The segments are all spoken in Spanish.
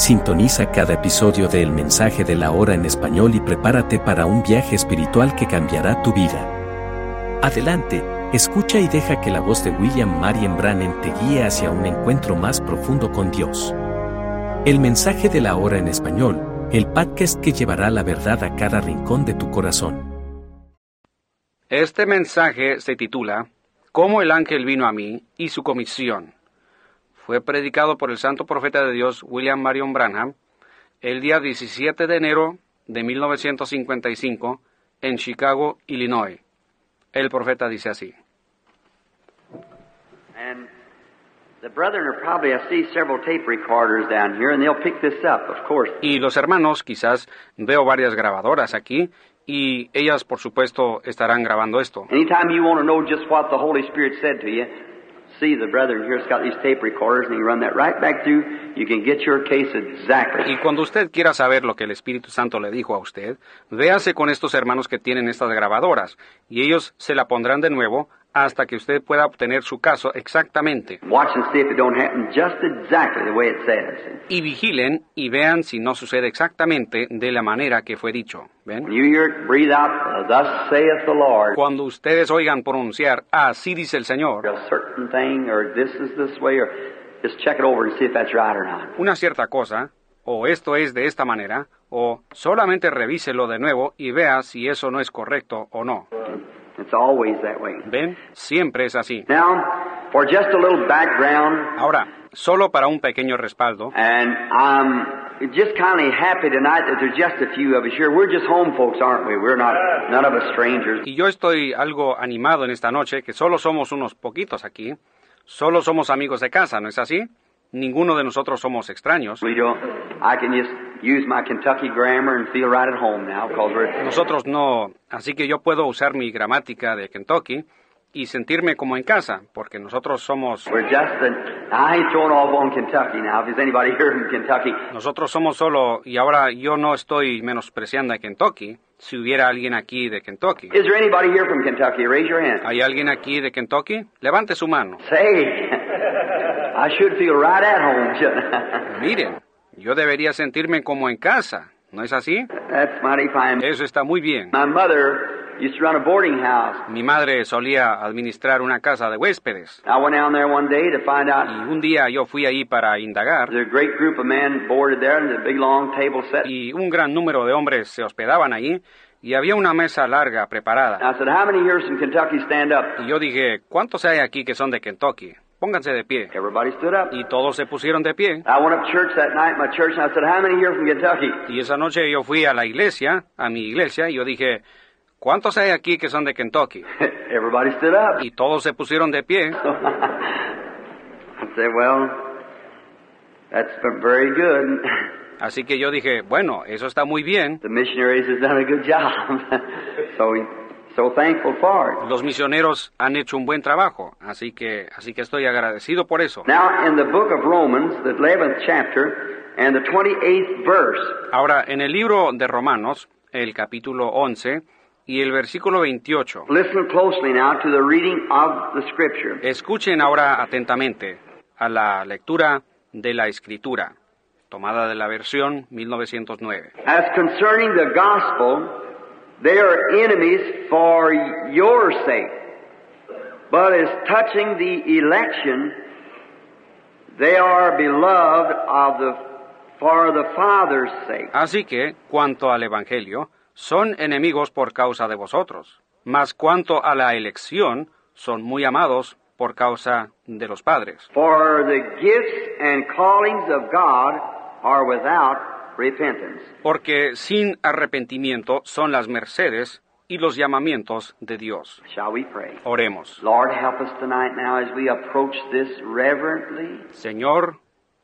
Sintoniza cada episodio de El Mensaje de la Hora en español y prepárate para un viaje espiritual que cambiará tu vida. Adelante, escucha y deja que la voz de William Marion Brannan te guíe hacia un encuentro más profundo con Dios. El Mensaje de la Hora en español, el podcast que llevará la verdad a cada rincón de tu corazón. Este mensaje se titula Cómo el ángel vino a mí y su comisión fue predicado por el santo profeta de Dios William Marion Branham el día 17 de enero de 1955 en Chicago, Illinois. El profeta dice así. And the brethren are probably, I see several tape recorders down here, and they'll pick this up, of course. Y los hermanos, quizás veo varias grabadoras aquí, y ellas, por supuesto, estarán grabando esto. Anytime you want to know just what the Holy Spirit said to you, see the brethren here's got these tape recorders, and you run that right back through. You can get your case exactly. Y cuando usted quiera saber lo que el Espíritu Santo le dijo a usted, véase con estos hermanos que tienen estas grabadoras, y ellos se la pondrán de nuevo hasta que usted pueda obtener su caso exactamente. Y vigilen y vean si no sucede exactamente de la manera que fue dicho. ¿Ven? When you hear it, breathe out, "Thus saith the Lord." Cuando ustedes oigan pronunciar, así dice el Señor, una cierta cosa, o esto es de esta manera, o solamente revíselo de nuevo y vea si eso no es correcto o no. It's always that way. ¿Ven? Siempre es así. Now, for just a little background, Ahora, solo para un pequeño respaldo, and I'm just kind of happy tonight that there's just a few of us here. We're just home folks, aren't we? We're not, none of us strangers. y yo estoy algo animado en esta noche, que solo somos unos poquitos aquí, solo somos amigos de casa, ¿no es así? Ninguno de nosotros somos extraños. Nosotros no, así que yo puedo usar mi gramática de Kentucky y sentirme como en casa, porque nosotros somos nosotros somos solo y ahora yo no estoy menospreciando a Kentucky, si hubiera alguien aquí de Kentucky. ¿Hay alguien aquí de Kentucky? Levante su mano. Say, I should feel right at home, shouldn't I? Miren, yo debería sentirme como en casa, ¿no es así? That's mighty fine. Eso está muy bien. My mother used to run a boarding house. Mi madre solía administrar una casa de huéspedes I went down there one day to find y out un día yo fui ahí para indagar there's a great group of men boarded there and a big long table set. y un gran número de hombres se hospedaban allí y había una mesa larga preparada. I said, How many here from Kentucky stand up? Y yo dije, ¿cuántos hay aquí que son de Kentucky? Pónganse de pie. Everybody stood up. Y todos se pusieron de pie. I went up to church that night, my church, and I said, How many here from Kentucky? Y esa noche yo fui a la iglesia, a mi iglesia, y yo dije, ¿cuántos hay aquí que son de Kentucky? Everybody stood up. Y todos se pusieron de pie. I said, Well, that's very good. Así que yo dije, bueno, eso está muy bien. The missionaries has done a good job. so we so thankful for it. Los misioneros han hecho un buen trabajo, así que, así que estoy agradecido por eso. Now, in the book of Romans, the 11th chapter and the 28th verse, Ahora, en el libro de Romanos, el capítulo 11 y el versículo 28, listen closely now to the reading of the scripture. escuchen ahora atentamente a la lectura de la escritura, tomada de la versión 1909. As concerning the gospel, they are enemies for your sake. But as touching the election, they are beloved of the for the Father's sake. Así que, cuanto al Evangelio, son enemigos por causa de vosotros. Mas cuanto a la elección, son muy amados por causa de los padres. For the gifts and callings of God are without. Porque sin arrepentimiento son las mercedes y los llamamientos de Dios. Shall we pray? Oremos. Lord, help us tonight now as we approach this reverently. Señor,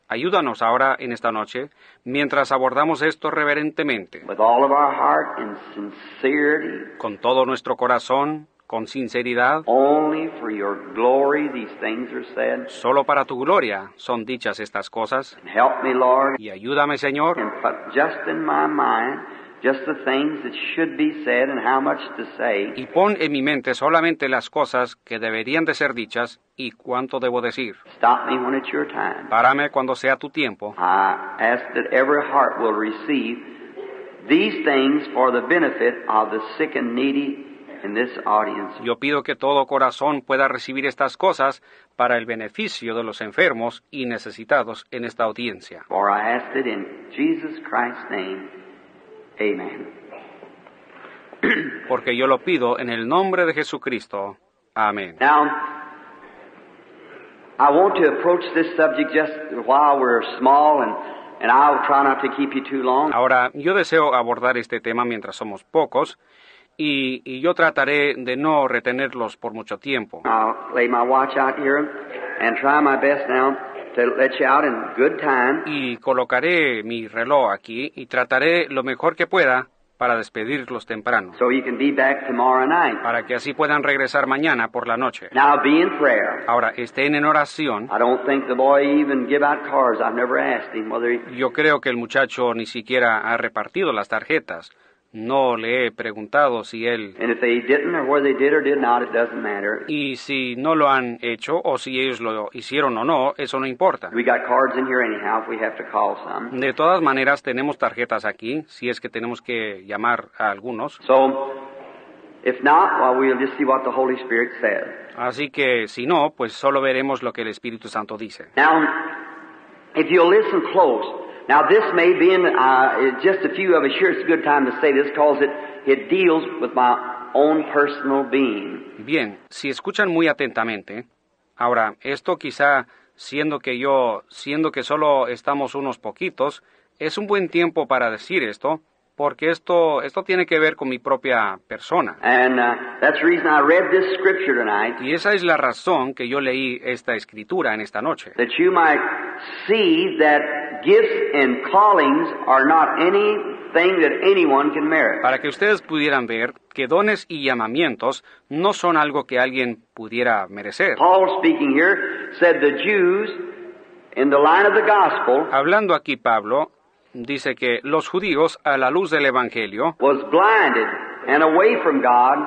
ayúdanos ahora en esta noche mientras abordamos esto reverentemente, with all of our heart and sincerity, con todo nuestro corazón, con sinceridad. only for your glory these things are said. Solo para tu gloria son dichas estas cosas. And help me, Lord, Y ayúdame, Señor, and put just in my mind just the things that should be said and how much to say. y pon en mi mente solamente las cosas que deberían de ser dichas y cuánto debo decir. Stop me when it's your time. Párame cuando sea tu tiempo. I ask that every heart will receive these things for the benefit of the sick and needy. Yo pido que todo corazón pueda recibir estas cosas para el beneficio de los enfermos y necesitados en esta audiencia. For I ask it in Jesus Christ's name. Amen. Porque yo lo pido en el nombre de Jesucristo. Amén. Now, I want to approach this subject just while we're small, and, and I'll try not to keep you too long. Ahora, yo deseo abordar este tema mientras somos pocos y, y yo trataré de no retenerlos por mucho tiempo. I'll lay my watch out here and try my best now to let you out in good time. Y colocaré mi reloj aquí y trataré lo mejor que pueda para despedirlos temprano, so you can be back tomorrow night. para que así puedan regresar mañana por la noche. Now be in prayer. Ahora, estén en oración. Yo creo que el muchacho ni siquiera ha repartido las tarjetas. No le he preguntado si él... And if they didn't, or whether they did or did not, it doesn't matter. Y si no lo han hecho o si ellos lo hicieron o no, eso no importa. We got cards in here anyhow if we have to call some. De todas maneras, tenemos tarjetas aquí, si es que tenemos que llamar a algunos. So, if not, well, we'll just see what the Holy Spirit says. Así que si no, pues solo veremos lo que el Espíritu Santo dice. Now, if you'll listen close, now this may be in uh, just a few of us here. It's a good time to say this because it it deals with my own personal being. Bien, si escuchan muy atentamente, ahora, esto quizá, siendo que yo, siendo que solo estamos unos poquitos, es un buen tiempo para decir esto, porque esto, esto tiene que ver con mi propia persona. And uh, that's the reason I read this scripture tonight, Y esa es la razón que yo leí esta escritura en esta noche, that you might see that gifts and callings are not anything that anyone can merit. para que ustedes pudieran ver que dones y llamamientos no son algo que alguien pudiera merecer. Paul speaking here said the Jews in the line of the gospel Hablando aquí Pablo, dice que los judíos, a la luz del Evangelio, was blinded and away from God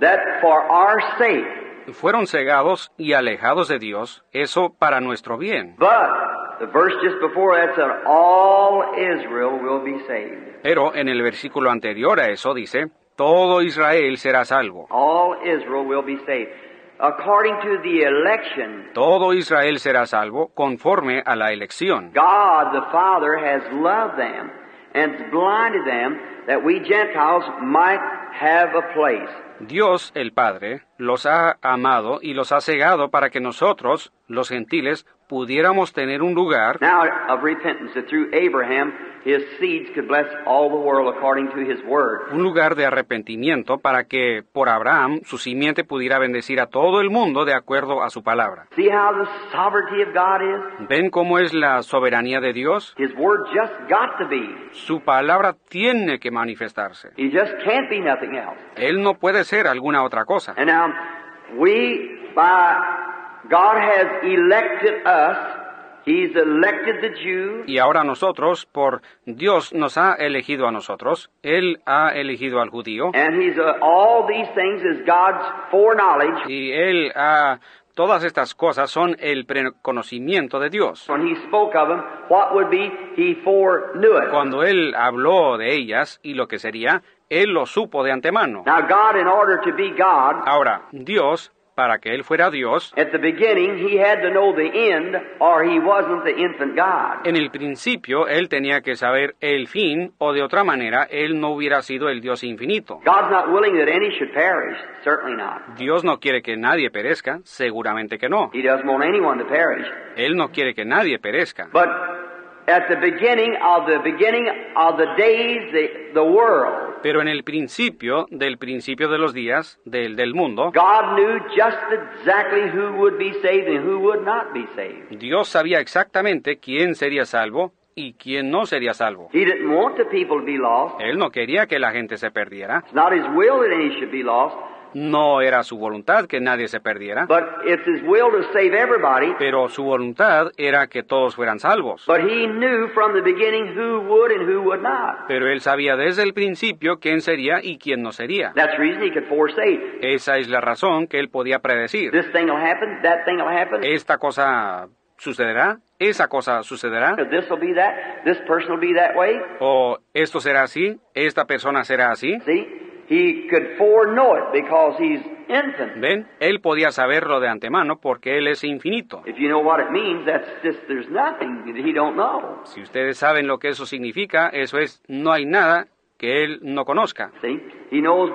that for our sake. fueron cegados y alejados de Dios, eso para nuestro bien. Pero en el versículo anterior a eso dice, todo Israel será salvo. All Israel will be saved. According to the election, Todo Israel será salvo conforme a la elección. God the Father has loved them and blinded them that we Gentiles might have a place. Dios el Padre los ha amado y los ha cegado para que nosotros, los gentiles, pudiéramos tener un lugar Now of repentance that through Abraham his seeds could bless all the world according to his word. un lugar de arrepentimiento para que por Abraham su simiente pudiera bendecir a todo el mundo de acuerdo a su palabra. See how the sovereignty of God is? ¿Ven cómo es la soberanía de Dios? His word just got to be. Su palabra tiene que manifestarse. He just can't be nothing else. Él no puede ser alguna otra cosa. And now we by God has elected us. He's elected the Jew. Y ahora nosotros, por Dios nos ha elegido a nosotros, Él ha elegido al judío, And he's uh, all these things is God's foreknowledge. y Él ha... Todas estas cosas son el preconocimiento de Dios. When he spoke of them, what would be? He foreknew it. Cuando Él habló de ellas y lo que sería, Él lo supo de antemano. Now God, in order to be God, Ahora, Dios, para que Él fuera Dios, At the beginning, he had to know the end, or he wasn't the infant God. en el principio Él tenía que saber el fin, o de otra manera Él no hubiera sido el Dios infinito. God's not willing that any should perish. Certainly not. Dios no quiere que nadie perezca, seguramente que no. Él no quiere que nadie perezca. But at the beginning of the beginning of the days, the, the world, Pero en el principio, del principio de los días, del, del mundo, God knew just exactly who would be saved and who would not be saved. Dios sabía exactamente quién sería salvo y quién no sería salvo. He didn't want the people to be lost. Él no quería que la gente se perdiera. No era su voluntad que nadie se perdiera. but it's his will to save everybody. Pero su voluntad era que todos fueran salvos. But he knew from the beginning who would and who would not. Pero él sabía desde el principio quién sería y quién no sería. That's the reason he could foresee. Esa es la razón que él podía predecir. This thing will happen, that thing will happen, Esta cosa sucederá, esa cosa sucederá, o esto será así, esta persona será así. He could foreknow it because he's infinite. ¿Ven? Él podía saberlo de antemano porque él es infinito. If you know what it means, that's just there's nothing that he don't know. Si ustedes saben lo que eso significa, eso es, no hay nada que él no conozca. See? He knows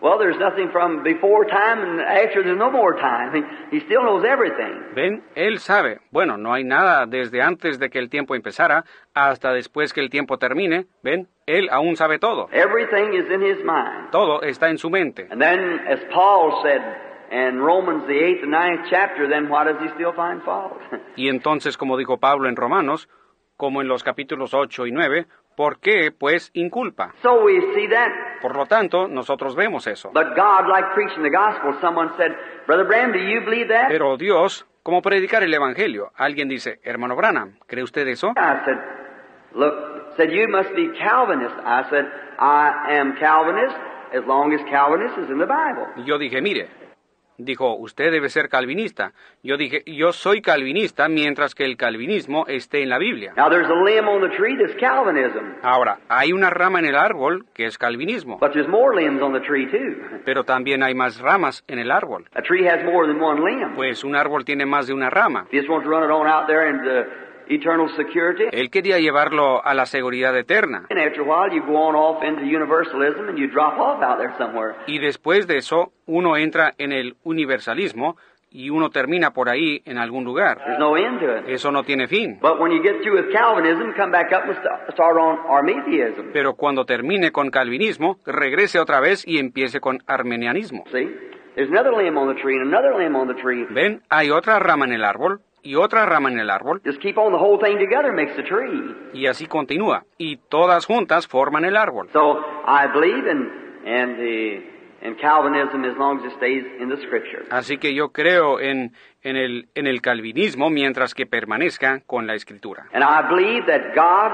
well there's nothing from before time and after there's no more time. He, still knows everything. ¿Ven? Él sabe. Bueno, no hay nada desde antes de que el tiempo empezara hasta después que el tiempo termine. ¿Ven? Él aún sabe todo. Everything is in his mind. Todo está en su mente. And then as Paul said in Romans the eighth and ninth chapter, then why does he still find fault? Y entonces, como dijo Pablo en Romanos, como en los capítulos 8 y 9, ¿por qué, pues, inculpa? so we see that. Por lo tanto, nosotros vemos eso. But God, like preaching the gospel, someone said, Brother Bram, do you believe that? Pero Dios, como predicar el Evangelio, alguien dice, hermano Branham, ¿cree usted eso? I said, look, said you must be Calvinist. I said, I am Calvinist as long as Calvinist is in the Bible. Yo dije, mire, dijo, usted debe ser calvinista. Yo dije, yo soy calvinista mientras que el calvinismo esté en la Biblia. Now there's a limb on the tree that's Calvinism, Ahora, hay una rama en el árbol que es calvinismo, but there's more limbs on the tree too. pero también hay más ramas en el árbol. A tree has more than one limb. Pues un árbol tiene más de una rama. Eternal security, Él quería llevarlo a la seguridad eterna. and after a while you go on off into universalism and you drop off out there somewhere. Y después de eso, uno entra en el universalismo y uno termina por ahí en algún lugar. There's no end to it. Eso no tiene fin. But when you get through with Calvinism, come back up and st- start on Arminianism. Pero cuando termine con calvinismo, regrese otra vez y empiece con armenianismo. See? There's another limb on the tree and another limb on the tree. ¿Ven? Hay otra rama en el árbol y otra rama en el árbol y así continúa. Y todas juntas forman el árbol. Así que yo creo en, en, el, en el calvinismo mientras que permanezca con la escritura. And I believe that God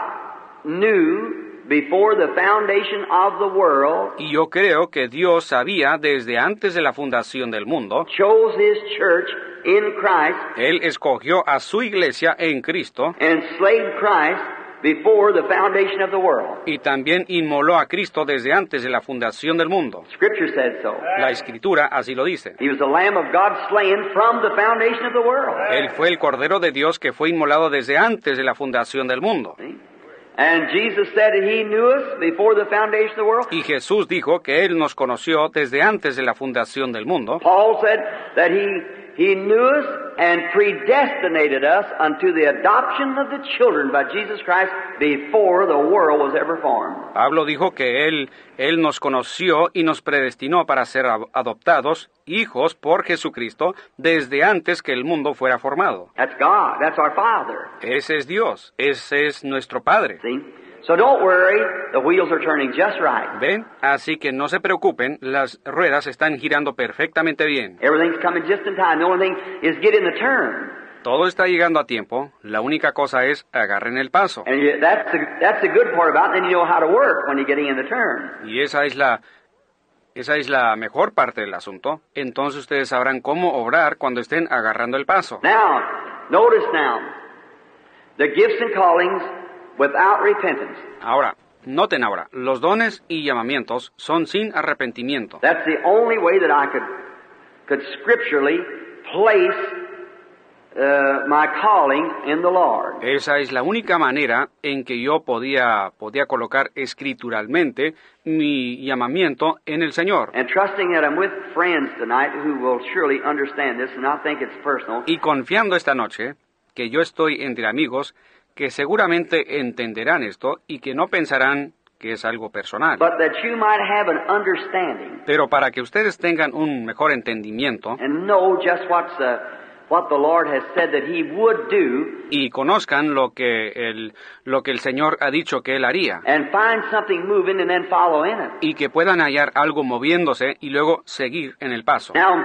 knew before the foundation of the world, Y yo creo que Dios sabía desde antes de la fundación del mundo, chose His church in Christ Él escogió a su iglesia en Cristo and slayed Christ before the foundation of the world. y también inmoló a Cristo desde antes de la fundación del mundo. Scripture said so. La escritura así lo dice. He was the Lamb of God slain from the foundation of the world. Él fue el Cordero de Dios que fue inmolado desde antes de la fundación del mundo. See? And Jesus said that He knew us before the foundation of the world. Y Jesús dijo que Él nos conoció desde antes de la fundación del mundo. Paul said that he, he knew us and predestinated us unto the adoption of the children by Jesus Christ before the world was ever formed. Pablo dijo que Él, Él nos conoció y nos predestinó para ser ad- adoptados, hijos por Jesucristo, desde antes que el mundo fuera formado. That's God. That's our Father. Ese es Dios, ese es nuestro Padre. See? So don't worry. The wheels are turning just right. ¿Ven? Así que no se preocupen, las ruedas están girando perfectamente bien. Everything's coming just in time. The only thing is get in the turn. Todo está llegando a tiempo, la única cosa es agarren el paso. And you, that's the, that's the good part about it. Then you know how to work when you're getting in the turn. Y esa es la esa es la mejor parte del asunto. Entonces ustedes sabrán cómo obrar cuando estén agarrando el paso. Now, notice now, the gifts and callings without repentance. Ahora, noten ahora, los dones y llamamientos son sin arrepentimiento. That's the only way that I could could scripturally place uh, my calling in the Lord. Esa es la única manera en que yo podía, podía colocar escrituralmente mi llamamiento en el Señor. And trusting that I'm with friends tonight who will surely understand this and not think it's personal. Y confiando esta noche que yo estoy entre amigos que seguramente entenderán esto y que no pensarán que es algo personal. Pero para que ustedes tengan un mejor entendimiento and know just what's what the Lord has said that He would do y conozcan lo que el, lo que el Señor ha dicho que Él haría and find something moving and then follow in it. y que puedan hallar algo moviéndose y luego seguir en el paso. Now,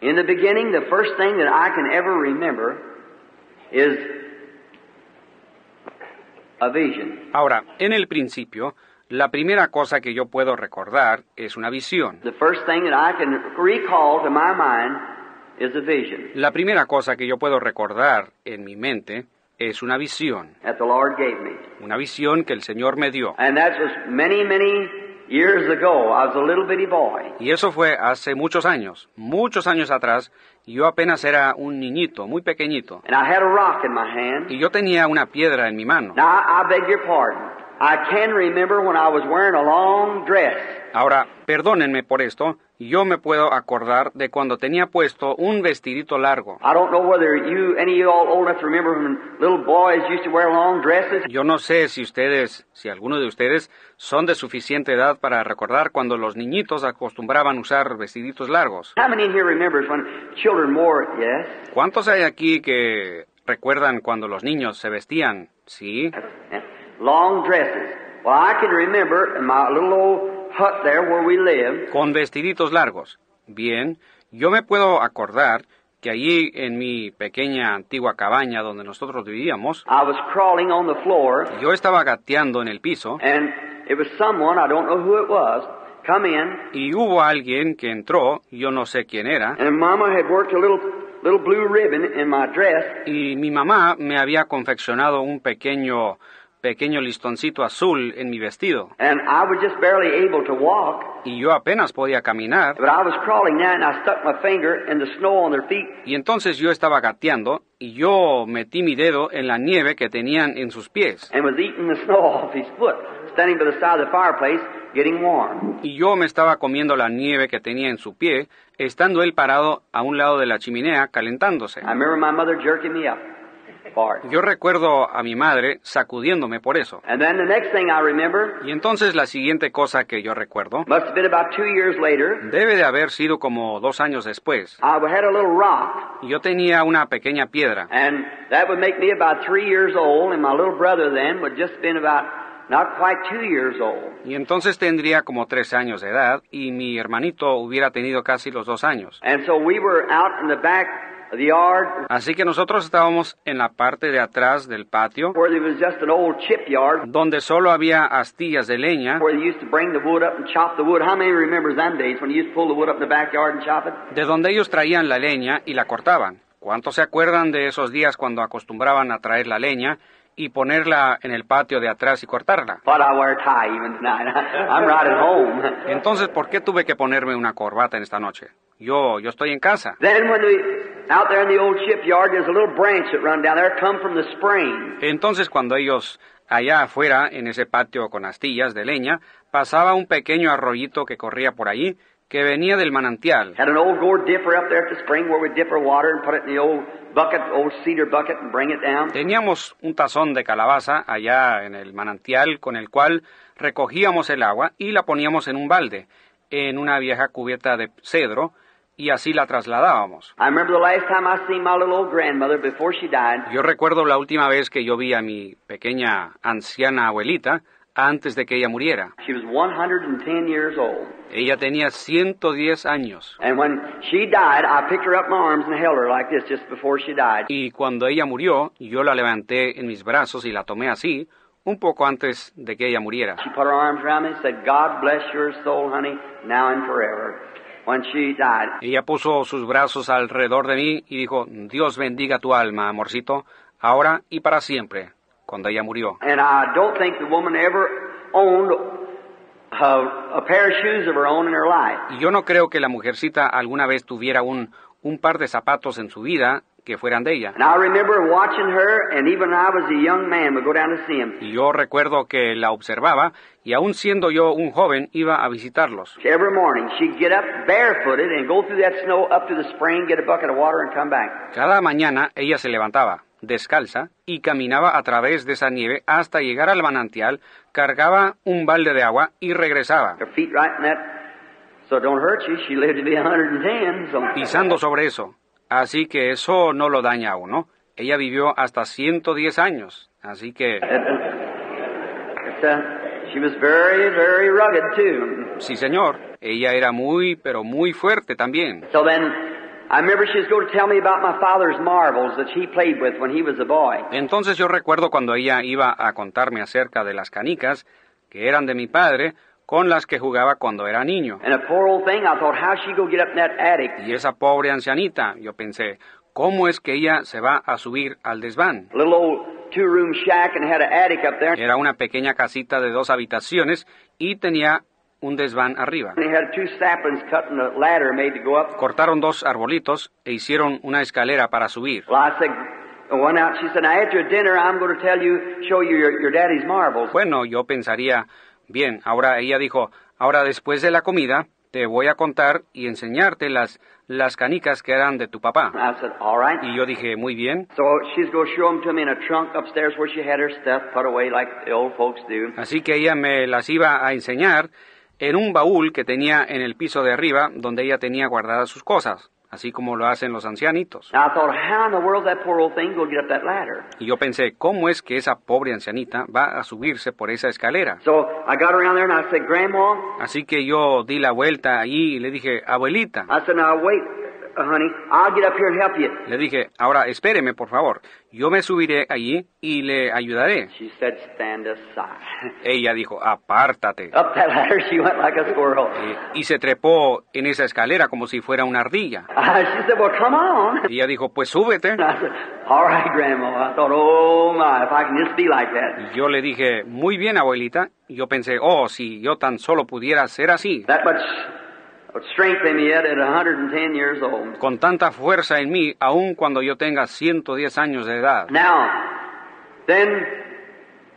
in the beginning, the first thing that I can ever remember is. Ahora, en el principio, la primera cosa que yo puedo recordar es una visión. The first thing that I can recall to my mind is a vision La primera cosa que yo puedo recordar en mi mente es una visión, that the Lord gave me. una visión que el Señor me dio. And that was many, many years ago. I was a little bitty boy. Y eso fue hace muchos años, muchos años atrás, y yo apenas era un niñito, muy pequeñito, And I had a rock in my hand. y yo tenía una piedra en mi mano. Now, I, I beg your pardon. I can remember when I was wearing a long dress. Ahora, perdónenme por esto, yo me puedo acordar de cuando tenía puesto un vestidito largo. I don't know whether you, any of you all old enough to remember when little boys used to wear long dresses. Yo no sé si ustedes, si alguno de ustedes son de suficiente edad para recordar cuando los niñitos acostumbraban usar vestiditos largos. How many in here remembers when children wore, yes? ¿Cuántos hay aquí que recuerdan cuando los niños se vestían? Sí. Long dresses. Well, I can remember in my little old hut there where we lived, Con vestiditos largos. Bien, yo me puedo acordar que allí en mi pequeña antigua cabaña donde nosotros vivíamos, I was crawling on the floor, yo estaba gateando en el piso and it was someone, I don't know who it was, come in, y hubo alguien que entró, yo no sé quién era, and Mama had worked a little, little blue ribbon in my dress, y mi mamá me había confeccionado un pequeño pequeño listoncito azul en mi vestido and I was just barely able to walk, y yo apenas podía caminar but I was crawling now, and I stuck my finger in the snow on their feet, y entonces yo estaba gateando y yo metí mi dedo en la nieve que tenían en sus pies and was eating the snow off his foot, standing by the side of the fireplace, getting warm. y yo me estaba comiendo la nieve que tenía en su pie estando él parado a un lado de la chimenea calentándose. I remember my mother jerking me up. Yo recuerdo a mi madre sacudiéndome por eso. And then the next thing I remember Y entonces la siguiente cosa que yo recuerdo must have been about two years later. debe de haber sido como dos años después. I had a little rock, Yo tenía una pequeña piedra and that would make me about three years old, and my little brother then would just been about not quite two years old. y entonces tendría como tres años de edad y mi hermanito hubiera tenido casi los dos años. And so we were out in the back Así que nosotros estábamos en la parte de atrás del patio donde solo había astillas de leña. de donde ellos traían la leña y la cortaban. ¿Cuántos se acuerdan de esos días cuando acostumbraban a traer la leña y ponerla en el patio de atrás y cortarla? Entonces, ¿por qué tuve que ponerme una corbata en esta noche? Yo, yo estoy en casa. Entonces, cuando ellos allá afuera, en ese patio con astillas de leña, pasaba un pequeño arroyito que corría por allí, que venía del manantial. Had an old bucket, old cedar bucket, and bring it down. Teníamos un tazón de calabaza allá en el manantial con el cual recogíamos el agua y la poníamos en un balde, en una vieja cubierta de cedro, y así la trasladábamos. I remember the last time I seen my little old grandmother before she died. Yo recuerdo la última vez que yo vi a mi pequeña anciana abuelita antes de que ella muriera. She was 110 years old. Ella tenía 110 años. And when she died, I picked her up in my arms and held her like this just before she died. Y cuando ella murió, yo la levanté en mis brazos y la tomé así, un poco antes de que ella muriera. She put her arms around me and said, God bless your soul, honey, now and forever. When she died. Ella puso sus brazos alrededor de mí y dijo, Dios bendiga tu alma, amorcito, ahora y para siempre, cuando ella murió. And I don't think the woman ever owned a, a pair of shoes of her own in her life. Y yo no creo que la mujercita alguna vez tuviera un, un par de zapatos en su vida que fueran de ella. Y yo recuerdo que la observaba y aun siendo yo un joven iba a visitarlos. Every morning, she'd get up barefooted and go through that snow up to the spring, get a bucket of water, and come back. Cada mañana ella se levantaba, descalza, y caminaba a través de esa nieve hasta llegar al manantial, cargaba un balde de agua y regresaba, Her feet right in that, so it don't hurt you. She lived to be 110, so. pisando sobre eso. Así que eso no lo daña a uno. Ella vivió hasta 110 años, así que uh, it's, she was very, very rugged too. sí señor, ella era muy, pero muy fuerte también. So then, I remember she was going to tell me about my father's marbles that she played with when he was a boy. Entonces yo recuerdo cuando ella iba a contarme acerca de las canicas, que eran de mi padre, con las que jugaba cuando era niño. And a poor old thing, I thought, how she go get up in that attic? Y esa pobre ancianita, yo pensé, ¿cómo es que ella se va a subir al desván? A little old two-room shack and had an attic up there. Era una pequeña casita de dos habitaciones y tenía un desván arriba. Cortaron dos arbolitos e hicieron una escalera para subir. Well, I said, I went out. She said, now after dinner, I'm going to tell you, show you your, your daddy's marbles. Bueno, yo pensaría, bien, ahora ella dijo, ahora después de la comida te voy a contar y enseñarte las, las canicas que eran de tu papá. I said, all right. Y yo dije, muy bien. Do. Así que ella me las iba a enseñar en un baúl que tenía en el piso de arriba donde ella tenía guardadas sus cosas, así como lo hacen los ancianitos. Y yo pensé, ¿cómo es que esa pobre ancianita va a subirse por esa escalera? So I got around there and I said, Grandma, Así que yo di la vuelta ahí y le dije, abuelita, I said, now wait, honey, I'll get up here and help you. le dije, ahora espéreme por favor, yo me subiré allí y le ayudaré. She said, stand aside. Ella dijo, apártate. up that ladder she went like a squirrel. Eh, Y se trepó en esa escalera como si fuera una ardilla. Uh, she said, well, come on. Y ella dijo, pues súbete. I said, all right, Grandma. I thought, oh my, if I can just be like that. Y yo le dije, muy bien, abuelita. Y yo pensé, oh, si yo tan solo pudiera ser así, That much strength in me yet at 110 years old. con tanta fuerza en mí, aun cuando yo tenga 110 años de edad. Now, then,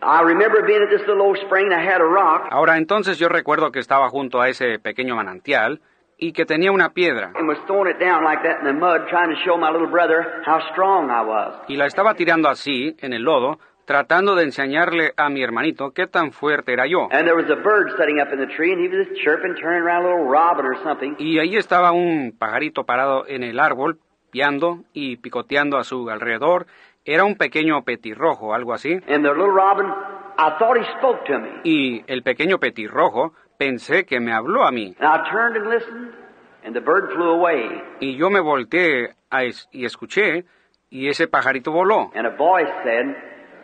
I remember being at this little old spring and I had a rock Ahora entonces yo recuerdo que estaba junto a ese pequeño manantial y que tenía una piedra and was throwing it down like that in the mud trying to show my little brother how strong I was. y la estaba tirando así, en el lodo, tratando de enseñarle a mi hermanito qué tan fuerte era yo. And there was a bird sitting up in the tree and he was just chirping, turning around a little robin or something. Y ahí estaba un pajarito parado en el árbol, piando y picoteando a su alrededor. Era un pequeño petirrojo, algo así. And the little robin, I thought he spoke to me. Y el pequeño petirrojo pensé que me habló a mí. And I turned and listened, and the bird flew away. Y yo me volteé es- y escuché, y ese pajarito voló. And a voice said,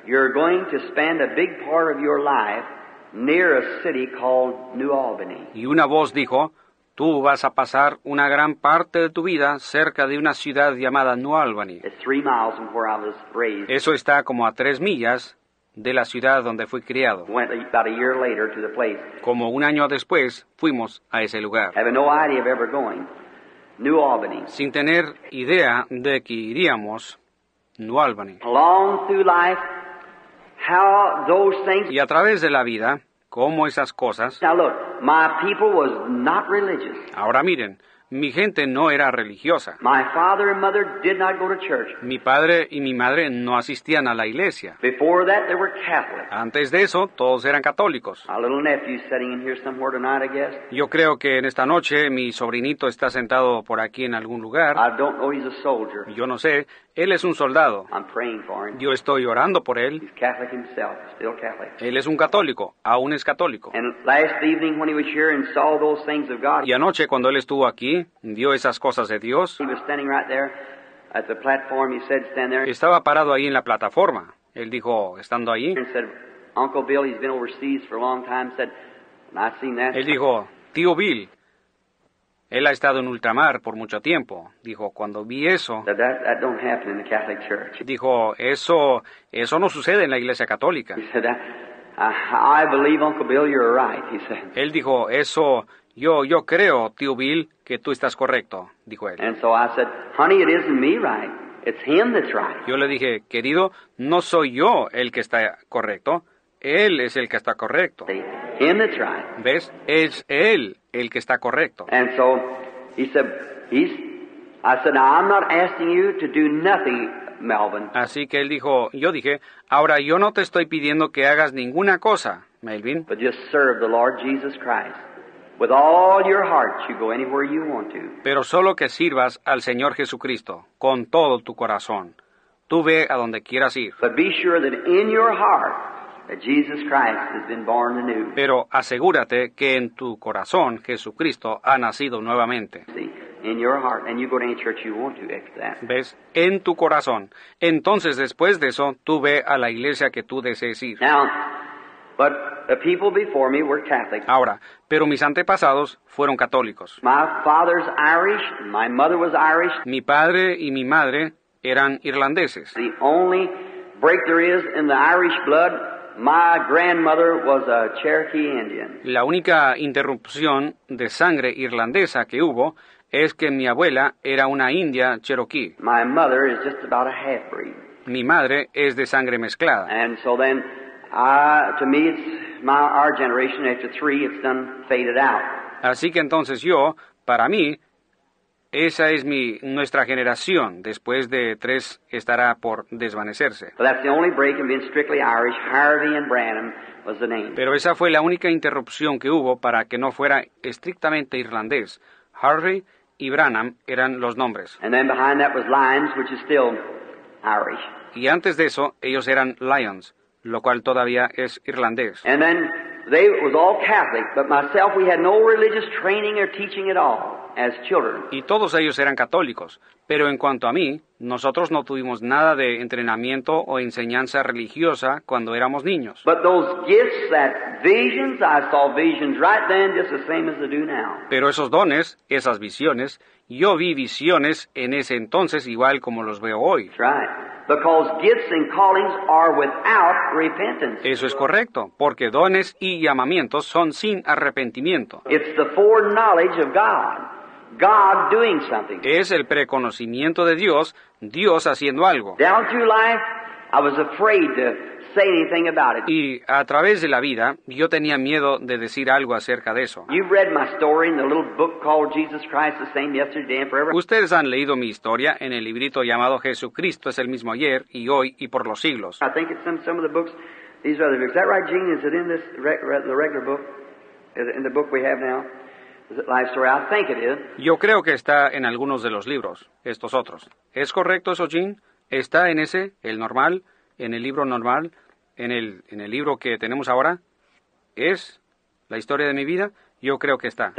You're going to spend a big part of your life near a city called New Albany. Y una voz dijo, tú vas a pasar una gran parte de tu vida cerca de una ciudad llamada New Albany. It's three miles from where I was raised. Eso está como a tres millas de la ciudad donde fui criado. Went about a year later to the place, Como un año después fuimos a ese lugar, having no idea of ever going. New Albany. sin tener idea de que iríamos New Albany. Along through life, how those things. Y a través de la vida, cómo esas cosas... Now look, my people was not religious. Ahora miren, mi gente no era religiosa. My father and mother did not go to church. Mi padre y mi madre no asistían a la iglesia. Before that, they were Catholic. Antes de eso, todos eran católicos. My little nephew's sitting in here somewhere tonight, I guess. Yo creo que en esta noche mi sobrinito está sentado por aquí en algún lugar. I don't know he's a soldier. Yo no sé, él es un soldado. I'm praying for him. Yo estoy orando por él. He's Catholic himself, still Catholic. Él es un católico, aún es católico. And last evening when he was here and saw those things of God, Y anoche cuando él estuvo aquí, vio esas cosas de Dios, he was standing right there at the platform. He said, stand there. estaba parado ahí en la plataforma. Él dijo, estando ahí, And said, Uncle Bill, he's been overseas for a long time. Said, and I seen that. él dijo, tío Bill, él ha estado en ultramar por mucho tiempo. Dijo, cuando vi eso, Said that that don't happen in the Catholic Church. dijo, eso, eso no sucede en la iglesia católica. He said, I, I, I believe, Uncle Bill, you're right, he said. Él dijo, eso, yo, yo creo, tío Bill, que tú estás correcto, dijo él. Yo le dije, querido, no soy yo el que está correcto, él es el que está correcto. ¿Ves? Es él el que está correcto. And so he said, he's, I said, now I'm not asking you to do nothing, Melvin. Así que él dijo, yo dije, ahora yo no te estoy pidiendo que hagas ninguna cosa, Melvin, But just serve the Lord Jesus Christ. With all your heart, you go anywhere you want to. pero solo que sirvas al Señor Jesucristo con todo tu corazón. Tú ve a donde quieras ir, But be sure that in your heart, that Jesus Christ has been born anew. pero asegúrate que en tu corazón Jesucristo ha nacido nuevamente. See, in your heart, and you go to any church you want to after that. ¿Ves? En tu corazón. Entonces, después de eso, tú ve a la iglesia que tú desees ir. Now, but the people before me were Catholic. Ahora, pero mis antepasados fueron católicos. My father's Irish, and my mother was Irish. Mi padre y mi madre eran irlandeses. The only break there is in the Irish blood, my grandmother was a Cherokee Indian. La única interrupción de sangre irlandesa que hubo es que mi abuela era una india cherokee. My mother is just about a half breed. Mi madre es de sangre mezclada. And so then, I, to me, it's my, our generation, after three, it's done faded out. Así que entonces yo, para mí, esa es mi nuestra generación. Después de tres estará por desvanecerse. But that's the only break in being strictly Irish. Harvey and Branham was the name. Pero esa fue la única interrupción que hubo para que no fuera estrictamente irlandés. Harvey y Branham eran los nombres. And then behind that was Lyons, which is still Irish. Y antes de eso, ellos eran Lions, lo cual todavía es irlandés. And then they was all Catholic, but myself, we had no religious training or teaching at all. Y todos ellos eran católicos. Pero en cuanto a mí, nosotros no tuvimos nada de entrenamiento o enseñanza religiosa cuando éramos niños. But those gifts, that visions, I saw visions right then just the same as I do now. Pero esos dones, esas visiones, yo vi visiones en ese entonces igual como los veo hoy. That's right. Because gifts and callings are without repentance. Eso es correcto, porque dones y llamamientos son sin arrepentimiento. It's the foreknowledge of God. God doing something. Es el preconocimiento de Dios, Dios haciendo algo. Down through life, I was afraid to say anything about it. Y a través de la vida, yo tenía miedo de decir algo acerca de eso. You've read my story in the little book called Jesus Christ the Same Yesterday and Forever. Ustedes han leído mi historia en el librito llamado Jesucristo es el mismo ayer y hoy y por los siglos. I think it's in some of the books, these other books. Is that right, Gene? Is it in this re- re- the regular book? Is it in the book we have now? Yo creo que está en algunos de los libros, estos otros. ¿Es correcto eso, Jean? ¿Está en ese, el normal, en el libro normal, en el, en el libro que tenemos ahora? ¿Es la historia de mi vida? Yo creo que está.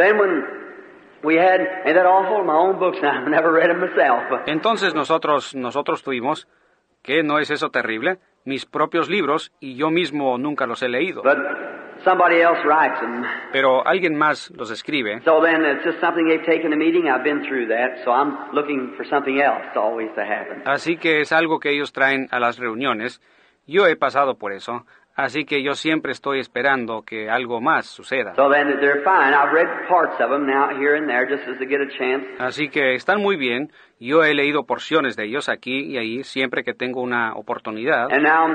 Entonces nosotros, nosotros tuvimos, ¿qué no es eso terrible? Mis propios libros y yo mismo nunca los he leído. but somebody else writes them. Pero alguien más los escribe. So then it's just something they've taken a meeting. I've been through that, so I'm looking for something else always to happen. Así que es algo que ellos traen a las reuniones. Yo he pasado por eso. Así que yo siempre estoy esperando que algo más suceda. So then they're fine. I've read parts of them now here and there just as to get a chance. Así que están muy bien. Yo he leído porciones de ellos aquí y ahí siempre que tengo una oportunidad. And now,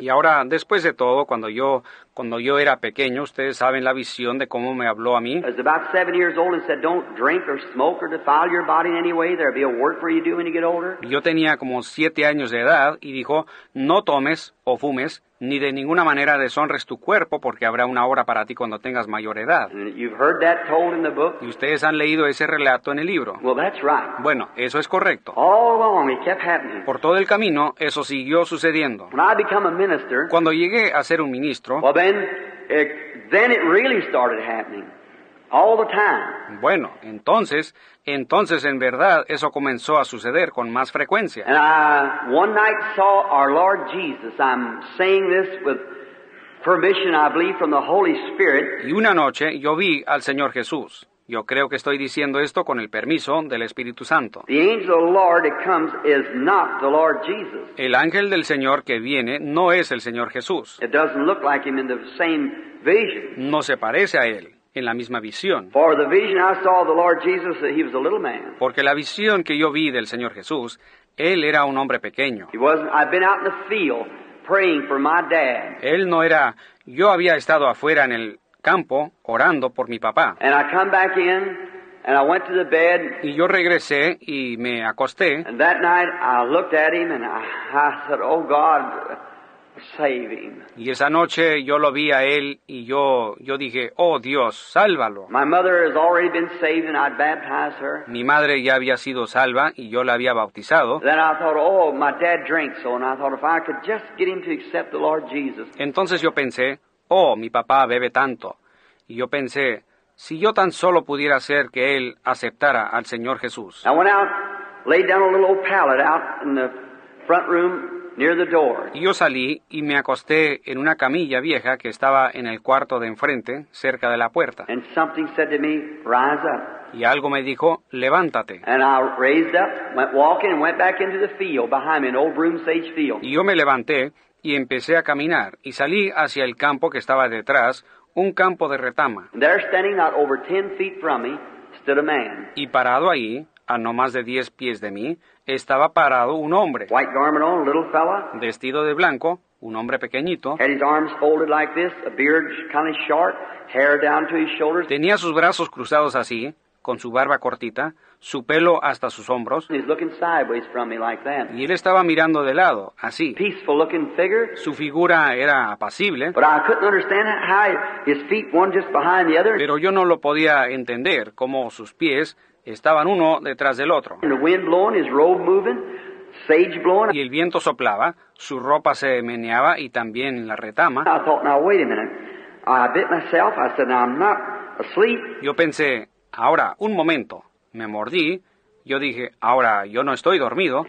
Y ahora, después de todo, cuando yo, cuando yo era pequeño, ustedes saben la visión de cómo me habló a mí. I was about seven years old and said, don't drink or smoke or defile your body in any way. There'll be a work for you to do when you get older. Yo tenía como siete años de edad y dijo, no tomes o fumes, ni de ninguna manera deshonres tu cuerpo, porque habrá una hora para ti cuando tengas mayor edad. And you've heard that told in the book. Y ustedes han leído ese relato en el libro. Well, that's right. Bueno, eso es correcto. All along, it kept happening. Por todo el camino, eso siguió sucediendo. When I a minister, Cuando llegué a ser un ministro, well, then, it, then it really started happening. All the time. bueno, entonces, entonces en verdad eso comenzó a suceder con más frecuencia. And I one night saw our Lord Jesus. I'm saying this with permission, I believe, from the Holy Spirit. Y una noche yo vi al Señor Jesús. Yo creo que estoy diciendo esto con el permiso del Espíritu Santo. The angel of the Lord that comes is not the Lord Jesus. El ángel del Señor que viene no es el Señor Jesús. It doesn't look like him in the same vision. No se parece a él en la misma visión. For the vision I saw of the Lord Jesus, that he was a little man. Porque la visión que yo vi del Señor Jesús, él era un hombre pequeño. He wasn't. I've been out in the field praying for my dad, Él no era... Yo había estado afuera en el campo orando por mi papá. and I come back in, and I went to the bed, Y yo regresé y me acosté and that night I looked at him, and I, I said, "Oh God, save him." y esa noche yo lo vi a él y yo, yo dije, oh Dios, sálvalo. My mother has already been saved, and I'd baptized her. Mi madre ya había sido salva y yo la había bautizado. Then I thought, oh, my dad drinks, so and I thought if I could just get him to accept the Lord Jesus, Entonces yo pensé, oh, mi papá bebe tanto. Y yo pensé, si yo tan solo pudiera hacer que él aceptara al Señor Jesús. I went out, laid down a little old pallet out in the front room near the door. Y yo salí y me acosté en una camilla vieja que estaba en el cuarto de enfrente, cerca de la puerta. And something said to me, rise up. Y algo me dijo, levántate. And I raised up, went walking, and went back into the field behind me, an old broom sage field. Y yo me levanté y empecé a caminar y salí hacia el campo que estaba detrás, un campo de retama. And there, standing not over ten feet from me, stood a man. Y parado ahí, a no más de diez pies de mí, estaba parado un hombre, White garment on, a little fella. vestido de blanco, un hombre pequeñito. Tenía sus brazos cruzados así, con su barba cortita, su pelo hasta sus hombros, y él estaba mirando de lado, así. Su figura era apacible, pero yo no lo podía entender, cómo sus pies estaban uno detrás del otro. Y el viento soplaba, su ropa se meneaba y también la retama. Yo pensé, ahora, un momento. Me mordí. Yo dije, ahora, yo no estoy dormido.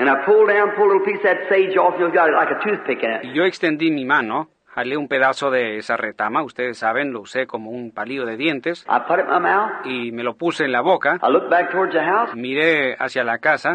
Y yo extendí mi mano, jalé un pedazo de esa retama, ustedes saben, lo usé como un palillo de dientes, I put it in my mouth. y me lo puse en la boca. I looked back towards the house. Miré hacia la casa.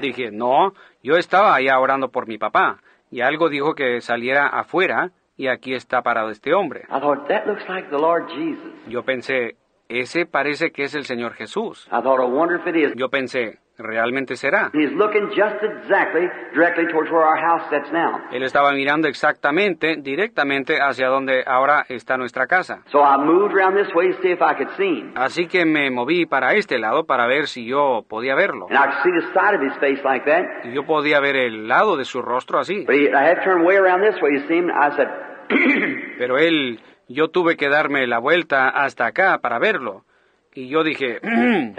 Dije, no, yo estaba allá orando por mi papá, y algo dijo que saliera afuera, y aquí está parado este hombre. I thought, that looks like the Lord Jesus. Yo pensé, ese parece que es el Señor Jesús. I thought, I wonder if it is. Yo pensé, ¿realmente será? He's looking just exactly directly towards where our house sits now. Él estaba mirando exactamente, directamente hacia donde ahora está nuestra casa. So I moved around this way to see if I could see him. Así que me moví para este lado para ver si yo podía verlo. And I could see the side of his face like that. Y yo podía ver el lado de su rostro así. Pero él, yo tuve que darme la vuelta hasta acá para verlo. Y yo dije,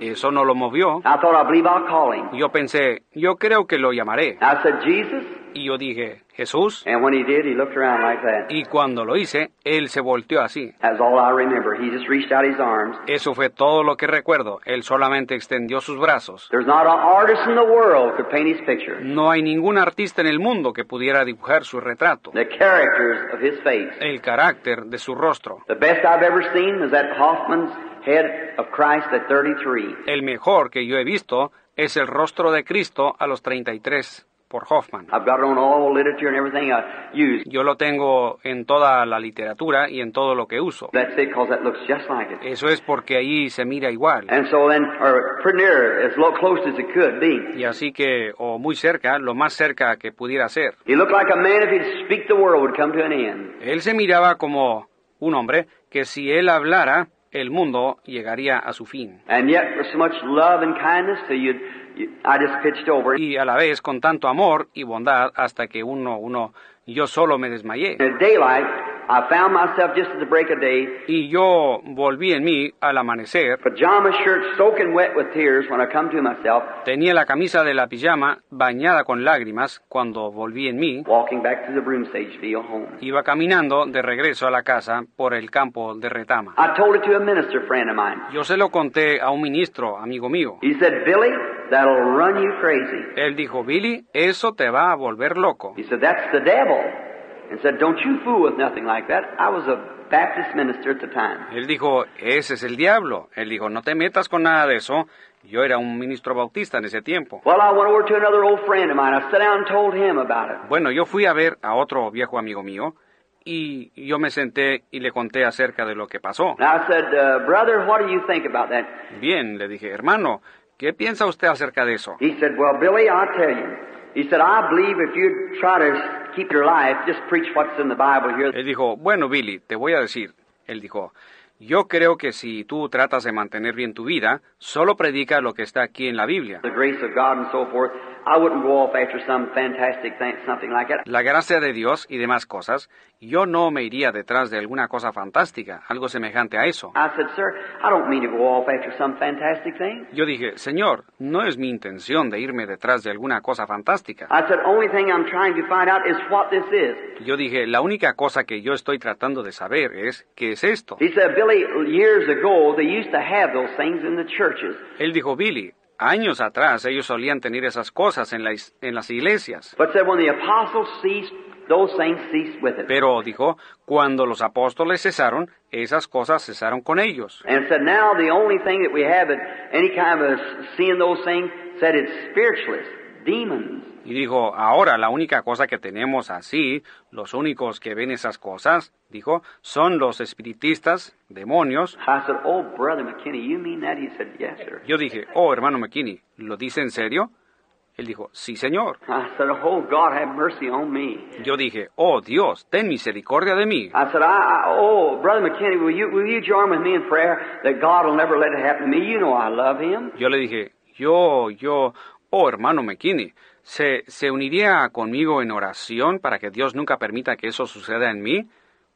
eso no lo movió. I thought, I believe I'll call him. Y yo pensé, yo creo que lo llamaré. Y yo dije, Jesús. And when he did, he looked around like that. Y cuando lo hice, él se volteó así. That's all I remember. He just reached out his arms. Eso fue todo lo que recuerdo. Él solamente extendió sus brazos. There's not an artist in the world could paint his picture. No hay ningún artista en el mundo que pudiera dibujar su retrato, The characters of his face. el carácter de su rostro. The best I've ever seen that Hoffman's head of Christ at 33. El mejor que yo he visto es el rostro de Cristo a los 33 por Hoffman. I've got it on all literature and everything I use. Yo lo tengo en toda la literatura y en todo lo que uso. That's it, because that looks just like it. Eso es porque ahí se mira igual. And so then, or pretty near, as lo- close as it could be. Y así que, o muy cerca, lo más cerca que pudiera ser. He looked like a man if he'd speak the world would come to an end. Él se miraba como un hombre que si él hablara, el mundo llegaría a su fin. And yet, with so much love and kindness, so you'd, you, I just pitched over. Y a la vez con tanto amor y bondad hasta que uno, uno, yo solo me desmayé. I found myself just at the break of day, Y yo volví en mí al amanecer. pajama shirt soaking wet with tears when I come to myself, Tenía la camisa de la pijama bañada con lágrimas cuando volví en mí. walking back to the broomstage field home. Iba caminando de regreso a la casa por el campo de retama. I told it to a minister friend of mine. Yo se lo conté a un ministro, amigo mío. He said, Billy, that'll run you crazy. Él dijo, Billy, eso te va a volver loco. He said, that's the devil. And said, Don't you fool with nothing like that. I was a Baptist minister at the time. Él dijo, ese es el diablo. Él dijo, no te metas con nada de eso. Yo era un ministro bautista en ese tiempo. Well, I went over to another old friend of mine. I sat down and told him about it. Bueno, yo fui a ver a otro viejo amigo mío y yo me senté y le conté acerca de lo que pasó. And I said, Brother, what do you think about that? Bien, le dije, hermano, ¿qué piensa usted acerca de eso? He said, Well, Billy, I'll tell you. He said, I believe if you try to keep your life, just preach what's in the Bible here. Él dijo, bueno, Billy, te voy a decir. Él dijo, yo creo que si tú tratas de mantener bien tu vida, solo predica lo que está aquí en la Biblia. The grace of God and so forth. I wouldn't go off after some fantastic thing, something like that. La gracia de Dios y demás cosas, yo no me iría detrás de alguna cosa fantástica, algo semejante a eso. I said, Sir, I don't mean to go off after some fantastic thing. Yo dije, Señor, no es mi intención de irme detrás de alguna cosa fantástica. I said, only thing I'm trying to find out is what this is. Yo dije, la única cosa que yo estoy tratando de saber es, ¿qué es esto? He said, Billy, years ago, they used to have those things in the churches. Él dijo, Billy, años atrás ellos solían tener esas cosas en, la is- en las iglesias. But said when the apostles ceased, those things ceased with it. Pero dijo, cuando los apóstoles cesaron, esas cosas cesaron con ellos. And said now the only thing that we have at any kind of seeing those things, said it's spiritualists, demons. Y dijo, ahora la única cosa que tenemos así, los únicos que ven esas cosas, dijo, son los espiritistas, demonios. I said, Oh, Brother McKinney, you mean that? He said, Yes, sir. Yo dije, oh, hermano McKinney, ¿lo dice en serio? Él dijo, sí, señor. I said, Oh, God, have mercy on me. Yo dije, oh, Dios, ten misericordia de mí. Yo le dije, yo, yo, oh, hermano McKinney, ¿se, ¿se uniría conmigo en oración para que Dios nunca permita que eso suceda en mí?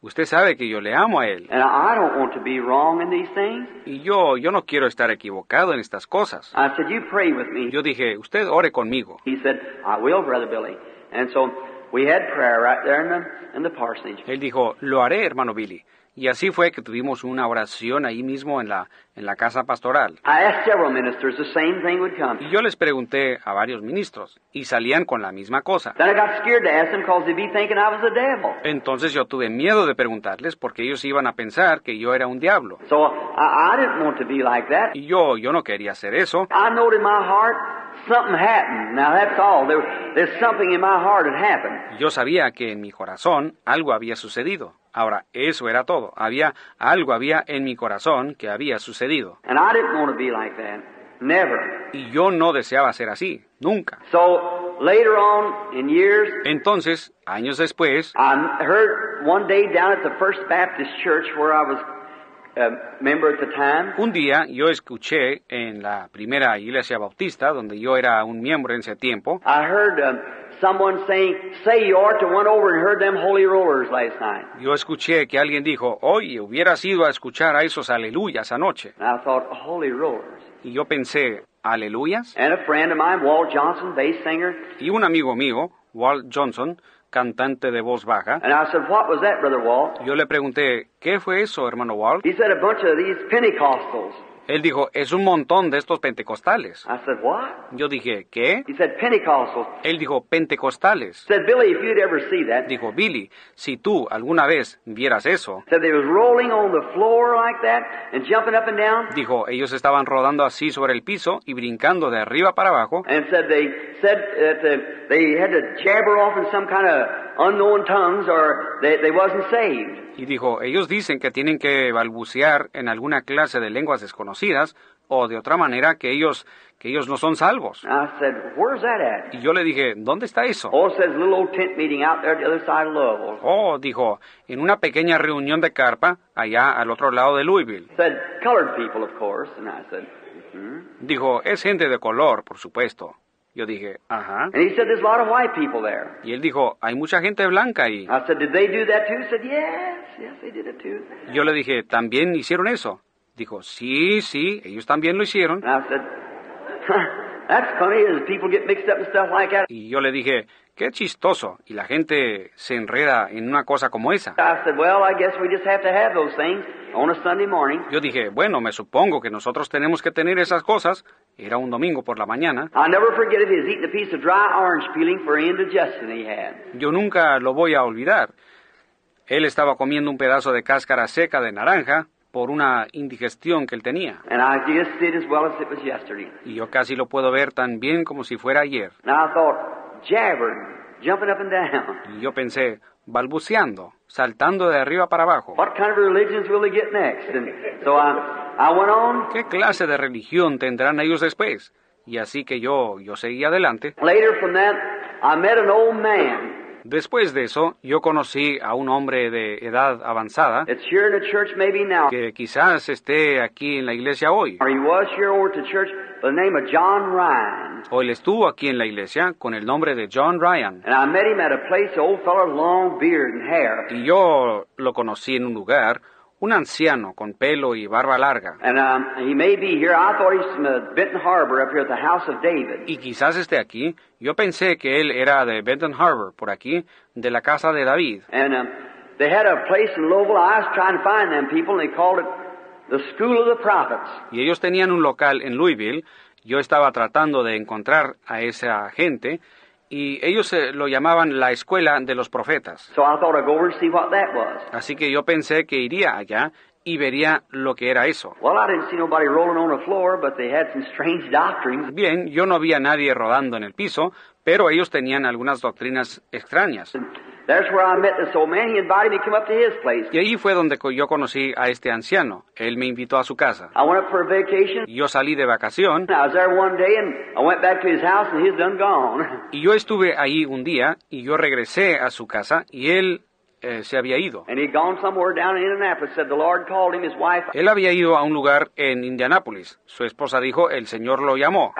Usted sabe que yo le amo a Él. And I don't want to be wrong in these things. Y yo, yo no quiero estar equivocado en estas cosas. I said, You pray with me. Yo dije, usted ore conmigo. He said, I will, Brother Billy. And so we had prayer right there in the, in the parsonage. Él dijo, lo haré, hermano Billy. Y así fue que tuvimos una oración ahí mismo en la, en la casa pastoral. I asked several ministers, the same thing would come. Y yo les pregunté a varios ministros y salían con la misma cosa. Then I got scared to ask them because they'd be thinking I was the devil. Entonces yo tuve miedo de preguntarles porque ellos iban a pensar que yo era un diablo. So I, I didn't want to be like that. Y yo, yo no quería hacer eso. I knowed in my heart something happened. Now that's all. There, there's something in my heart that happened. Yo sabía que en mi corazón algo había sucedido. Ahora, eso era todo. Había algo había en mi corazón que había sucedido. And I didn't want to be like that. Never. Y yo no deseaba ser así, nunca. So later on in years, Entonces, años después, I heard one day down at the First Baptist Church where I was a member at the time. un día yo escuché en la primera iglesia bautista, donde yo era un miembro en ese tiempo, I heard um, someone saying, "Say you ought to went over and heard them holy rollers last night." yo escuché que alguien dijo, oye, hubieras ido a escuchar a esos aleluyas anoche. And I thought, "Holy rollers." Y yo pensé, aleluyas. And a friend of mine, Walt Johnson, bass singer, Y un amigo mío, Walt Johnson, cantante de voz baja, and I said, "What was that, brother Walt?" yo le pregunté, ¿qué fue eso, hermano Walt? He said, "A bunch of these Pentecostals." Él dijo, es un montón de estos pentecostales. I said, "What?" Yo dije, ¿qué? He said, "Pentecostals." Él dijo, pentecostales. Said Billy, if you'd ever see that, Dijo, Billy, si tú alguna vez vieras eso, dijo, ellos estaban rodando así sobre el piso y brincando de arriba para abajo, and said they said that uh, they had to jabber off in some kind of unknown tongues or they, they wasn't saved. y dijo, ellos dicen que tienen que balbucear en alguna clase de lenguas desconocidas o de otra manera que ellos, que ellos no son salvos. I said, where's that at? Y yo le dije, ¿dónde está eso? Oh, it says a little old tent meeting out there at the other side of Louisville. Oh, dijo, en una pequeña reunión de carpa allá al otro lado de Louisville. Said colored people, of course. And I said, hmm Dijo, es gente de color, por supuesto. Yo dije, ajá. And he said, there's a lot of white people there. Y él dijo, hay mucha gente blanca ahí. I said, did they do that too? He said, yes, yes, they did it too. Yo le dije, ¿también hicieron eso? Dijo, sí, sí, ellos también lo hicieron. And I said, That's funny as people get mixed up stuff like that. Y yo le dije, qué chistoso, y la gente se enreda en una cosa como esa. I said, well, I guess we just have to have those things on a Sunday morning. Yo dije, bueno, me supongo que nosotros tenemos que tener esas cosas. Era un domingo por la mañana. I'll never forget if he was eating a piece of dry orange peeling for indigestion he had. Yo nunca lo voy a olvidar. Él estaba comiendo un pedazo de cáscara seca de naranja por una indigestión que él tenía. And I just did as well as it was yesterday. Y yo casi lo puedo ver tan bien como si fuera ayer. Jabbering, jumping up and down. Y yo pensé, balbuceando, saltando de arriba para abajo. What kind of religions will they get next? And so I, I went on. ¿Qué clase de religión tendrán ellos después? Y así que yo, yo seguí adelante. Later from that, I met an old man. Después de eso, yo conocí a un hombre de edad avanzada que quizás esté aquí en la iglesia hoy. Él estuvo aquí en la iglesia con el nombre de John Ryan. And I met him at a place, the old fellow, long beard and hair. Y yo lo conocí en un lugar, un anciano con pelo y barba larga. Um. Y quizás esté aquí. Yo pensé que él era de Benton Harbor, por aquí, de la casa de David. Y ellos tenían un local en Louisville. Yo estaba tratando de encontrar a esa gente y ellos eh, lo llamaban la escuela de los profetas. So I thought I'd go over and see what that was. Así que yo pensé que iría allá y vería lo que era eso. Bien, yo no vi a nadie rodando en el piso, pero ellos tenían algunas doctrinas extrañas. And there's where I met this old man. He invited me to come up to his place. Y ahí fue donde yo conocí a este anciano. Él me invitó a su casa. I went up for a vacation. Yo salí de vacación I was there one day, and I went back to his house, and he's done gone. y yo estuve ahí un día y yo regresé a su casa y él eh, se había ido. And he'd gone somewhere down in Indianapolis. Said the Lord called him. His wife. Él había ido a un lugar en Indianápolis. Su esposa dijo, el Señor lo llamó.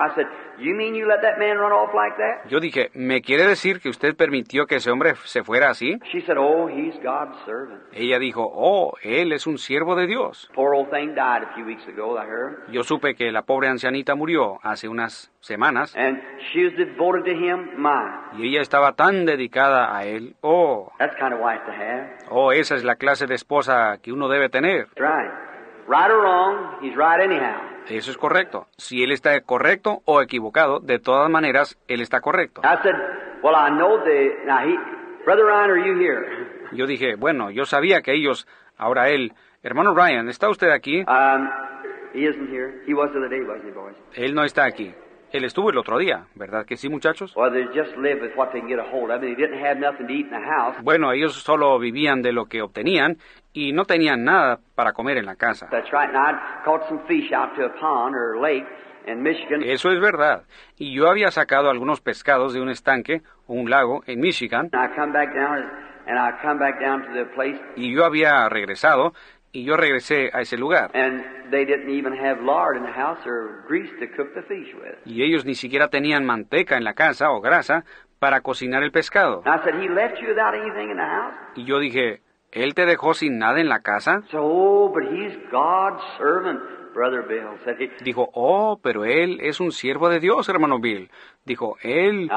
I said, "You mean you let that man run off like that?" Yo dije, ¿me quiere decir que usted permitió que ese hombre se fuera así? She said, "Oh, he's God's servant." Ella dijo, oh, él es un siervo de Dios. Poor old thing died a few weeks ago. I heard. Yo supe que la pobre ancianita murió hace unas semanas And she was devoted to him. My, y ella estaba tan dedicada a él. Oh, that's kind of wife to have. oh, esa es la clase de esposa que uno debe tener. That's right. Right or wrong, he's right anyhow. Eso es correcto. Si él está correcto o equivocado, de todas maneras, él está correcto. I said, "Well, I know the now he, Brother Ryan, are you here?" Yo dije, bueno, yo sabía que ellos, ahora él, hermano Ryan, ¿está usted aquí? Um, he isn't here. He was the other day, wasn't he, boys? Él no está aquí. Él estuvo el otro día, ¿verdad que sí, muchachos? Well, they just live with what they can get a hold of. They didn't have nothing to eat in the house. Bueno, ellos solo vivían de lo que obtenían y no tenían nada para comer en la casa. Eso es verdad. Y yo había sacado algunos pescados de un estanque o un lago en Michigan y yo había regresado y yo regresé a ese lugar. Y ellos ni siquiera tenían manteca en la casa o grasa para cocinar el pescado. Y yo dije, ¿él te dejó sin nada en la casa? So, but he's God's servant, Brother Bill. Said he. Dijo, oh, pero él es un siervo de Dios, hermano Bill. Dijo, él...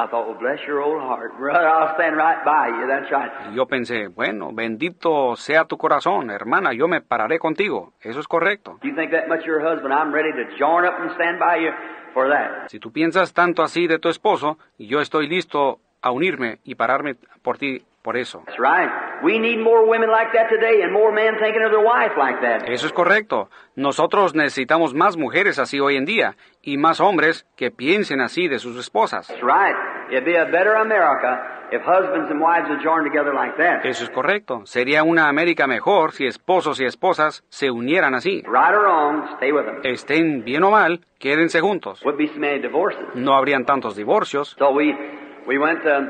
Y yo pensé, bueno, bendito sea tu corazón, hermana, yo me pararé contigo. Eso es correcto. You think that much of your husband, I'm ready to join up and stand by you for that. Si tú piensas tanto así de tu esposo, yo estoy listo a unirme y pararme por ti por eso. That's right. We need more women like that today and more men thinking of their wife like that. Eso es correcto. Nosotros necesitamos más mujeres así hoy en día y más hombres que piensen así de sus esposas. That's right. It'd be a better America if husbands and wives would join together like that. Eso es correcto. Sería una América mejor si esposos y esposas se unieran así. Right or wrong, stay with them. Estén bien o mal, quédense juntos. Would be so many divorces. No habrían tantos divorcios. So we we went. Um,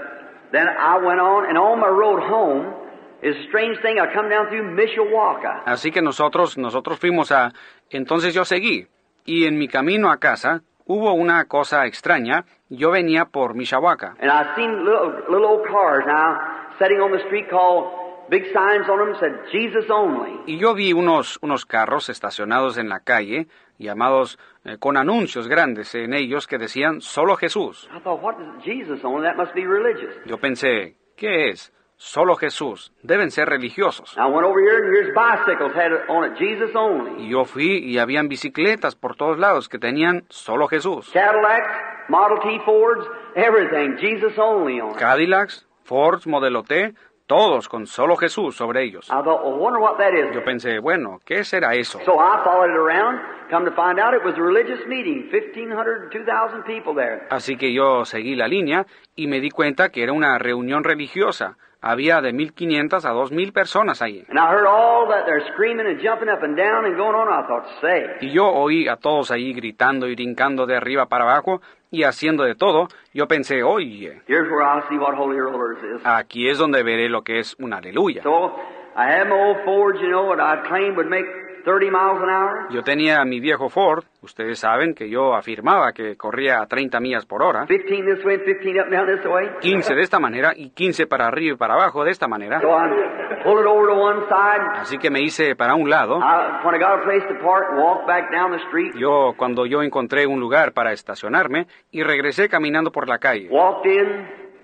then I went on, and on my road home is a strange thing. I come down through Mishawaka. Así que nosotros, nosotros fuimos a... Entonces yo seguí. Y en mi camino a casa hubo una cosa extraña. Yo venía por Mishawaka. And I seen little, little old cars now sitting on the street called big signs on them said Jesus only. Y yo vi unos, unos carros estacionados en la calle, llamados eh, con anuncios grandes en ellos que decían solo Jesús. I thought, what is Jesus only? That must be religious. Yo pensé, ¿qué es? Solo Jesús. Deben ser religiosos. I went over here and here's bicycles had it on it, Jesus only. Y yo fui y habían bicicletas por todos lados que tenían solo Jesús. Cadillacs, Model T Fords, everything, Jesus only on it. Cadillacs, Fords, Modelo T, todos con solo Jesús sobre ellos. I thought, well, wonder what that is. Yo pensé, bueno, ¿qué será eso? So I followed it around. Come to find out, it was a religious meeting. 1,500 to 2,000 people there. Así que yo seguí la línea y me di cuenta que era una reunión religiosa. Había de 1.500 a 2.000 personas ahí. And I heard all that they're screaming and jumping up and down and going on. I thought, say. Y yo oí a todos ahí gritando y brincando de arriba para abajo y haciendo de todo. Yo pensé, oye, Here's where I'll see what Holy Rollers is. aquí es donde veré lo que es un aleluya. So I had my old Fords, you know, what I claimed would make 30 miles an hour. Yo tenía mi viejo Ford, ustedes saben que yo afirmaba que corría a 30 millas por hora, 15 this way and 15 up and down this way. 15 de esta manera y 15 para arriba y para abajo de esta manera. So I pulled it over to one side. Así que me hice para un lado. I, when I got a place to park, walked back down the street. Yo, cuando yo encontré un lugar para estacionarme y regresé caminando por la calle.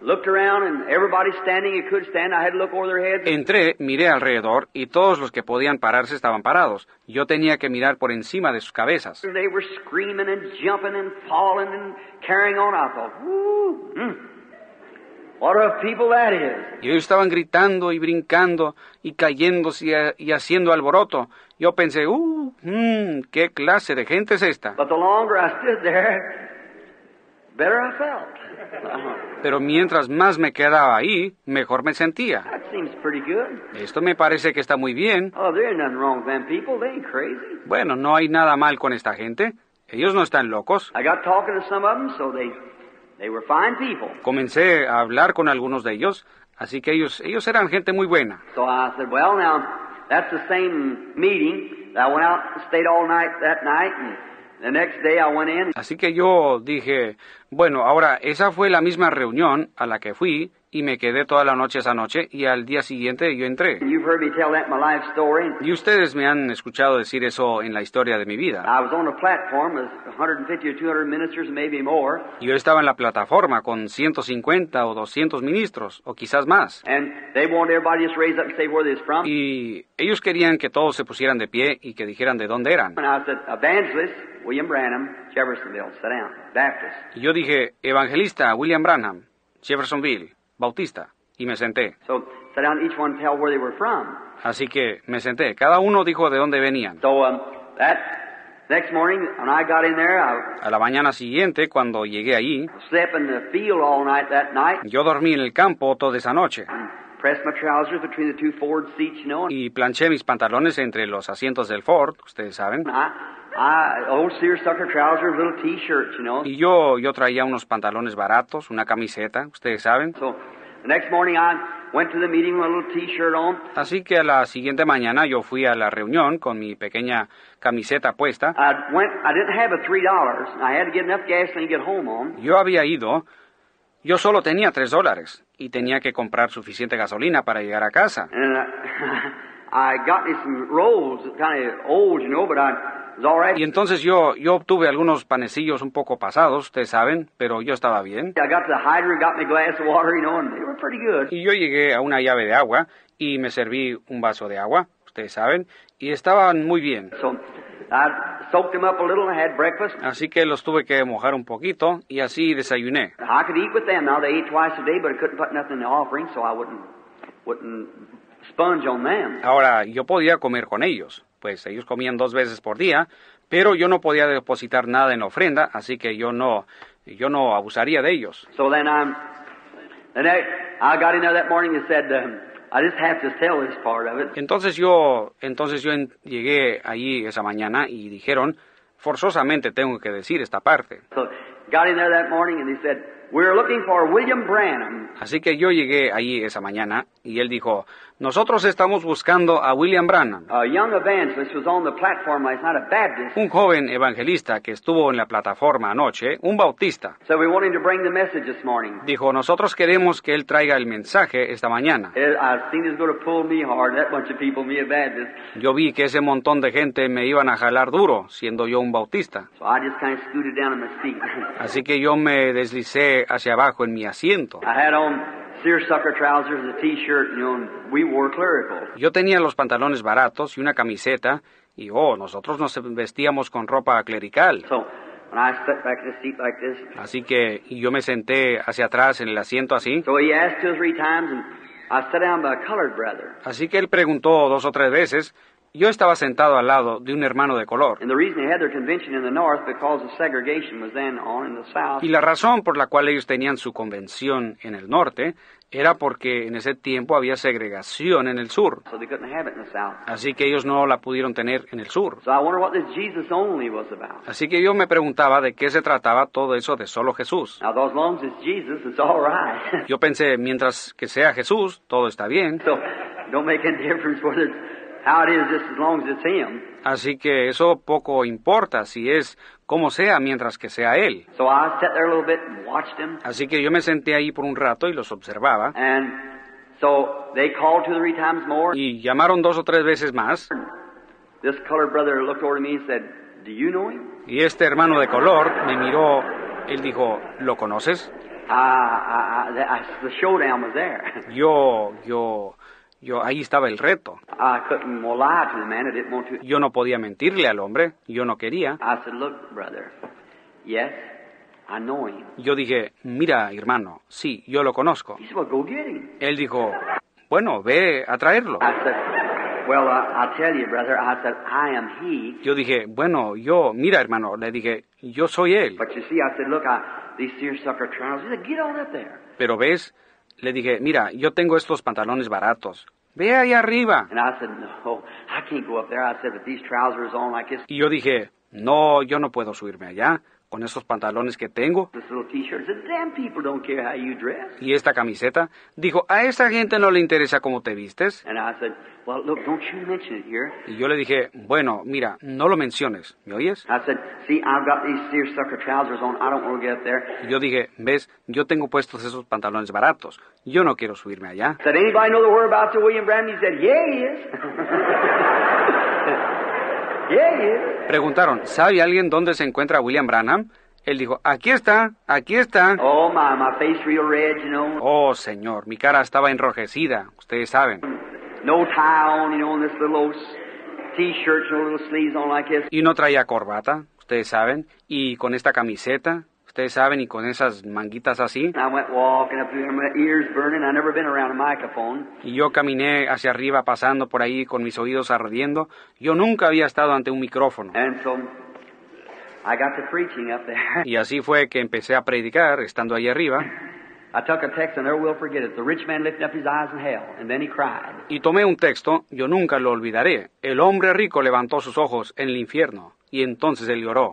Walked in, looked around, and everybody standing who could stand, I had to look over their heads. Entré, miré alrededor y todos los que podían pararse estaban parados. Yo tenía que mirar por encima de sus cabezas. They were screaming and jumping and falling and carrying on. I thought, whoo, what a people that is. Y ellos estaban gritando y brincando y cayéndose y haciendo alboroto. Yo pensé, uh, mm, ¿qué clase de gente es esta? But the longer I stood there, better I felt. Pero mientras más me quedaba ahí, mejor me sentía. Esto me parece que está muy bien. Oh. Bueno, no hay nada mal con esta gente. Ellos no están locos. People. Comencé a hablar con algunos de ellos, así que ellos, ellos eran gente muy buena. Así que yo dije, bueno, ahora esa fue la misma reunión a la que fui y me quedé toda la noche esa noche y al día siguiente yo entré. And you've heard me tell that in my life story. Y ustedes me han escuchado decir eso en la historia de mi vida. I was on a platform with 150 or 200 ministers, maybe more, Yo estaba en la plataforma con 150 o 200 ministros, o quizás más. and they wanted everybody to just raise up and say where they're from. Y ellos querían que todos se pusieran de pie y que dijeran de dónde eran. William Branham, Jeffersonville, sit down, Baptist. Y yo dije, evangelista William Branham, Jeffersonville, Bautista, y me senté. So sit down, each one tell where they were from. Así que me senté. Cada uno dijo de dónde venían. So um, that next morning, when I got in there, I A la mañana siguiente, cuando llegué allí, slept in the field all night that night. yo dormí en el campo toda esa noche Pressed my trousers between the two forward seats, you know. And y planché mis pantalones entre los asientos del Ford, ustedes saben. I, I, old seersucker trousers, little t-shirts, you know. Y yo, yo traía unos pantalones baratos, una camiseta, ustedes saben. So the next morning, I went to the meeting with a little t-shirt on. Así que a la siguiente mañana yo fui a la reunión con mi pequeña camiseta puesta. I went. I didn't have a three dollars. I had to get enough gasoline to get home on. Yo había ido, yo solo tenía tres dólares y tenía que comprar suficiente gasolina para llegar a casa. Uh. Y entonces yo, yo obtuve algunos panecillos un poco pasados, ustedes saben, pero yo estaba bien. Y yo llegué a una llave de agua y me serví un vaso de agua, ustedes saben, y estaban muy bien. So I soaked them up a little and had breakfast. Así que los tuve que mojar un poquito y así desayuné. I could eat with them. Now they ate twice a day, but I couldn't put nothing in the offering, so I wouldn't wouldn't sponge on them. Ahora, yo podía comer con ellos, pues ellos comían dos veces por día, pero yo no podía depositar nada en la ofrenda, así que yo no, yo no abusaría de ellos. So then I'm, then I, I got in there that morning and said, um, Entonces yo, entonces yo llegué allí esa mañana y dijeron, forzosamente tengo que decir esta parte. So got in there that morning and he said, we're looking for William Branham. Así que yo llegué allí esa mañana y él dijo, nosotros estamos buscando a William Branham, un joven evangelista que estuvo en la plataforma anoche, un bautista. So we want him to bring the message this morning. Dijo, nosotros queremos que él traiga el mensaje esta mañana. Yo vi que ese montón de gente me iban a jalar duro, siendo yo un bautista. Así que yo me deslicé hacia abajo en mi asiento. I had on seersucker trousers, a t-shirt, you know, and we wore clerical. Yo tenía los pantalones baratos y una camiseta, y oh, nosotros nos vestíamos con ropa clerical. So when I stepped back in the seat like this, Así que yo me senté hacia atrás en el asiento así. Así que él preguntó dos o tres veces. Yo estaba sentado al lado de un hermano de color. And the reason they had their convention in the north because the segregation was then on in the south. Y la razón por la cual ellos tenían su convención en el norte era porque en ese tiempo había segregación en el sur. So they couldn't have it in the south. Así que ellos no la pudieron tener en el sur. So I wonder what this Jesus only was about. Así que yo me preguntaba de qué se trataba todo eso de solo Jesús. Yo pensé, mientras que sea Jesús, todo está bien. so don't make any difference whether it's how it is, just as long as it's Him. Así que eso poco importa si es como sea mientras que sea Él. So I sat there a little bit and watched him. Así que yo me senté ahí por un rato y los observaba. And so they called two or three times more. Y llamaron dos o tres veces más. This colored brother looked over to me and said, Do you know him? Y este hermano de color me miró. Él dijo, ¿lo conoces? Showdown was there. Yo, yo, yo, ahí estaba el reto. Yo no podía mentirle al hombre. Yo no quería. Yo dije, mira, hermano, sí, yo lo conozco. Él dijo, bueno, ve a traerlo. I said, Well, I, I tell you, brother, I said, I am he. Yo dije, bueno, yo, mira, hermano, le dije, yo soy él. Pero ves, le dije, mira, yo tengo estos pantalones baratos. Ve ahí arriba. And I said, No, I can't go up there. I said, With these trousers on like this, Y yo dije, no, yo no puedo subirme allá con estos pantalones que tengo y esta camiseta. Dijo, a esa gente no le interesa cómo te vistes. And I said, Well, look, don't you mention it here. Y yo le dije, bueno, mira, no lo menciones, ¿me oyes? I said, See, I've got these seersucker trousers on. I don't want to get up there. Y yo dije, ves, yo tengo puestos esos pantalones baratos. Yo no quiero subirme allá. Preguntaron, ¿sabe alguien dónde se encuentra William Branham? Él dijo, aquí está, aquí está. Oh, my, my face real red, you know. Oh, señor, mi cara estaba enrojecida, ustedes saben. No tie on, you know, this little old t-shirt, you know, little sleeves on like this. Y no traía corbata, ustedes saben. Y con esta camiseta, ustedes saben, y con esas manguitas así. Y yo caminé hacia arriba pasando por ahí con mis oídos ardiendo. Yo nunca había estado ante un micrófono. And so I got to preaching up there. Y así fue que empecé a predicar estando ahí arriba. Y tomé un texto, yo nunca lo olvidaré. El hombre rico levantó sus ojos en el infierno. Y entonces él lloró.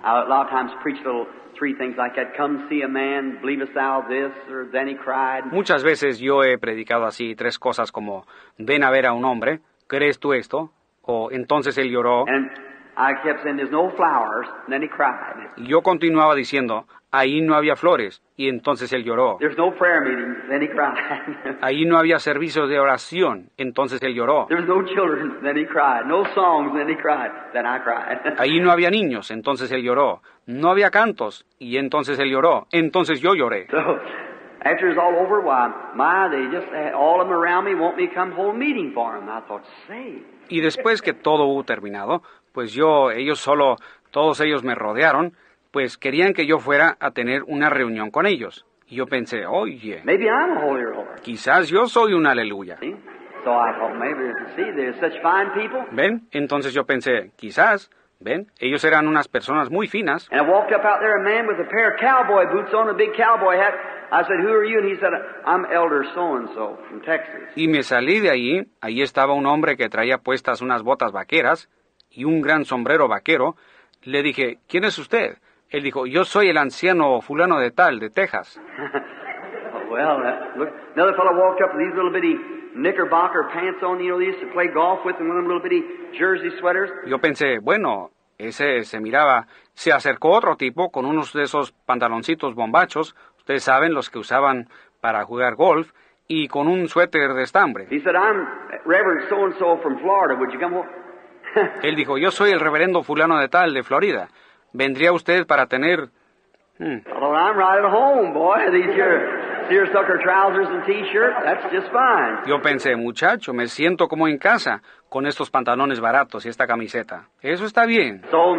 I a lot of times preach little three things like that. Come see a man, believest thou this, or then he cried. Muchas veces yo he predicado así tres cosas como, ven a ver a un hombre, ¿crees tú esto? O entonces él lloró. And I kept saying, there's no flowers, and then he cried. Y yo continuaba diciendo, ahí no había flores. Y entonces él lloró. There's no prayer meeting, then he cried. Ahí no había servicios de oración. Entonces él lloró. There's no children, then he cried. No songs, then he cried. Then I cried. Ahí no había niños. Entonces él lloró. No había cantos. Y entonces él lloró. Entonces yo lloré. so after it's all over, why, my, they just had all of them around me want me to come hold a meeting for them. I thought, say, Y después que todo hubo terminado, pues yo, ellos solo, todos ellos me rodearon, pues querían que yo fuera a tener una reunión con ellos. Y yo pensé, oye, maybe I'm a quizás yo soy un aleluya. See? So I thought, maybe, see, they're such fine people. ¿Ven? Entonces yo pensé, quizás, ¿ven? Ellos eran unas personas muy finas. Y me salí de allí, allí estaba un hombre que traía puestas unas botas vaqueras y un gran sombrero vaquero. Le dije, ¿quién es usted? Él dijo, yo soy el anciano fulano de tal, de Texas. Well, uh, look, another fellow walked up with these little bitty knickerbocker pants on, you know, they used to play golf with, and one of them little bitty jersey sweaters. Yo pensé, bueno, ese se miraba. Se acercó otro tipo con unos de esos pantaloncitos bombachos, ustedes saben, los que usaban para jugar golf, y con un suéter de estambre. He said, I'm Reverend so-and-so from Florida. Would you come over? Él dijo, yo soy el reverendo fulano de tal, de Florida. ¿Vendría usted para tener... Hmm, Well, I'm right at home, boy. These here seersucker trousers and T-shirt, that's just fine. Yo pensé, muchacho, me siento como en casa con estos pantalones baratos y esta camiseta. Eso está bien. So,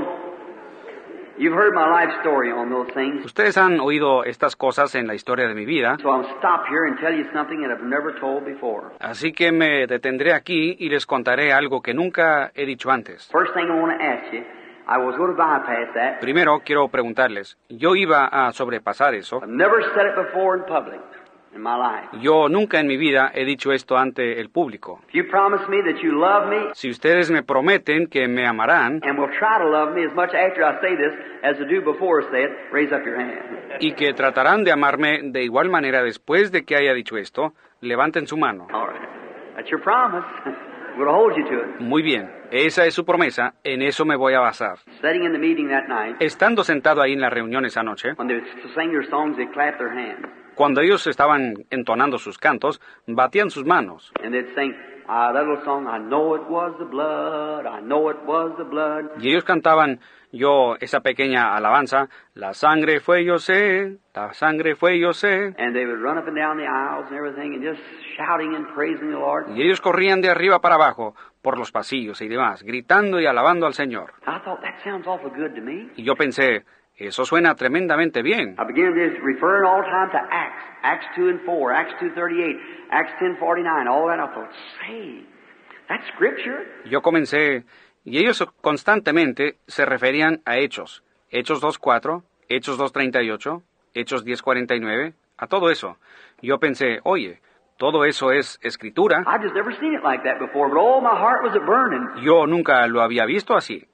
you've heard my life story on those things. Ustedes han oído estas cosas en la historia de mi vida, So I'll stop here and tell you something that I've never told before. así que me detendré aquí y les contaré algo que nunca he dicho antes. First thing I want to ask you, I was going to bypass that. Primero quiero preguntarles, yo iba a sobrepasar eso. I've never said it before in public. Yo nunca en mi vida he dicho esto ante el público. If you promise me that you love me Si ustedes me prometen que me amarán and will try to love me as much after I say this as I do before I say it, raise up your hand. y que tratarán de amarme de igual manera después de que haya dicho esto, levanten su mano. All right. That's your promise. Muy bien, esa es su promesa, en eso me voy a basar. Estando sentado ahí en la reunión esa noche, when they sing their songs, they clap their hands. cuando ellos estaban entonando sus cantos, batían sus manos And they'd sing that little song, I know it was the blood, I know it was the blood. y ellos cantaban yo esa pequeña alabanza, la sangre fue yo sé, la sangre fue yo sé, And they would run up and down the aisles and everything and just shouting and praising the Lord. y ellos corrían de arriba para abajo por los pasillos y demás, gritando y alabando al Señor. I thought, that sounds awful good to me. Y yo pensé, eso suena tremendamente bien. I began to referring all the time to Acts, Acts 2 and 4, Acts 2.38, Acts 10.49, all that. I thought, say, that's scripture. Yo comencé, y ellos constantemente se referían a Hechos, Hechos 2.4, Hechos 2.38, Hechos 10.49, a todo eso. Yo pensé, oye, todo eso es escritura. I just never seen it like that before, but my heart was a burning. Yo nunca lo había visto así.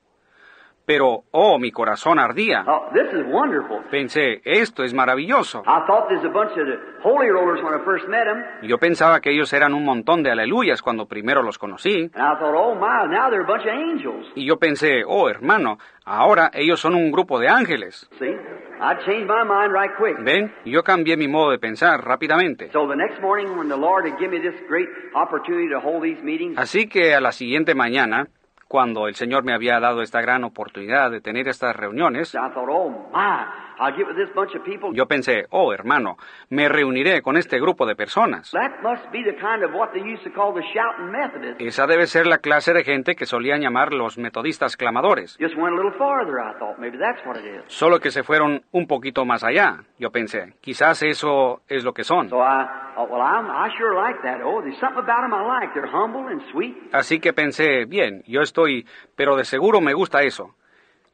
Pero, oh, mi corazón ardía. Oh, this is wonderful. Pensé, esto es maravilloso. I thought there's a bunch of the holy rollers when I first met them, Yo pensaba que ellos eran un montón de aleluyas cuando primero los conocí. and I thought, oh my, now they're a bunch of angels. Y yo pensé, oh, hermano, ahora ellos son un grupo de ángeles. See, I changed my mind right quick. ¿Ven? Yo cambié mi modo de pensar rápidamente. So the next morning, when the Lord had given me this great opportunity to hold these meetings, Así que a la siguiente mañana, cuando el Señor me había dado esta gran oportunidad de tener estas reuniones, Oh yo pensé, oh hermano, me reuniré con este grupo de personas. That must be the kind of what they used to call the shouting Methodists. Esa debe ser la clase de gente que solían llamar los metodistas clamadores. Solo que se fueron un poquito más allá, yo pensé. Quizás eso es lo que son. Oh, and sweet. Así que pensé, bien, yo estoy, pero de seguro me gusta eso.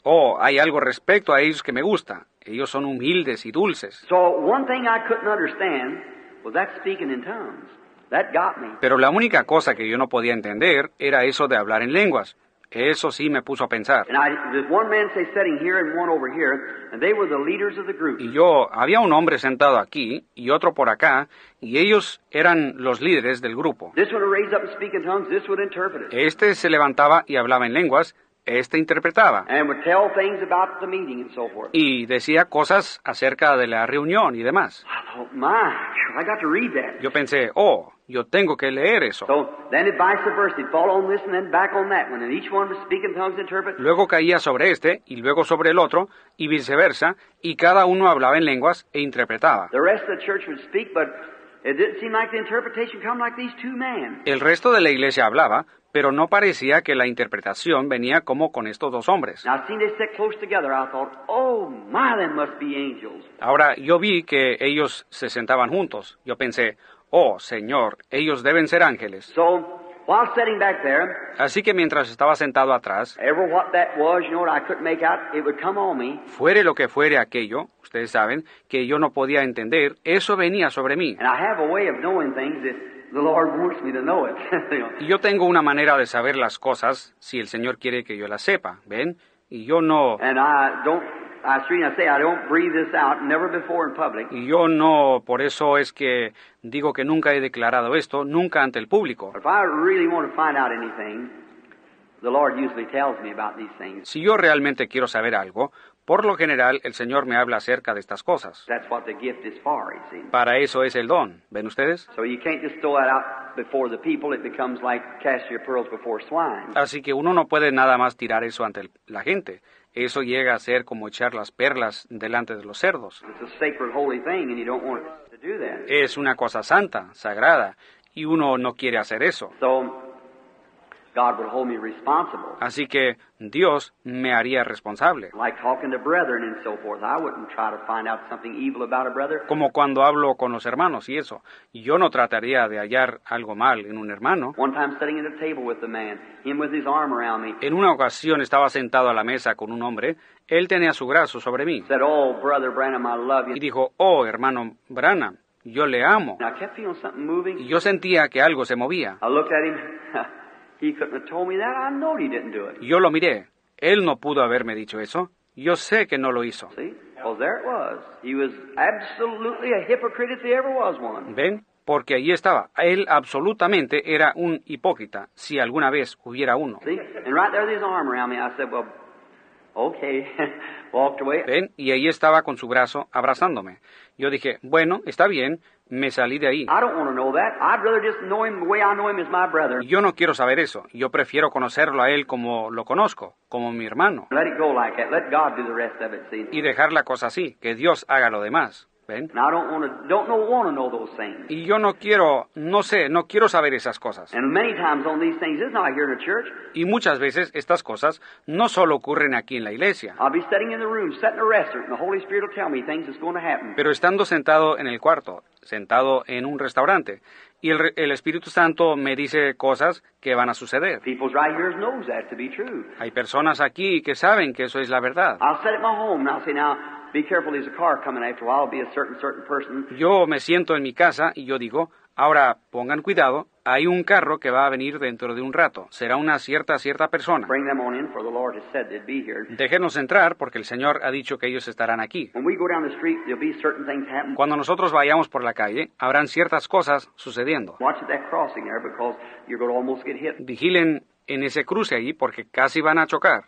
Oh, hay algo respecto a ellos que me gusta. Ellos son humildes y dulces. So one thing I couldn't understand was that speaking in tongues. That got me. Pero la única cosa que yo no podía entender era eso de hablar en lenguas. Eso sí me puso a pensar. And I, there's one man say sitting here and one over here, and they were the leaders of the group. Y yo, había un hombre sentado aquí y otro por acá, y ellos eran los líderes del grupo. This one would raise up and speak in tongues. This would interpret it. Este se levantaba y hablaba en lenguas, este interpretaba. And would tell things about the meeting and so forth. Y decía cosas acerca de la reunión y demás. That. Yo pensé, oh, yo tengo que leer eso. So then it vice versa. It'd fall on this and then back on that one. And each one would speak in tongues, interpret. Luego caía sobre este y luego sobre el otro y viceversa, y cada uno hablaba en lenguas e interpretaba. El resto de la iglesia hablaba, pero no parecía que la interpretación venía como con estos dos hombres. Oh my, them must be angels. Ahora yo vi que ellos se sentaban juntos. Yo pensé, oh Señor, ellos deben ser ángeles. So while sitting back there, Así que mientras estaba sentado atrás, fuere lo que fuere aquello, ustedes saben, que yo no podía entender, eso venía sobre mí. Y yo tengo una manera de saber las cosas si el Señor quiere que yo las sepa, ¿ven? Y yo no, and I don't I street, I say I don't breathe this out, never before in public. Y yo no, por eso es que digo que nunca he declarado esto, nunca ante el público. But if I really want to find out anything, the Lord usually tells me about these things. Si yo realmente quiero saber algo, por lo general el Señor me habla acerca de estas cosas. That's what the gift is for. Para eso es el don, ¿ven ustedes? So you can't just throw that out before the people. It becomes like cast your pearls before swine. Así que uno no puede nada más tirar eso ante la gente. Eso llega a ser como echar las perlas delante de los cerdos. It's a sacred, holy thing, and you don't want to do that. Es una cosa santa, sagrada, y uno no quiere hacer eso. So God would hold me responsible. Así que Dios me haría responsable. Like talking to brethren and so forth. I wouldn't try to find out something evil about a brother. Como cuando hablo con los hermanos y eso. Yo no trataría de hallar algo mal en un hermano. One time sitting at a table with the man, him with his arm around me, En una ocasión estaba sentado a la mesa con un hombre. Él tenía su brazo sobre mí. said, Oh, brother Branham, I love you. Y dijo, oh, hermano Branham, yo le amo. Y yo sentía que algo se movía. I looked at him. he couldn't have told me that. I know he didn't do it. Yo lo miré. Él no pudo haberme dicho eso. Yo sé que no lo hizo. See? Well, there it was. He was absolutely a hypocrite if there ever was one. ¿Ven? Porque allí estaba. Él absolutamente era un hipócrita, si alguna vez hubiera uno. See? And right there with his arm around me, I said, Well, okay. Walked away. ¿Ven? Y ahí estaba con su brazo abrazándome. Yo dije, bueno, está bien, me salí de ahí. Yo no quiero saber eso. Yo prefiero conocerlo a él como lo conozco, como mi hermano. Y dejar la cosa así, que Dios haga lo demás. ¿Ven? Y yo no quiero, no sé, no quiero saber esas cosas. Y muchas veces estas cosas no solo ocurren aquí en la iglesia, pero estando sentado en el cuarto, sentado en un restaurante, y el, Espíritu Santo me dice cosas que van a suceder. Hay personas aquí que saben que eso es la verdad. I'll sit at my home and I'll say, now, be careful, there's a car coming after a while. It'll be a certain, certain person. Yo me siento en mi casa y yo digo, ahora pongan cuidado, hay un carro que va a venir dentro de un rato, será una cierta, cierta persona. Bring them on in, for the Lord has said they'd be here. Déjenos entrar porque el Señor ha dicho que ellos estarán aquí. When we go down the street, there'll be certain things happen. Cuando nosotros vayamos por la calle, habrán ciertas cosas sucediendo. Vigilen en ese cruce allí porque casi van a chocar.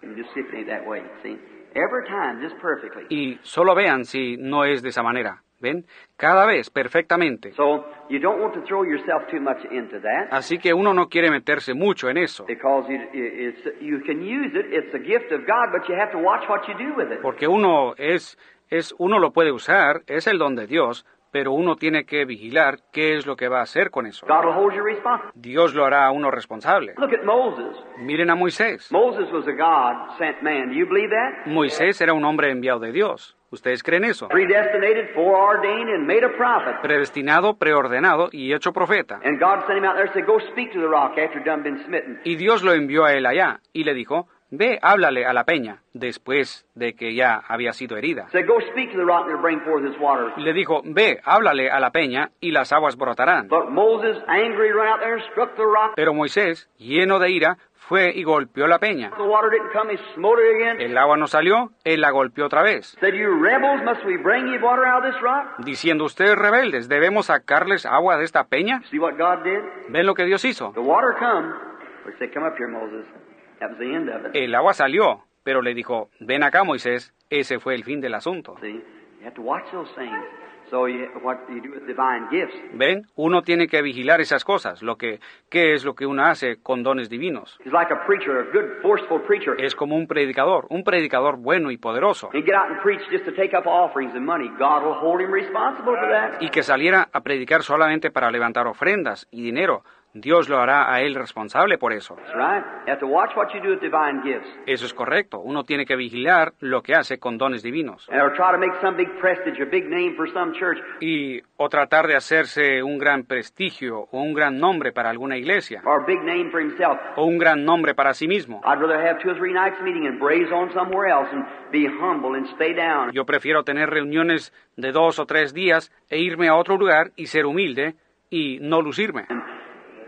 Y solo vean si no es de esa manera. ¿Ven? Cada vez perfectamente. So you don't want to throw yourself too much into that Así que uno no quiere meterse mucho en eso. because you, it's, you can use it. It's a gift of God, but you have to watch what you do with it. Porque uno es, es, uno lo puede usar, es el don de Dios, pero uno tiene que vigilar qué es lo que va a hacer con eso. Dios lo hará a uno responsable. Miren a Moisés. Moisés era un hombre enviado de Dios. ¿Ustedes creen eso? Predestinado, preordenado y hecho profeta. Y Dios lo envió a él allá y le dijo, ve, háblale a la peña, después de que ya había sido herida. Le dijo, ve, háblale a la peña y las aguas brotarán. But Moses, angry, ran out there and struck the rock. Pero Moisés, lleno de ira, fue y golpeó la peña. El agua no salió, él la golpeó otra vez, diciendo ustedes rebeldes, ¿debemos sacarles agua de esta peña? See what God did? ¿Ven lo que Dios hizo? El agua salió, pero le dijo, ven acá Moisés, ese fue el fin del asunto. See? You have to watch those things. So you, what you do with divine gifts. ¿Ven? Uno tiene que vigilar esas cosas, lo que, qué es lo que uno hace con dones divinos. He's like a preacher, a good, forceful preacher. Es como un predicador, un predicador bueno y poderoso, He'd get out and preach just to take up offerings and money. God will hold him responsible for that. y que saliera a predicar solamente para levantar ofrendas y dinero. Dios lo hará a él responsable por eso. Eso es correcto. Uno tiene que vigilar lo que hace con dones divinos. And or try to make some big prestige, a big name for some church. Y o tratar de hacerse un gran prestigio o un gran nombre para alguna iglesia or a big name for himself. o un gran nombre para sí mismo. I'd rather have two or three nights meeting and braze on somewhere else and be humble and stay down. Yo prefiero tener reuniones de dos o tres días e irme a otro lugar y ser humilde y no lucirme.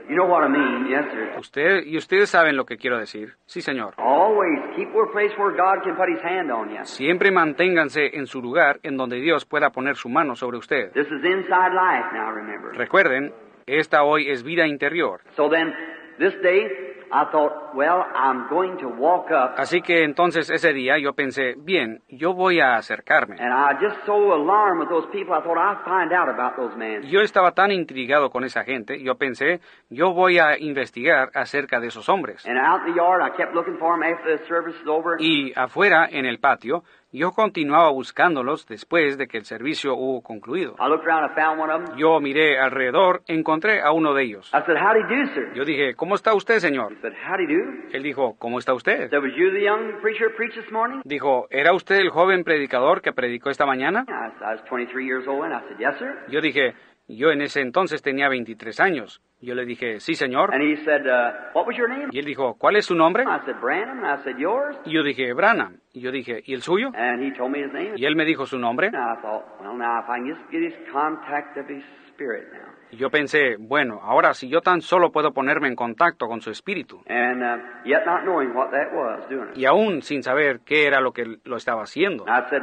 You know what I mean? Yes, sir. Usted y ustedes saben lo que quiero decir. Sí, señor. Always keep a place where God can put His hand on you. Siempre manténganse en su lugar en donde Dios pueda poner su mano sobre usted. This is inside life now, remember. Recuerden, esta hoy es vida interior. So then, this day, I thought, well, I'm going to walk up, Así que entonces ese día yo pensé, bien, yo voy a acercarme. and I just so alarmed with those people, I thought I'd find out about those men. Yo estaba tan intrigado con esa gente, yo pensé, yo voy a investigar acerca de esos hombres. And out in the yard, I kept looking for them after the service was over. Y afuera, en el patio, yo continuaba buscándolos después de que el servicio hubo concluido. I looked around, I found one of them. Yo miré alrededor, encontré a uno de ellos. I said, howdy do, sir. Yo dije, ¿cómo está usted, señor? He said, howdy do. Él dijo, ¿cómo está usted? Said, was you the young preacher that preached this morning? Dijo, ¿era usted el joven predicador que predicó esta mañana? I, I was 23 years old, and I said, yes, sir. Yo dije, yo en ese entonces tenía 23 años. Yo le dije, sí, señor. And he said, uh, what was your name? Y él dijo, ¿cuál es su nombre? I said, Brandon. And I said, yours? Y yo dije, Branham. Y yo dije, ¿y el suyo? And he told me his name. Y él me dijo su nombre. And I thought, well, now if I can just get his contact of his spirit now. Y yo pensé, bueno, ahora si yo tan solo puedo ponerme en contacto con su espíritu. And uh, yet not knowing what that was doing it. Y aún sin saber qué era lo que lo estaba haciendo. I said,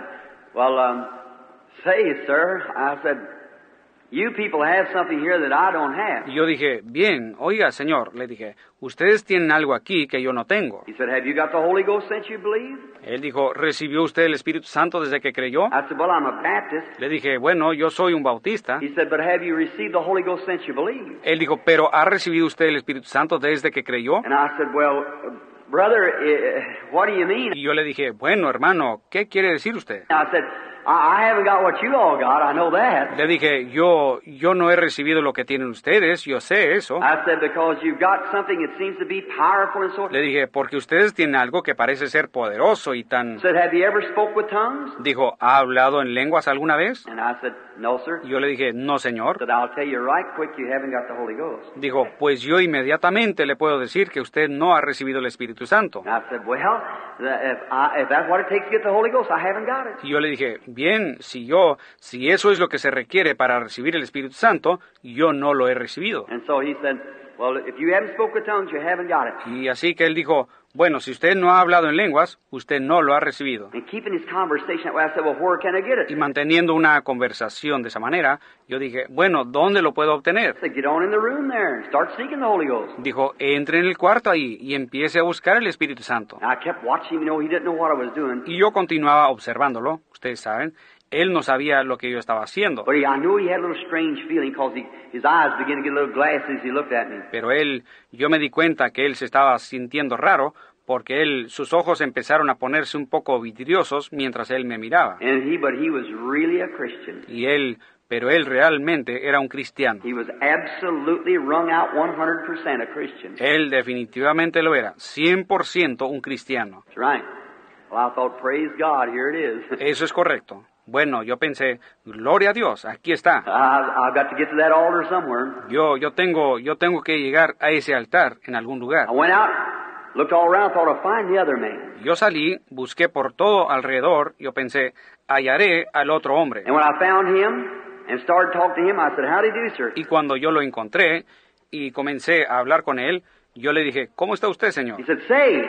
well, um, say, sir, I said, Y yo dije, bien, oiga, señor, le dije, ustedes tienen algo aquí que yo no tengo. He said, have you got the Holy Ghost since you believe? Él dijo, ¿recibió usted el Espíritu Santo desde que creyó? I said, well, I'm a Baptist. Le dije, bueno, yo soy un bautista. He said, but have you received the Holy Ghost since you believe? Él dijo, ¿pero ha recibido usted el Espíritu Santo desde que creyó? And I said, well, brother, what do you mean? Y yo le dije, bueno, hermano, ¿qué quiere decir usted? I said, I, I haven't got what you all got. I know that. Le dije, yo, yo no he recibido lo que tienen ustedes, yo sé eso. I said, because you've got something that seems to be powerful and so Le dije, porque ustedes tienen algo que parece ser poderoso y tan... said, have you ever spoke with tongues? Dijo, ¿ha hablado en lenguas alguna vez? And I said, no, sir. Y yo le dije, no, señor. said, I'll tell you right quick, you haven't got the Holy Ghost. Dijo, pues yo inmediatamente le puedo decir que usted no ha recibido el Espíritu Santo. And I said, well, the- if, I, if that's what it takes to get the Holy Ghost, I haven't got it. Y yo le dije, bien, si yo, si eso es lo que se requiere para recibir el Espíritu Santo, yo no lo he recibido. Well, if you haven't spoke with tongues, you haven't got it. Y así que él dijo, bueno, si usted no ha hablado en lenguas, usted no lo ha recibido. And keeping his conversation that way, I said, well, where can I get it? Y manteniendo una conversación de esa manera, yo dije, bueno, ¿dónde lo puedo obtener? Dijo, entre en el cuarto ahí y empiece a buscar el Espíritu Santo. And I kept watching him, you know, he didn't know what I was doing. Y yo continuaba observándolo, ustedes saben, él no sabía lo que yo estaba haciendo, But he, I knew he had a little strange feeling because he, his eyes began to get a little glassy as he looked at me. pero él, yo me di cuenta que él se estaba sintiendo raro porque él, sus ojos empezaron a ponerse un poco vidriosos mientras él me miraba. And he, but he was really a Christian. Y él, pero él realmente era un cristiano. He was absolutely wrung out 100% a Christian. Él definitivamente lo era, 100% un cristiano. That's right. Well, I thought, praise God, here it is. Eso es correcto. Bueno, yo pensé, gloria a Dios, aquí está. I, I've got to get to that altar somewhere. Yo, yo tengo, yo tengo que llegar a ese altar en algún lugar. I went out, looked all around, thought I'd find the other man. Yo salí, busqué por todo alrededor, yo pensé, hallaré al otro hombre. And when I found him and started talking to him, I said, howdy do, sir. Y cuando yo lo encontré y comencé a hablar con él, yo le dije, ¿cómo está usted, señor? He said, say,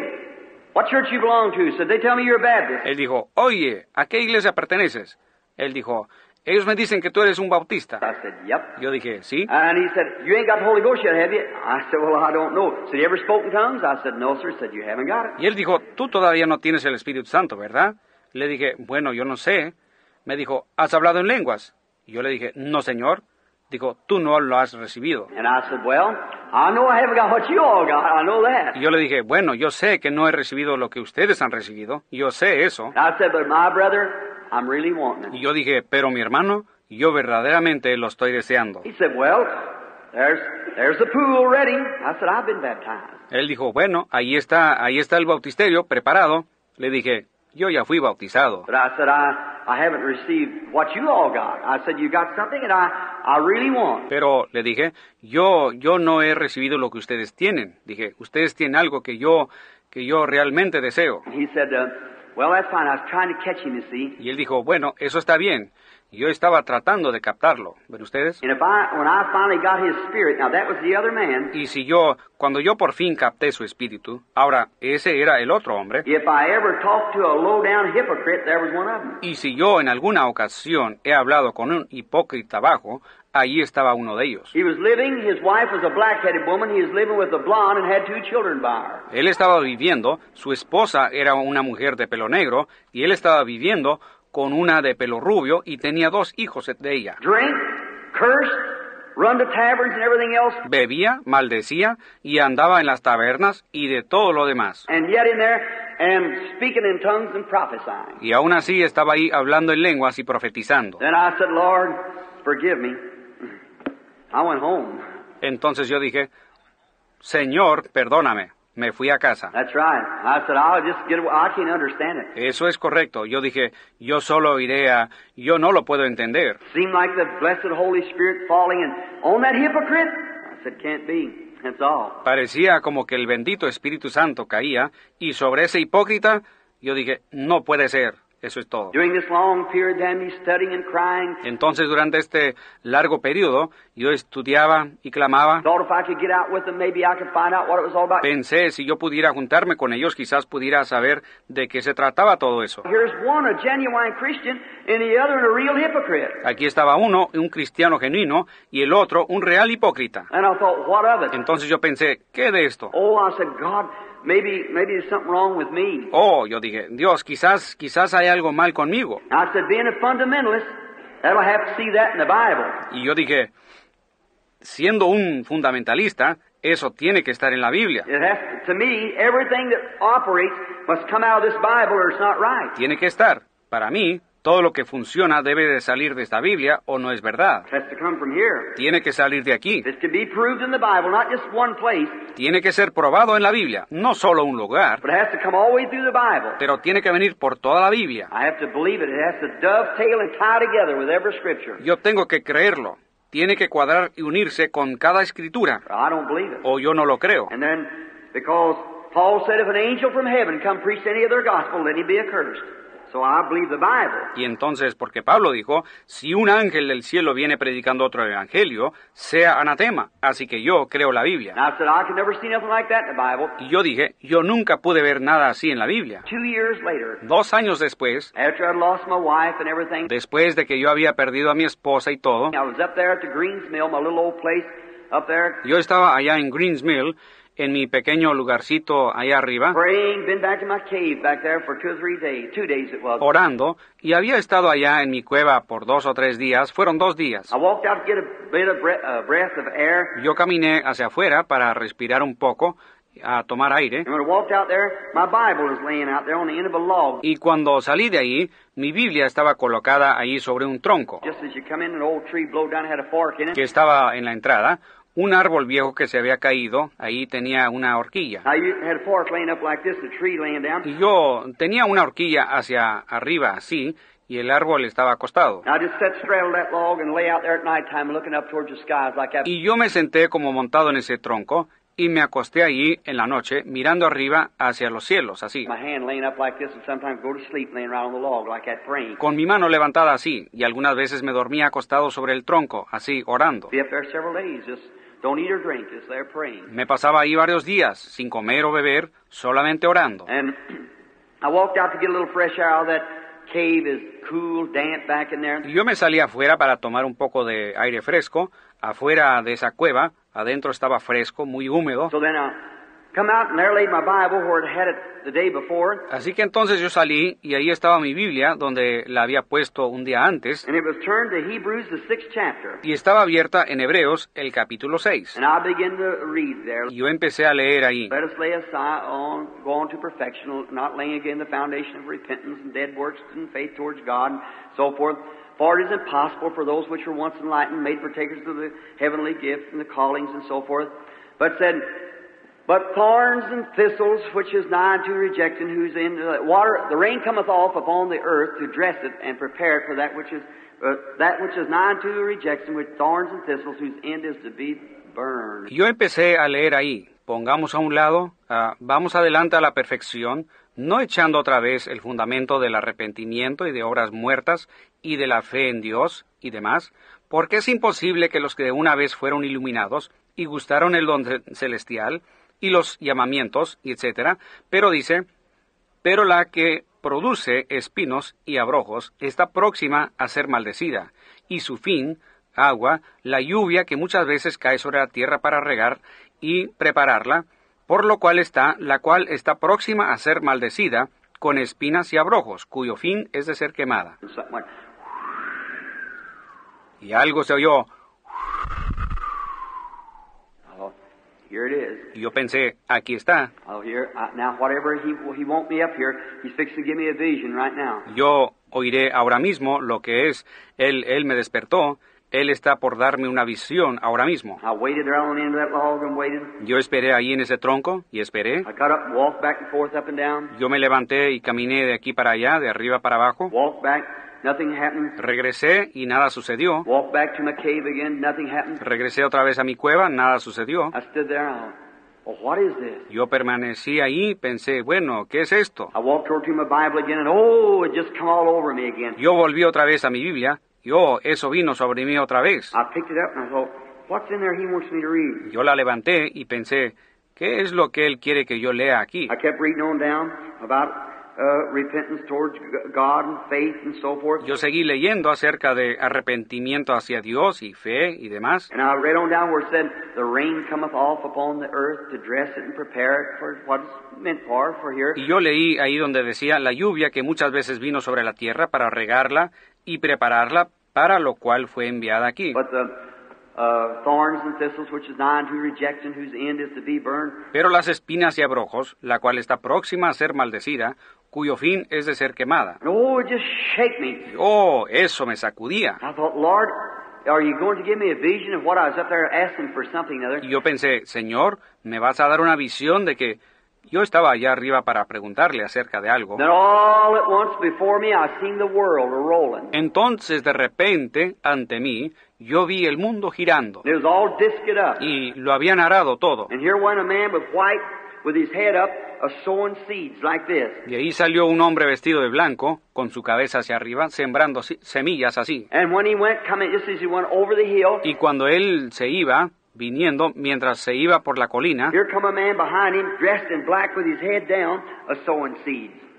what church you belong to? Said, they tell me you're a Baptist. Él dijo, oye, ¿a qué iglesia perteneces? Él dijo, ellos me dicen que tú eres un bautista. I said, yep. Yo dije, sí. And he said, you ain't got the Holy Ghost yet, have you? I said, well, I don't know. Said, you ever spoke in tongues? I said, no, sir. Said, you haven't got it. Y él dijo, tú todavía no tienes el Espíritu Santo, ¿verdad? Le dije, bueno, yo no sé. Me dijo, ¿has hablado en lenguas? Y yo le dije, no, señor. Dijo, tú no lo has recibido. And I said, well, I know I haven't got what you all got. I know that. Y yo le dije, bueno, yo sé que no he recibido lo que ustedes han recibido. Yo sé eso. And I said, but my brother, I'm really wanting Y yo dije, pero mi hermano, yo verdaderamente lo estoy deseando. He said, well, there's, there's the pool ready. I said, I've been baptized. Él dijo, bueno, ahí está, ahí está el bautisterio preparado. Le dije, yo ya fui bautizado. But I said, I, I haven't received what you all got. I said, you got something that I, I really want. Pero le dije, yo, yo no he recibido lo que ustedes tienen. Dije, ustedes tienen algo que yo, que yo realmente deseo. He said, uh, Well, that's fine. I was trying to catch him, you see. Y él dijo, bueno, eso está bien. Yo estaba tratando de captarlo, ¿ven ustedes? Y si yo, cuando yo por fin capté su espíritu, ahora ese era el otro hombre, y si yo en alguna ocasión he hablado con un hipócrita bajo, allí estaba uno de ellos. Él estaba viviendo, su esposa era una mujer de pelo negro, y él estaba viviendo con una de pelo rubio y tenía dos hijos de ella. Drink, cursed, run to taverns and everything else, Bebía, maldecía y andaba en las tabernas y de todo lo demás. and yet in there and speaking in tongues and prophesying. Y aún así estaba ahí hablando en lenguas y profetizando. Then I said, Lord, forgive me. I went home. Entonces yo dije, Señor, perdóname. Me fui a casa. That's right. I said, I'll just get away. I can't understand it. Eso es correcto. Yo dije, yo solo iré a... Yo no lo puedo entender. Seemed like the blessed Holy Spirit falling and on that hypocrite. I said, can't be. That's all. Parecía como que el bendito Espíritu Santo caía y sobre ese hipócrita yo dije, no puede ser. Eso es todo. During this long period, then me studying and crying. Entonces durante este largo periodo yo estudiaba y clamaba. Pensé si yo pudiera juntarme con ellos quizás pudiera saber de qué se trataba todo eso. Aquí estaba uno, un cristiano genuino, y el otro, un real hipócrita. Entonces yo pensé, ¿qué de esto? Maybe, maybe there's something wrong with me. Oh, yo dije, Dios, quizás, quizás hay algo mal conmigo. I said, being a fundamentalist, that'll have to see that in the Bible. Y yo dije, siendo un fundamentalista, eso tiene que estar en la Biblia. It has to, to me, everything that operates must come out of this Bible or it's not right. Tiene que estar. Para mí, todo lo que funciona debe de salir de esta Biblia o no es verdad. It has to come from here. Tiene que salir de aquí. It's to be proved in the Bible, not just one place, Tiene que ser probado en la Biblia, no solo un lugar, but it has to come all the way through the Bible. pero tiene que venir por toda la Biblia. I have to believe it. It has to dovetail and tie together with every scripture. Yo tengo que creerlo. Tiene que cuadrar y unirse con cada escritura. Or I don't believe it. O yo no lo creo. And then, because Paul said if an angel from heaven come preach any other gospel, let him be accursed. So I believe the Bible. Y entonces, porque Pablo dijo, si un ángel del cielo viene predicando otro evangelio, sea anatema. Así que yo creo la Biblia. And I said I could never see nothing like that in the Bible. Y yo dije, yo nunca pude ver nada así en la Biblia. Two years later, Dos años después, after lost my wife and everything, después de que yo había perdido a mi esposa y todo, I was up there at the Greens Mill, my little old place up there, yo estaba allá en Greens Mill, en mi pequeño lugarcito allá arriba, praying, been back in my cave back there for two or three days, two days it was. orando, y había estado allá en mi cueva por dos o tres días, fueron dos días. I walked out to get a bit of bre- uh, breath of air, Yo caminé hacia afuera para respirar un poco, a tomar aire, and when I walked out there, my Bible was laying out there on the end of a log. y cuando salí de ahí, mi Biblia estaba colocada ahí sobre un tronco, que estaba en la entrada, un árbol viejo que se había caído, ahí tenía una horquilla. Y yo tenía una horquilla hacia arriba así, y el árbol estaba acostado. Y yo me senté como montado en ese tronco, y me acosté allí en la noche, mirando arriba hacia los cielos, así, con mi mano levantada así, y algunas veces me dormía acostado sobre el tronco, así, orando. Don't eat or drink, just there praying. Me pasaba ahí varios días, sin comer o beber, solamente orando. And I walked out to get a little fresh air that cave is cool, damp back in there. Y yo me salí afuera para tomar un poco de aire fresco, afuera de esa cueva, adentro estaba fresco, muy húmedo. So then I come out and there laid my Bible where it had it the day before. Así que entonces yo salí y ahí estaba mi Biblia, donde la había puesto un día antes, And it was turned to Hebrews, the sixth chapter. y estaba abierta en Hebreos el capítulo 6. And I began to read there. Y yo empecé a leer ahí. Let us lay aside on, go on to perfection, not laying again the foundation of repentance and dead works and faith towards God and so forth. For it is impossible for those which were once enlightened, made partakers of the heavenly gift and the callings and so forth. But said, but thorns and thistles, which is nigh unto rejection, whose in the water, the rain cometh off upon the earth to dress it and prepare it for that which is, uh, that which is nigh unto rejection, with thorns and thistles, whose end is to be burned. Yo empecé a leer ahí. Pongamos a un lado, ah, vamos adelante a la perfección, no echando otra vez el fundamento del arrepentimiento y de obras muertas y de la fe en Dios y demás, porque es imposible que los que de una vez fueron iluminados y gustaron el don celestial y los llamamientos, etc., pero dice, pero la que produce espinos y abrojos está próxima a ser maldecida, y su fin, agua, la lluvia que muchas veces cae sobre la tierra para regar y prepararla, por lo cual está, la cual está próxima a ser maldecida, con espinas y abrojos, cuyo fin es de ser quemada. Y algo se oyó. Oh, here it is. Y yo pensé, aquí está. Oh, here. Uh, now, whatever he, he won't me up here, he's fixing to give me a vision right now. Yo oiré ahora mismo lo que es. Él, él me despertó. Él está por darme una visión ahora mismo. I waited there on the end of that log and waited. Yo esperé ahí en ese tronco y esperé. I got up and walked back and forth, up and down. Yo me levanté y caminé de aquí para allá, de arriba para abajo. Walked back. Regresé y nada sucedió. Walked back to my cave again, nothing happened. Regresé otra vez a mi cueva, nada sucedió. I stood there. I thought, well, what is this? Yo permanecí ahí, pensé, bueno, ¿qué es esto? I walked over to my Bible again, and oh, it just come all over me again. Yo volví otra vez a mi Biblia y oh, eso vino sobre mí otra vez. I picked it up and I thought, what's in there he wants me to read? Yo la levanté y pensé, ¿qué es lo que él quiere que yo lea aquí? I kept reading on down about repentance towards G- God and faith and so forth. Yo seguí leyendo acerca de arrepentimiento hacia Dios y fe y demás. And I read on down where it said, The rain cometh off upon the earth to dress it and prepare it for what it's meant for, for here. Y yo leí ahí donde decía la lluvia que muchas veces vino sobre la tierra para regarla y prepararla para lo cual fue enviada aquí. But the thorns and thistles, which is nigh unto rejection, whose end is to be burned. Pero las espinas y abrojos, la cual está próxima a ser maldecida, cuyo fin es de ser quemada. Oh, it just shake me. Oh, eso me sacudía. I thought, Lord, are you going to give me a vision of what I was up there asking for something or Y other? yo pensé, Señor, ¿me vas a dar una visión de que yo estaba allá arriba para preguntarle acerca de algo? Then all at once before me I seen the world a rolling. Entonces, de repente, ante mí, yo vi el mundo girando And it was all disced up. y lo habían arado todo. And here went a man with white, Y ahí salió un hombre vestido de blanco, con su cabeza hacia arriba, sembrando semillas así. And when he went, coming just as he went over the hill, Y cuando él se iba, viniendo, mientras se iba por la colina,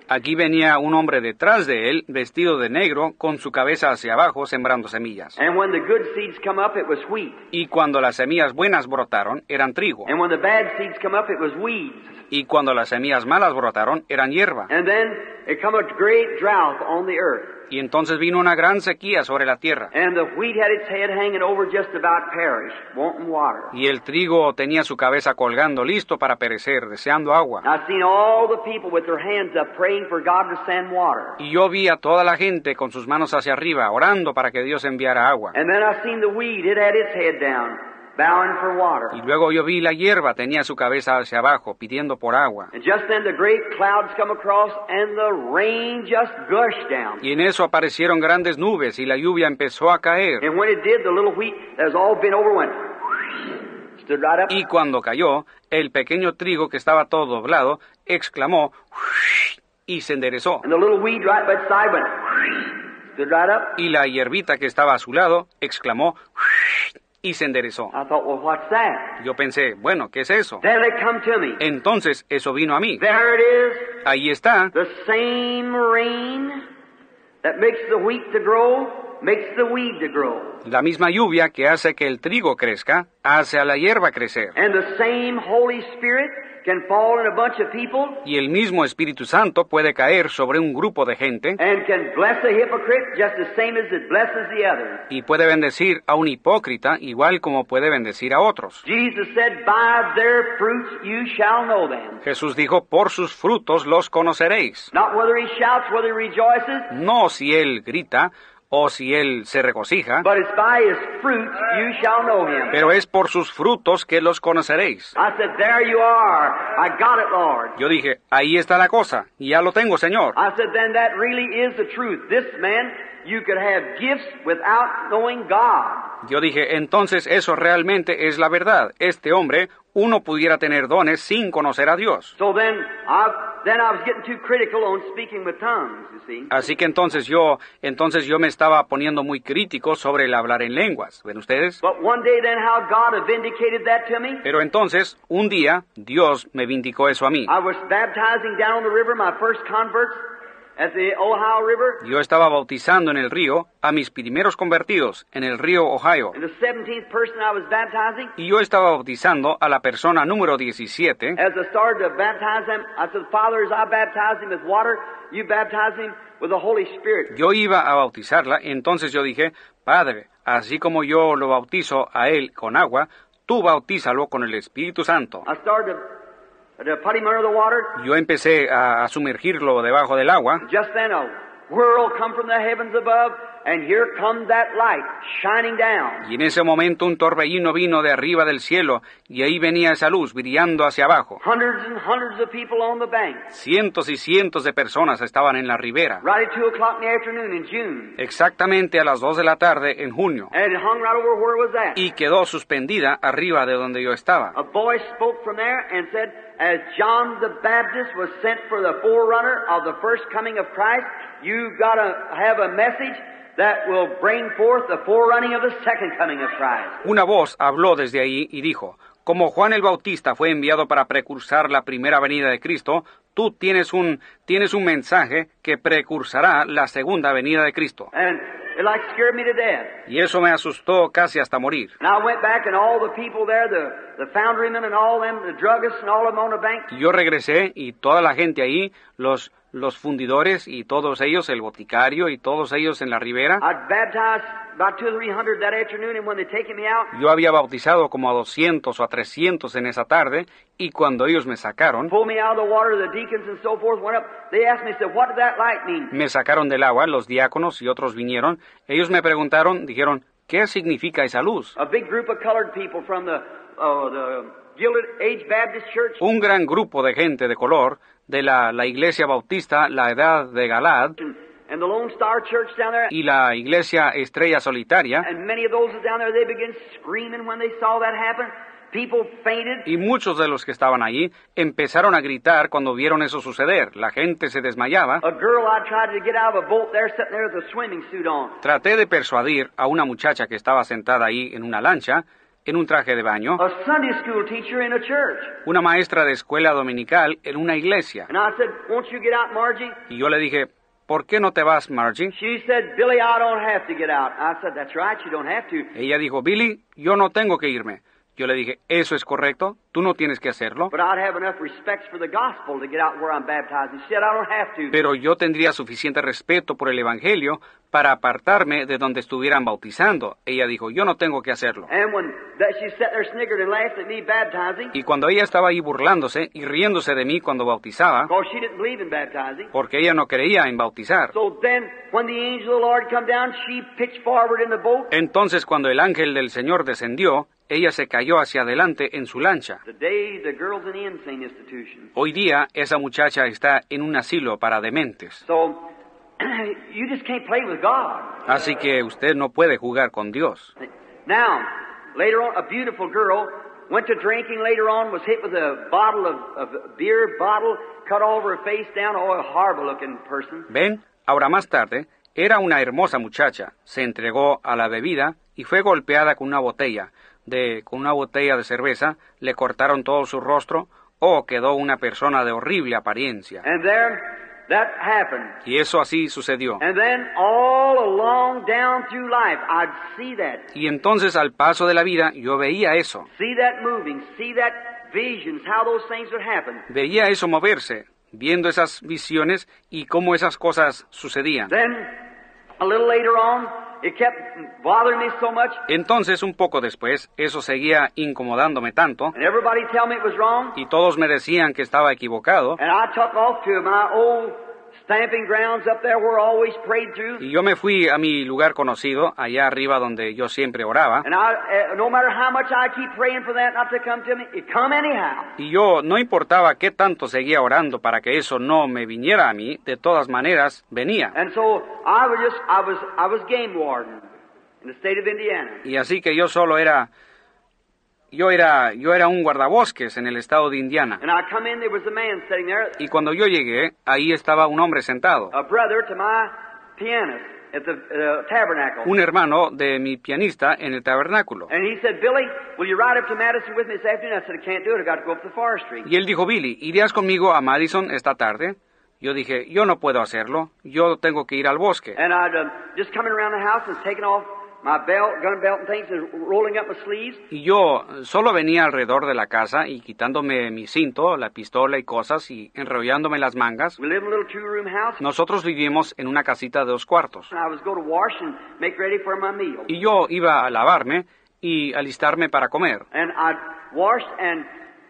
aquí venía un hombre detrás de él, vestido de negro, con su cabeza hacia abajo, sembrando semillas. And when the good seeds come up, it was wheat. Y cuando las semillas buenas brotaron, eran trigo. And when the bad seeds come up, it was weeds. Y cuando las semillas malas brotaron, eran hierba. And then it come a great drought on the earth. Y entonces vino una gran sequía sobre la tierra. And the wheat had its head hanging over just about perish, wanting water. Y el trigo tenía su cabeza colgando, listo para perecer, deseando agua. I seen all the people with their hands up praying for God to send water. Y yo vi a toda la gente con sus manos hacia arriba, orando para que Dios enviara agua. Y luego yo vi la hierba, tenía su cabeza hacia abajo, pidiendo por agua. And just then the great clouds come across and the rain just gushed down. Y en eso aparecieron grandes nubes y la lluvia empezó a caer. And when it did, the little wheat that was all bent over went, stood right up. Y cuando cayó, el pequeño trigo que estaba todo doblado exclamó y se enderezó. And the little weed right by its side went, stood right up. Y la hierbita que estaba a su lado exclamó y se enderezó. I thought, well, what's that? Yo pensé, bueno, ¿qué es eso? Then it come to me. Entonces eso vino a mí. There it is, Ahí está, the same rain that makes the wheat to grow, makes the weed to grow. la misma lluvia que hace que el trigo crezca, hace a la hierba crecer. And the same Holy Spirit can fall in a bunch of people Y el mismo Espíritu Santo puede caer sobre un grupo de gente and can bless a hypocrite just the same as it blesses the others. y puede bendecir a un hipócrita igual como puede bendecir a otros. Jesus said, By their fruits you shall know them. Jesús dijo, por sus frutos los conoceréis. Not whether he shouts, whether he rejoices, No si él grita o si él se regocija, but it's by his fruits you shall know him. pero es por sus frutos que los conoceréis. I said, There you are. I got it, Lord. Yo dije, ahí está la cosa, ya lo tengo, Señor. You could have gifts without knowing God. Yo dije, entonces eso realmente es la verdad. Este hombre, uno pudiera tener dones sin conocer a Dios. So then, I, then I was getting too critical on speaking with tongues, you see. Así que entonces yo, entonces yo me estaba poniendo muy crítico sobre el hablar en lenguas. ¿Ven ustedes? But one day then how God vindicated that to me. Pero entonces, un día, Dios me vindicó eso a mí. I was baptizing down the river, my first converts at the Ohio River. Yo estaba bautizando en el río a mis primeros convertidos en el río Ohio. And the 17th person I was baptizing, Y yo estaba bautizando a la persona número 17. as I started to baptize him, I said, Father, as I baptize him with water, you baptize him with the Holy Spirit. Yo iba a bautizarla, entonces yo dije, Padre, así como yo lo bautizo a él con agua, tú bautízalo con el Espíritu Santo. I Yo empecé a, a sumergirlo debajo del agua Y en ese momento un torbellino vino de arriba del cielo y ahí venía esa luz brillando hacia abajo. Hundreds and hundreds of people on the bank. Cientos y cientos de personas estaban en la ribera, Right at 2 o'clock in the afternoon in June. exactamente a las 2 de la tarde en junio, And it hung right over where it was at. y quedó suspendida arriba de donde yo estaba. A voice spoke from there and said, As John the Baptist was sent for the forerunner of the first coming of Christ, you've got to have a message that will bring forth the forerunning of the second coming of Christ. Una voz habló desde ahí y dijo, como Juan el Bautista fue enviado para precursar la primera venida de Cristo, tú tienes un, tienes un mensaje que precursará la segunda venida de Cristo. And it like scared me to death. Y eso me asustó casi hasta morir. And I went back and all the people there, the, the foundrymen and all them, the druggists and all of them on the bank, Y yo regresé y toda la gente ahí, los, los fundidores y todos ellos, el boticario y todos ellos en la ribera, I'd baptized about two or three hundred that afternoon and when they taken me out, yo había bautizado como a 200 o a 300 en esa tarde y cuando ellos me sacaron, me sacaron del agua, los diáconos y otros vinieron, ellos me preguntaron, dijeron, ¿qué significa esa luz? A big group of colored people from the, uh, the Gilded Age Baptist Church. Un gran grupo de gente de color de la, la iglesia bautista, la edad de Galad And the Lone Star Church down there, y la iglesia estrella solitaria, and many of those down there, they began screaming when they saw that happen. People fainted. y muchos de los que estaban allí empezaron a gritar cuando vieron eso suceder. La gente se desmayaba. A girl I tried to get out of a boat there, sitting there with a swimming suit on. Traté de persuadir a una muchacha que estaba sentada ahí en una lancha, en un traje de baño, A Sunday school teacher in a church. una maestra de escuela dominical en una iglesia. And I said, won't you get out, Margie? Y yo le dije, ¿por qué no te vas, Margie? Ella dijo, Billy, yo no tengo que irme. Yo le dije, ¿eso es correcto? ¿Tú no tienes que hacerlo? Pero yo tendría suficiente respeto por el Evangelio para apartarme de donde estuvieran bautizando. Ella dijo, yo no tengo que hacerlo. Y cuando ella estaba ahí burlándose y riéndose de mí cuando bautizaba, porque ella no creía en bautizar. So then, when the angel of the Lord come down, she pitched forward in the boat. Entonces cuando el ángel del Señor descendió, ella se cayó hacia adelante en su lancha. Today, the girl's in the insane institution. Hoy día esa muchacha está en un asilo para dementes. You just can't play with God. Así que usted no puede jugar con Dios. Now, later on, a beautiful girl went to drinking later on, was hit with a bottle of, of beer bottle, cut all over her face down. Oh, a horrible looking person. Ven, ahora más tarde, era una hermosa muchacha, se entregó a la bebida y fue golpeada con una botella de con una botella de cerveza, le cortaron todo su rostro, o quedó una persona de horrible apariencia. And there, that happened. Y eso así sucedió. And then all along down through life, I'd see that. Y entonces al paso de la vida yo veía eso, See that moving, see that visions, how those things would happen. veía eso moverse, viendo esas visiones y cómo esas cosas sucedían. Then, a little later on, it kept bothering me so much, Entonces un poco después eso seguía incomodándome tanto. And everybody tell me it was wrong, y todos me decían que estaba equivocado Y yo me fui a mi lugar conocido, allá arriba donde yo siempre oraba. And I, no matter how much I keep praying for that not to come to me, it come anyhow. Y yo no importaba qué tanto seguía orando para que eso no me viniera a mí, de todas maneras venía. And so I was just, I was, I was game warden in the state of Indiana. Y así que yo solo era yo era yo era un guardabosques en el estado de Indiana. And I come in, there was a man sitting there, Y cuando yo llegué, ahí estaba un hombre sentado, a brother to my pianist at the uh, tabernacle. un hermano de mi pianista en el tabernáculo. And he said, Billy, will you ride up to Madison with me this afternoon? I said, I can't do it. i got to go up to forestry. Y él dijo, Billy, ¿irías conmigo a Madison esta tarde? Yo dije, yo no puedo hacerlo, yo tengo que ir al bosque. And I'd uh, just coming around the house and taking off my belt, gun belt and things and rolling up my sleeves. Y yo solo venía alrededor de la casa y quitándome mi cinto, la pistola y cosas y enrollándome las mangas. We live in a little two-room house. Nosotros vivimos en una casita de dos cuartos. And I was going to wash and make ready for my meal. Y yo iba a lavarme y alistarme para comer. And I washed and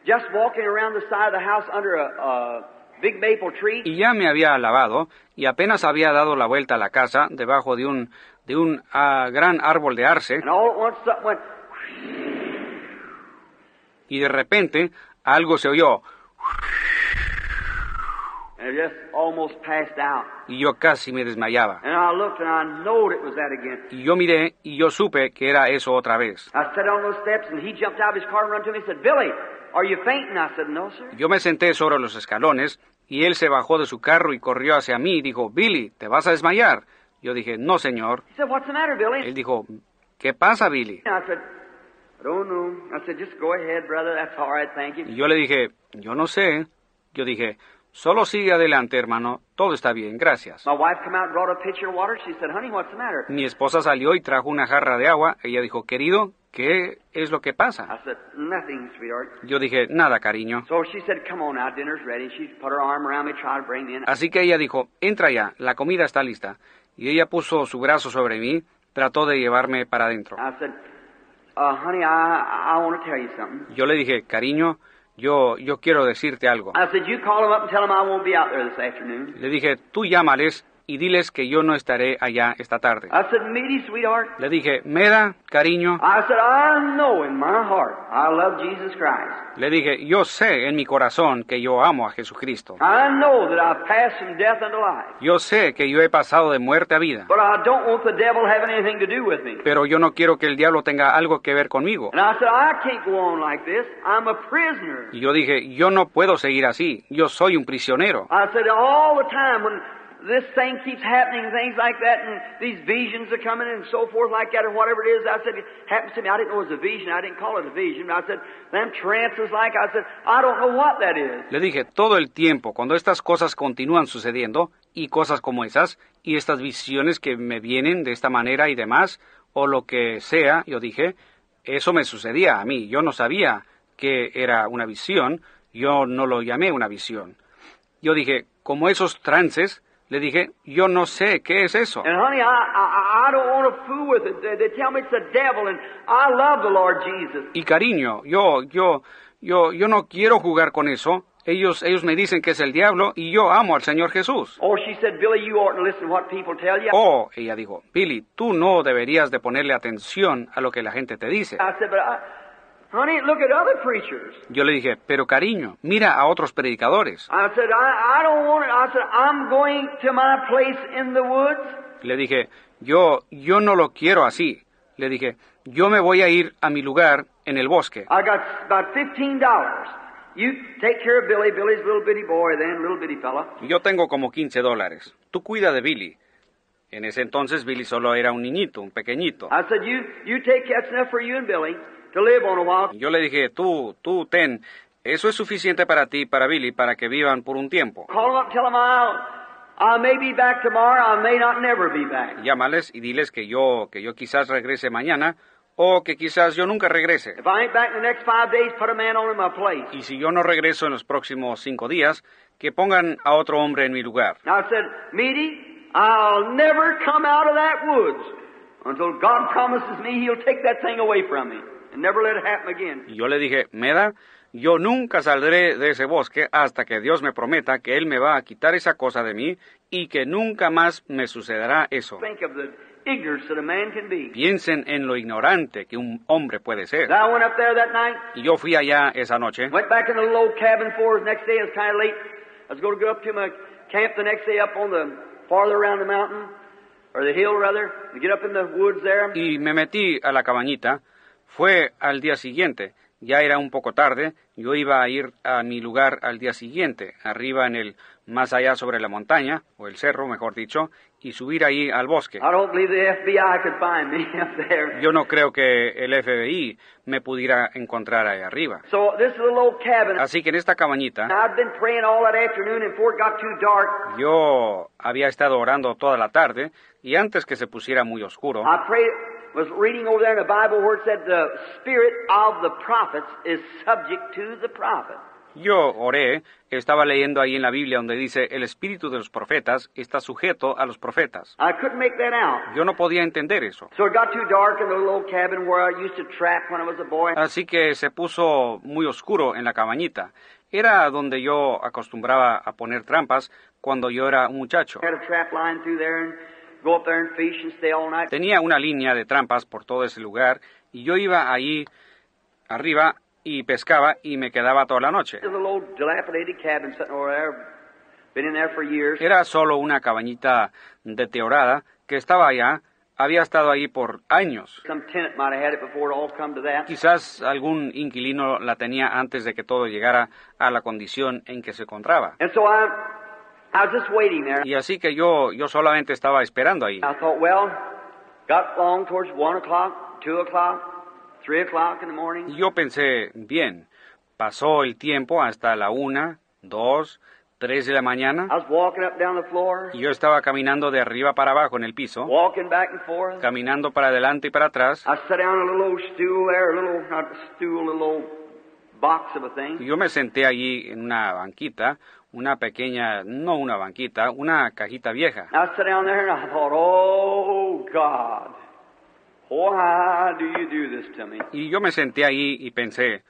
just walking around the side of the house under a, a big maple tree. Y ya me había lavado y apenas había dado la vuelta a la casa debajo de un, de un ah, gran árbol de arce y de repente algo se oyó and it just almost passed out. y yo casi me desmayaba. And I looked and I knowed it was that again. Y yo miré y yo supe que era eso otra vez. I sat on those steps and he jumped out of his car and ran to me and said, Billy, are you fainting? I said, no, sir. Yo me senté sobre los escalones y él se bajó de su carro y corrió hacia mí y dijo, Billy, ¿te vas a desmayar? Yo dije, no, señor. Said, matter, Billy? Él dijo, ¿qué pasa, Billy? Y yo le dije, yo no sé. Yo dije, solo sigue adelante, hermano. Todo está bien, gracias. My wife come out and brought a pitcher of water. She said, honey, what's the matter? Mi esposa salió y trajo una jarra de agua. Ella dijo, querido, ¿qué es lo que pasa? I said, nothing, sweetheart. Yo dije, nada, cariño. So she said, come on now, dinner's ready. She put her arm around me, tried to bring me in. Así que ella dijo, entra ya, la comida está lista. Y ella puso su brazo sobre mí, trató de llevarme para adentro. I said, uh, honey, I, I want to tell you something. Yo le dije, cariño, yo, yo quiero decirte algo. I said, you call them up and tell them I won't be out there this afternoon. Le dije, tú llámales y diles que yo no estaré allá esta tarde. I said, Meaty, sweetheart. Le dije, Meda, cariño, I said, I know in my heart I love Jesus Christ. le dije, yo sé en mi corazón que yo amo a Jesucristo. I know that I've passed from death unto life. Yo sé que yo he pasado de muerte a vida, But I don't want the devil having anything to do with me. pero yo no quiero que el diablo tenga algo que ver conmigo. And I said, I can't go on like this. I'm a prisoner. Y yo dije, yo no puedo seguir así, yo soy un prisionero. This thing keeps happening, things like that, and these visions are coming and so forth like that, or whatever it is, I said, it happens to me. I didn't know it was a vision. I didn't call it a vision. I said, them trances like, I said, I don't know what that is. Le dije, todo el tiempo, cuando estas cosas continúan sucediendo, y cosas como esas, y estas visiones que me vienen de esta manera y demás, o lo que sea, yo dije, eso me sucedía a mí. Yo no sabía que era una visión, yo no lo llamé una visión. Yo dije, como esos trances, le dije, yo no sé qué es eso. And honey, I, I, I don't want to fool with it. They, they tell me it's the devil, and I love the Lord Jesus. Y cariño, yo, yo, yo, yo no quiero jugar con eso. Ellos, ellos me dicen que es el diablo y yo amo al Señor Jesús. Or she said, Billy, you ought to listen to what people tell you. Oh, ella dijo, Billy, tú no deberías de ponerle atención a lo que la gente te dice. I said, but I, honey, look at other preachers. Yo le dije, pero cariño, mira a otros predicadores. I said, I, I don't want it. I said, I'm going to my place in the woods. Le dije, yo, yo no lo quiero así. Le dije, yo me voy a ir a mi lugar en el bosque. I got about fifteen dollars. You take care of Billy. Billy's a little bitty boy then, little bitty fella. Yo tengo como 15 dólares. Tú cuida de Billy. En ese entonces Billy solo era un niñito, un pequeñito. I said, you, you take that's enough for you and Billy Yo le dije, tú, tú ten, eso es suficiente para ti y para Billy para que vivan por un tiempo. Call them up and tell them I'll, I may be back tomorrow. I may not never be back. Llámales y diles que yo, que yo quizás regrese mañana o que quizás yo nunca regrese. If I ain't back in the next five days, put a man on in my place. Y si yo no regreso en los próximos cinco días, que pongan a otro hombre en mi lugar. I'll never come out of that woods until God promises me He'll take that thing away from me and never let it happen again. Y yo le dije, Meda, yo nunca saldré de ese bosque hasta que Dios me prometa que Él me va a quitar esa cosa de mí y que nunca más me sucederá eso. Think of the ignorance that a man can be. Piensen en lo ignorante que un hombre puede ser. Y yo fui allá esa noche went back in the little cabin for us. Next day, it was kind of late. I was going to go up to my camp the next day up on the farther around the mountain, or the hill rather, and get up in the woods there. y me metí a la cabañita. Fue al día siguiente. Ya era un poco tarde. Yo iba a ir a mi lugar al día siguiente, arriba en el más allá sobre la montaña, o el cerro, mejor dicho, y subir ahí al bosque. Yo no creo que el FBI me pudiera encontrar ahí arriba. Así que en esta cabañita yo había estado orando toda la tarde y antes que se pusiera muy oscuro, was reading over there in the Bible where it said the spirit of the prophets is subject to the prophet. yo oré, estaba leyendo ahí en la Biblia donde dice el espíritu de los profetas está sujeto a los profetas. I couldn't make that out. Yo no podía entender eso. So it got too dark in the little cabin where I used to trap when I was a boy. Así que se puso muy oscuro en la cabañita. Era donde yo acostumbraba a poner trampas cuando yo era un muchacho. Had a trap line through there and go up there and fish and stay all night. Tenía una línea de trampas por todo ese lugar y yo iba ahí arriba y pescaba y me quedaba toda la noche. There's a little dilapidated cabin sitting over there. Been in there for years. Era solo una cabañita deteriorada que estaba allá, había estado ahí por años. Some tenant might have had it before it all come to that. Quizás algún inquilino la tenía antes de que todo llegara a la condición en que se encontraba. Y así que yo, yo solamente estaba esperando ahí. I thought, well, got along towards one o'clock, two o'clock, three o'clock in the morning. Y yo pensé, bien, pasó el tiempo hasta la una, dos, tres de la mañana. I was walking up down the floor, Y yo estaba caminando de arriba para abajo en el piso, walking back and forth. caminando para adelante y para atrás. I sat down on a little old stool there, a little, not a stool, a little old box of a Y thing. yo me senté allí en una banquita, una pequeña, no una banquita, una cajita vieja. Oh? Y yo me senté ahí y pensé,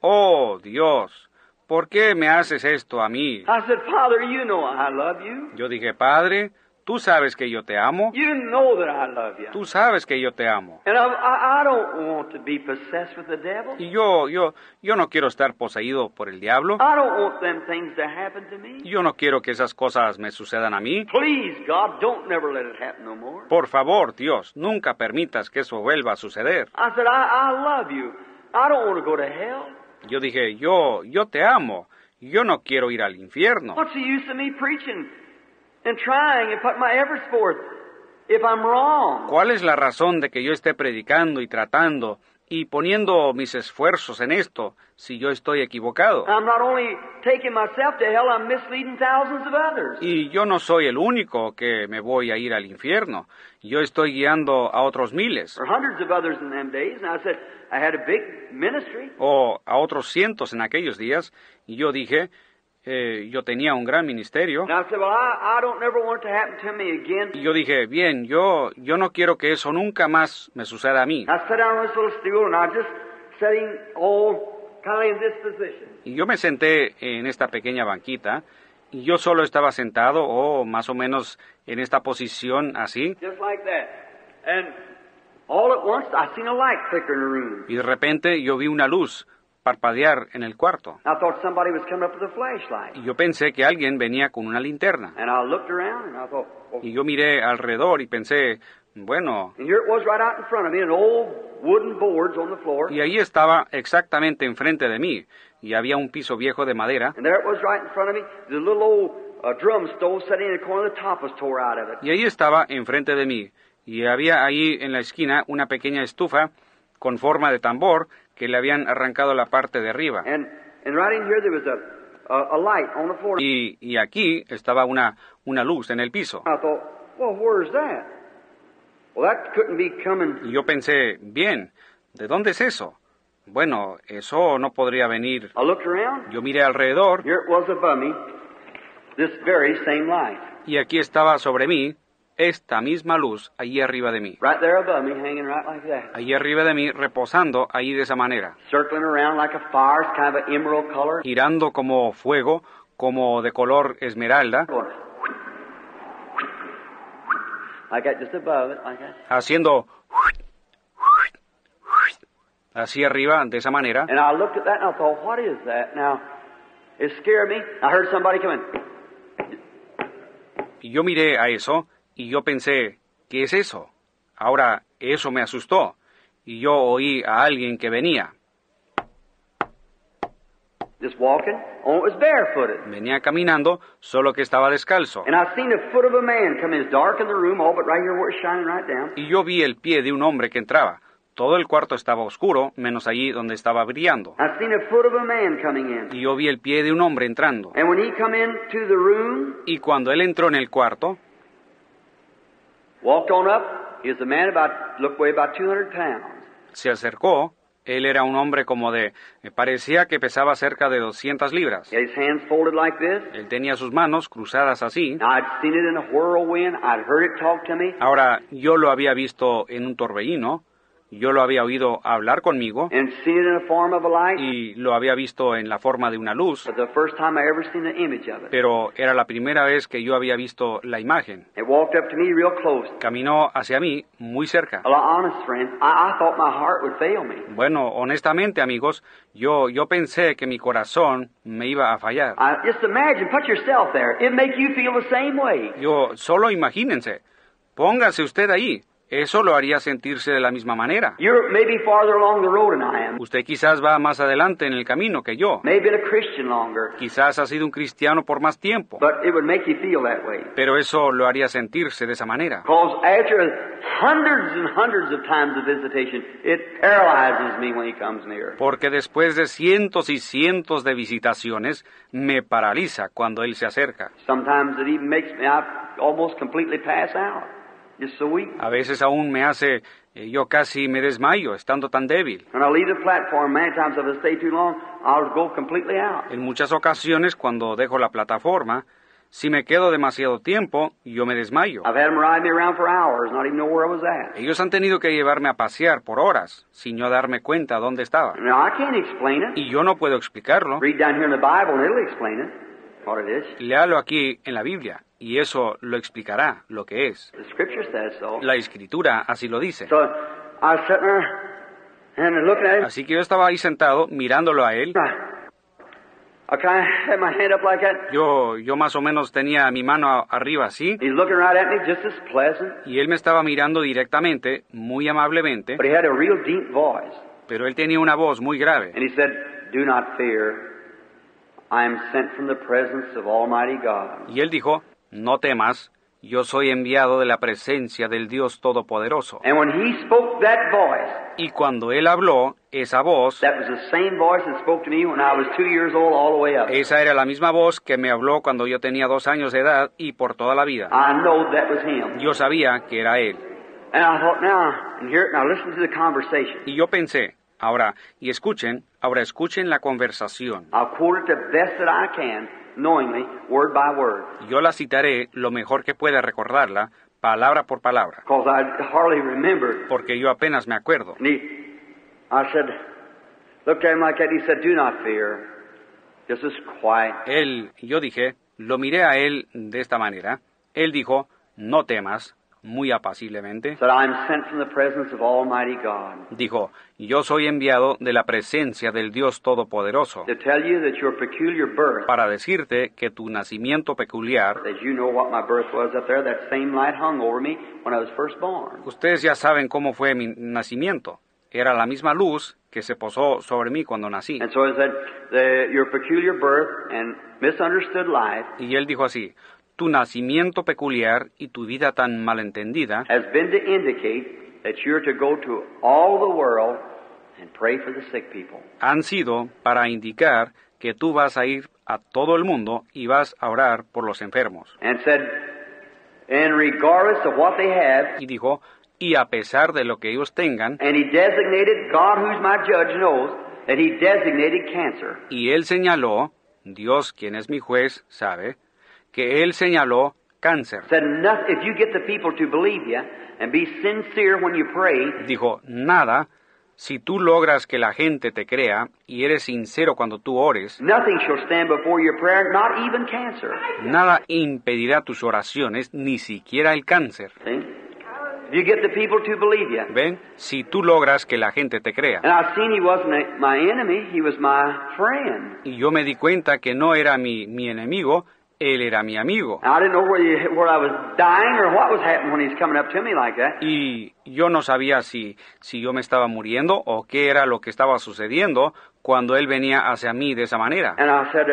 oh Dios, ¿por qué me haces esto a mí? I said, Father, you know I love you. Yo dije, Padre, tú sabes que yo te amo, You know that I love you. tú sabes que yo te amo. And I, I, don't want to be possessed with the devil. Y yo, yo, yo no quiero estar poseído por el diablo. I don't want them things to happen to me. Yo no quiero que esas cosas me sucedan a mí. Please, God, don't never let it happen no more. Por favor, Dios, nunca permitas que eso vuelva a suceder. I said, I, I love you. I don't want to go to hell. Yo dije, yo, yo te amo. Yo no quiero ir al infierno. What's the use of me preaching and trying and putting my efforts forth if I'm wrong? ¿Cuál es la razón de que yo esté predicando y tratando y poniendo mis esfuerzos en esto si yo estoy equivocado? I'm not only taking myself to hell, I'm misleading thousands of others. Y yo no soy el único que me voy a ir al infierno. Yo estoy guiando a otros miles o a otros cientos en aquellos días. Y yo dije, eh, yo tenía un gran ministerio. Y yo dije, bien, yo, yo no quiero que eso nunca más me suceda a mí. I sat down on this little stool and I just sitting all kind of in this position. Y yo me senté en esta pequeña banquita y yo solo estaba sentado o más o menos en esta posición así. Just like that. And all at once I seen a light flicker in the room. Y de repente yo vi una luz parpadear en el cuarto. I thought somebody was coming up with a flashlight. Y yo pensé que alguien venía con una linterna. And I looked around and I thought, oh. Y yo miré alrededor y pensé, bueno, y ahí estaba exactamente enfrente de mí. Y había un piso viejo de madera. Uh. Y ahí estaba enfrente de mí. Y había ahí en la esquina una pequeña estufa con forma de tambor que le habían arrancado la parte de arriba. And and right in here there was a a, a light on the floor. Y, y aquí estaba una, una luz en el piso. I thought, well, where's that? Well, that couldn't be coming. Y yo pensé, bien, ¿de dónde es eso? Bueno, eso no podría venir. I looked around. Yo miré alrededor Here it was above me, this very same light. y aquí estaba sobre mí esta misma luz allí arriba de mí. Right there above me, hanging right like that. Allí arriba de mí, reposando allí de esa manera. Circling around like a fire, kind of emerald color. Girando como fuego, como de color esmeralda, like that, just above it, like that. haciendo así arriba de esa manera. And I looked at that and I thought, what is that? Now, it scared me. I heard somebody coming. Y yo miré a eso y yo pensé, ¿qué es eso? Ahora, eso me asustó. Y yo oí a alguien que venía. Just walking. Oh, it was barefooted. Venía caminando, solo que estaba descalzo. Y yo vi el pie de un hombre que entraba. Todo el cuarto estaba oscuro, menos allí donde estaba brillando. I seen the foot of a man coming in. Y yo vi el pie de un hombre entrando. And when he come into the room, Y cuando él entró en el cuarto, walked on up, he was a man about, looked weigh about 200 pounds. Se acercó. Él era un hombre como de... me parecía que pesaba cerca de 200 libras. He had his hands folded like this. Él tenía sus manos cruzadas así. Now, I'd seen it in a whirlwind. I'd heard it talk to me. Ahora, yo lo había visto en un torbellino, yo lo había oído hablar conmigo y lo había visto en la forma de una luz, pero era la primera vez que yo había visto la imagen. It walked up to me real close. Caminó hacia mí muy cerca. Bueno, honestamente, amigos, yo, yo pensé que mi corazón me iba a fallar. I, just imagine, put yourself there. It make you feel the same way. Yo, solo imagínense, póngase usted ahí. Eso lo haría sentirse de la misma manera. You're maybe farther along the road than I am. Usted quizás va más adelante en el camino que yo. Quizás ha sido un cristiano por más tiempo. But it would make you feel that way. Pero eso lo haría sentirse de esa manera. Because after hundreds and hundreds of times of visitation, it paralyzes me when he comes near. Porque después de cientos y cientos de visitaciones, me paraliza cuando él se acerca. A veces aún me hace, eh, yo casi me desmayo estando tan débil. En muchas ocasiones, cuando dejo la plataforma, si me quedo demasiado tiempo, yo me desmayo. Ellos han tenido que llevarme a pasear por horas, sin yo darme cuenta dónde estaba. Y yo no puedo explicarlo. Léalo aquí en la Biblia, y eso lo explicará lo que es. La escritura así lo dice. Así que yo estaba ahí sentado, mirándolo a él. That. Yo, yo más o menos tenía mi mano arriba así, y él me estaba mirando directamente, muy amablemente, but he had a real deep voice. pero él tenía una voz muy grave. And he said, Do not fear. I am sent from the presence of Almighty God. Y él dijo, no temas, yo soy enviado de la presencia del Dios Todopoderoso. And when he spoke that voice, Y cuando él habló, esa voz, that was the same voice that spoke to me when I was two years old all the way up. esa era la misma voz que me habló cuando yo tenía dos años de edad y por toda la vida. I know that was him. Yo sabía que era él. And I thought, now, and here, now listen to the conversation. Y yo pensé, ahora, y escuchen, ahora escuchen la conversación. Yo la citaré lo mejor que pueda recordarla, palabra por palabra, because I hardly remember. porque yo apenas me acuerdo. And he, I said, looked at him like that. He said, Do not fear. Just as quiet. Él, yo dije, lo miré a él de esta manera. Él dijo, no temas, muy apaciblemente. Dijo, yo soy enviado de la presencia del Dios Todopoderoso para decirte que tu nacimiento peculiar, ustedes ya saben cómo fue mi nacimiento. Era la misma luz que se posó sobre mí cuando nací. Y él dijo así, tu nacimiento peculiar y tu vida tan malentendida han sido para indicar que tú vas a ir a todo el mundo y vas a orar por los enfermos. And said, and regardless of what they have, Y dijo, y a pesar de lo que ellos tengan, and he designated, God who's my judge knows, that he designated cancer. y él señaló, Dios quien es mi juez sabe, que él señaló cáncer. Said, "Noth- if you get the people to believe you and be sincere when you pray, Dijo, nada, si tú logras que la gente te crea y eres sincero cuando tú ores, nothing shall stand before your prayer, not even cancer. nada impedirá tus oraciones, ni siquiera el cáncer. You get the people to believe you. ¿Ven? Si tú logras que la gente te crea. Y yo me di cuenta que no era mi, mi enemigo, él era mi amigo. I didn't know whether, you, whether I was dying or what was happening when he's coming up to me like that. Y yo no sabía si, si yo me estaba muriendo o qué era lo que estaba sucediendo cuando él venía hacia mí de esa manera. And I said,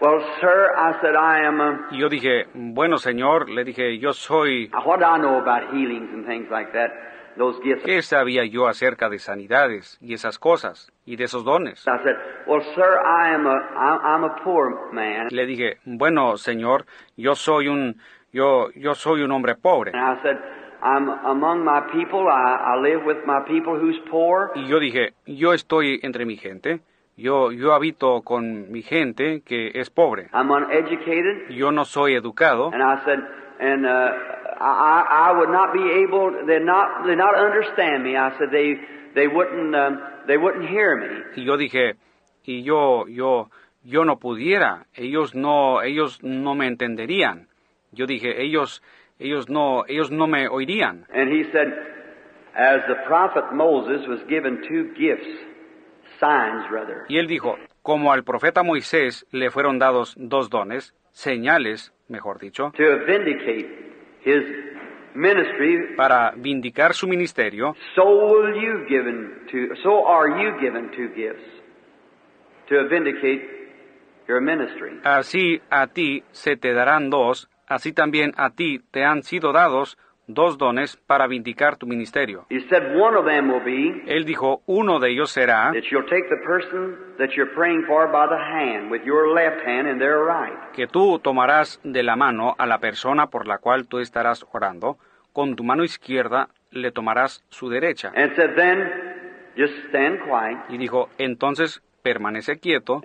well, sir, I said, I am, Y yo dije, bueno señor, le dije, yo soy... what do I know about healings and things like that? ¿Qué sabía yo acerca de sanidades y esas cosas y de esos dones? I said, well, sir, I am a, I, I'm a poor man. Le dije, bueno señor, yo soy un, yo, yo soy un hombre pobre. And I said, I'm among my people. I, I live with my people who's poor. Y yo dije, yo estoy entre mi gente, yo, yo habito con mi gente que es pobre. I'm uneducated. Yo no soy educado. And I said, and uh, I, I would not be able. They not they not understand me. I said they they wouldn't um, they wouldn't hear me. Y yo dije, y yo, yo, yo no pudiera, ellos no, ellos no me entenderían. Yo dije, ellos, ellos no, ellos no me oirían. And he said, as the prophet Moses was given two gifts, signs rather, Y él dijo, como al profeta Moisés le fueron dados dos dones, señales, mejor dicho, to vindicate his ministry. para vindicar su ministerio, So will you given to. So are you given two gifts to vindicate your ministry. así a ti se te darán dos, así también a ti te han sido dados dos dones para vindicar tu ministerio. He said one of them will be Él dijo, uno de ellos será que tú tomarás de la mano a la persona por la cual tú estarás orando, con tu mano izquierda le tomarás su derecha. Y dijo, entonces permanece quieto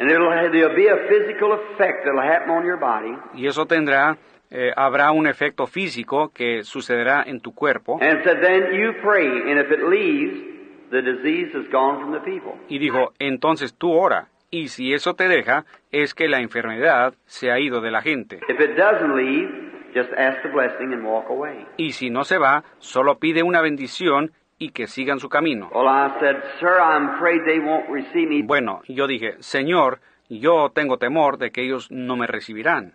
y eso tendrá, eh, habrá un efecto físico que sucederá en tu cuerpo. And said then you pray and if it leaves the disease is gone from the people. Y dijo, entonces tú ora. Y si eso te deja, es que la enfermedad se ha ido de la gente. If it doesn't leave, just ask the blessing and walk away. Y si no se va, solo pide una bendición y que sigan su camino. Bueno, yo dije, Señor, yo tengo temor de que ellos no me recibirán.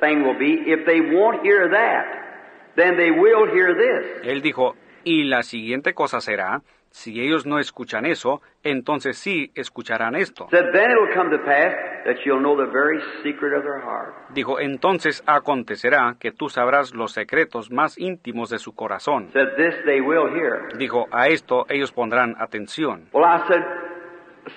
Thing will be, if they won't hear that, then they will hear this. Él dijo, y la siguiente cosa será, si ellos no escuchan eso, entonces sí escucharán esto. Said, then it'll come to pass that you'll know the very secret of their heart. Dijo, entonces acontecerá que tú sabrás los secretos más íntimos de su corazón. Said, this they will hear. Dijo, a esto ellos pondrán atención. Well, I said,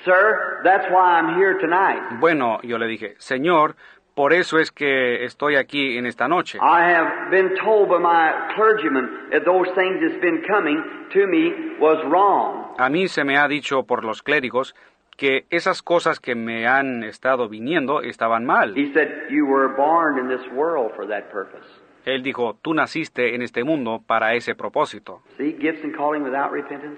Sir, that's why I'm here tonight. Bueno, yo le dije, Señor, por eso es que estoy aquí en esta noche. I have been told by my clergyman that those things that's been coming to me was wrong. A mí se me ha dicho por los clérigos que esas cosas que me han estado viniendo estaban mal. He said, You were born in this world for that purpose. Él dijo, tú naciste en este mundo para ese propósito.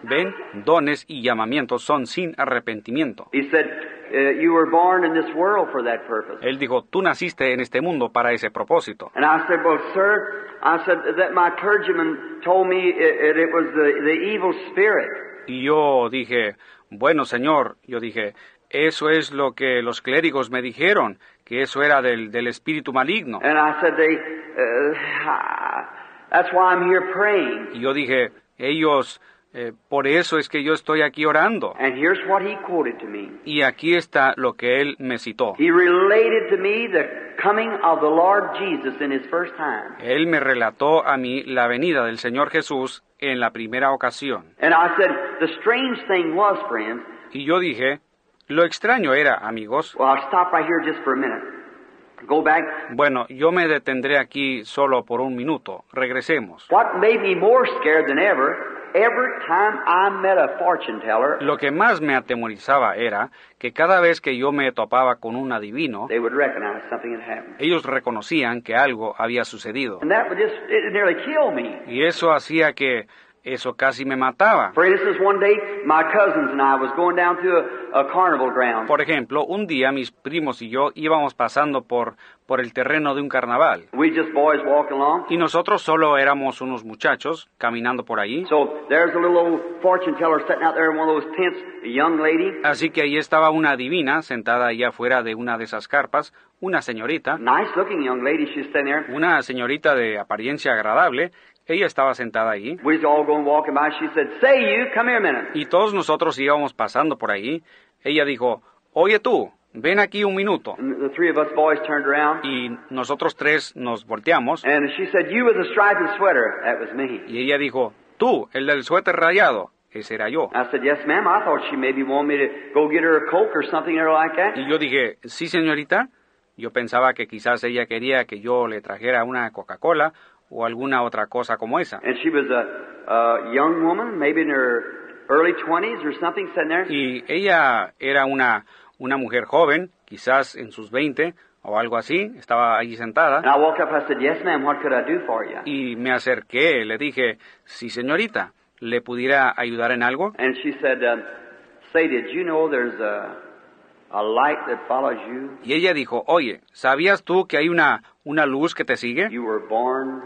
Ven, dones y llamamientos son sin arrepentimiento. He said, uh, You were born in this world for that purpose. Él dijo, tú naciste en este mundo para ese propósito. Y yo dije, bueno, Señor, yo dije, eso es lo que los clérigos me dijeron, que eso era del, del espíritu maligno. And I said, they, uh, That's why I'm here praying. Y yo dije, ellos, eh, por eso es que yo estoy aquí orando. And here's what he quoted to me. Y aquí está lo que él me citó. He related to me the coming of the Lord Jesus in his first time. Él me relató a mí la venida del Señor Jesús en la primera ocasión. And I said, the strange thing was, friends, Y yo dije, lo extraño era, amigos, bueno, yo me detendré aquí solo por un minuto. Regresemos. Lo que más me atemorizaba era que cada vez que yo me topaba con un adivino, they would recognize something had happened. ellos reconocían que algo había sucedido. And that would just, it nearly kill me. Y eso hacía que eso casi me mataba. For instance, one day, my cousins and I was going down to a, a carnival ground. Por ejemplo, un día mis primos y yo íbamos pasando por, por el terreno de un carnaval. We just boys walking along. Y nosotros solo éramos unos muchachos caminando por ahí. So there's a little old fortune teller sitting out there in one of those tents, a young lady, Así que ahí estaba una divina sentada allá afuera de una de esas carpas, una señorita, una señorita de apariencia agradable. Ella estaba sentada ahí. We was all going walking by. She said, "Say you, come here a minute." Y todos nosotros íbamos pasando por ahí. Ella dijo, oye tú, ven aquí un minuto. And the three of us boys turned around, Y nosotros tres nos volteamos. and she said, "You with the striped sweater." That was me. Y ella dijo, tú, el del suéter rayado. Ese era yo. I said, "Yes, ma'am." I thought she maybe wanted me to go get her a coke or something or like that. Y yo dije, sí, señorita. Yo pensaba que quizás ella quería que yo le trajera una Coca-Cola o alguna otra cosa como esa. And she was a, a young woman, maybe in her early twenties or something, sitting there. Y ella era una, una mujer joven, quizás en sus 20 o algo así, estaba allí sentada. And I walked up. I said, "Yes, ma'am. What could I do for you?" Y me acerqué, le dije, sí, señorita, ¿le pudiera ayudar en algo? And she said, "Say, did you know there's a a light that follows you? Y ella dijo, oye, ¿sabías tú que hay una, una luz que te sigue? You were born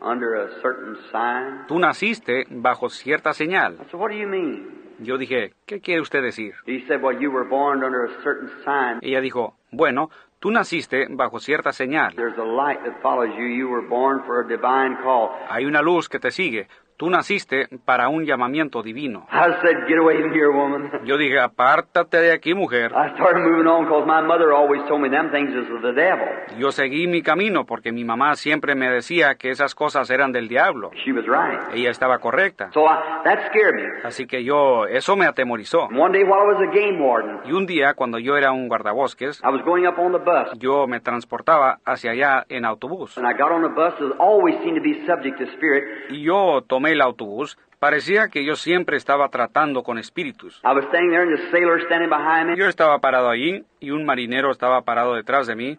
under a certain sign." Tú naciste bajo cierta señal. I said, "What do you mean?" Yo dije, ¿qué quiere usted decir? He said, "Well, you were born under a certain sign. Ella dijo, bueno, tú naciste bajo cierta señal. There's a light that follows you. You were born for a divine call." Hay una luz que te sigue. Tú naciste para un llamamiento divino. I said, "Get away from here, woman." Yo dije, apártate de aquí, mujer. I started moving on because my mother always told me them things is of the devil. Yo seguí mi camino porque mi mamá siempre me decía que esas cosas eran del diablo. She was right. Ella estaba correcta. So I, that scared me. Así que yo, eso me atemorizó. One day while I was a game warden, Y un día, cuando yo era un guardabosques, I was going up on the bus. yo me transportaba hacia allá en autobús. And I got on the bus that always seemed to be subject to spirit. Y yo tomé el autobús. Parecía que yo siempre estaba tratando con espíritus. I was standing there and the sailor standing behind me. Yo estaba parado allí y un marinero estaba parado detrás de mí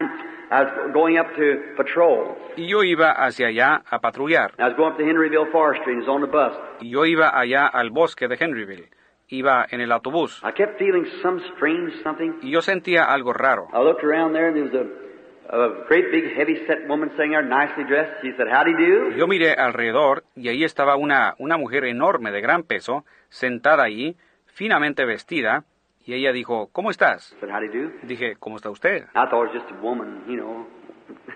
I was going up to patrol. y yo iba hacia allá a patrullar. I was going up to Henryville Forestry and was on the bus. Y yo iba allá al bosque de Henryville. Iba en el autobús I kept feeling some strange something. y yo sentía algo raro. I looked around there and there was a, a great big heavy set woman sitting there nicely dressed. She said, Howdy do? Yo miré alrededor y ahí estaba una, una mujer enorme de gran peso, sentada allí, finamente vestida, y ella dijo, ¿cómo estás? Dije, ¿cómo está usted? I thought it was just a woman, you know,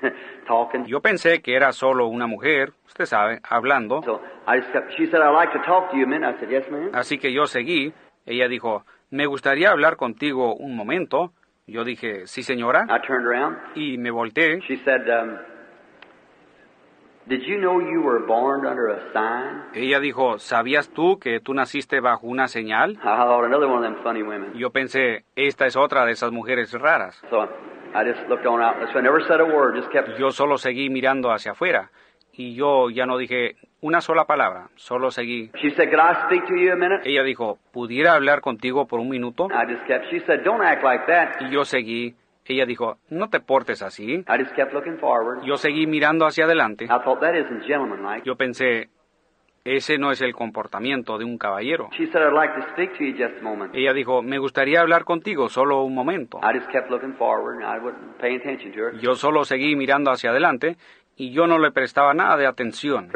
talking. Yo pensé que era solo una mujer, usted sabe, hablando, So I just kept, she said, I'd like to talk to you a minute. I said, Yes, ma'am. así que yo seguí. Ella dijo, me gustaría hablar contigo un momento. Yo dije, sí señora, I turned around. y me volteé. She said, um, Did you know you were born under a sign? Ella dijo, ¿sabías tú que tú naciste bajo una señal? I thought another one of them funny women. Yo pensé, esta es otra de esas mujeres raras. So I just looked on out. So I never said a word, just kept. Yo solo seguí mirando hacia afuera y yo ya no dije una sola palabra, solo seguí. She said, Could I speak to you a minute? Ella dijo, ¿pudiera hablar contigo por un minuto? I just kept. She said, Don't act like that. Y yo seguí. Ella dijo, no te portes así. Yo seguí mirando hacia adelante. Thought that isn't gentlemanlike. Yo pensé, ese no es el comportamiento de un caballero. She said, I'd like to speak to you just a moment. Ella dijo, me gustaría hablar contigo solo un momento. I just kept looking forward and I wasn't paying attention to her. Yo solo seguí mirando hacia adelante y yo no le prestaba nada de atención.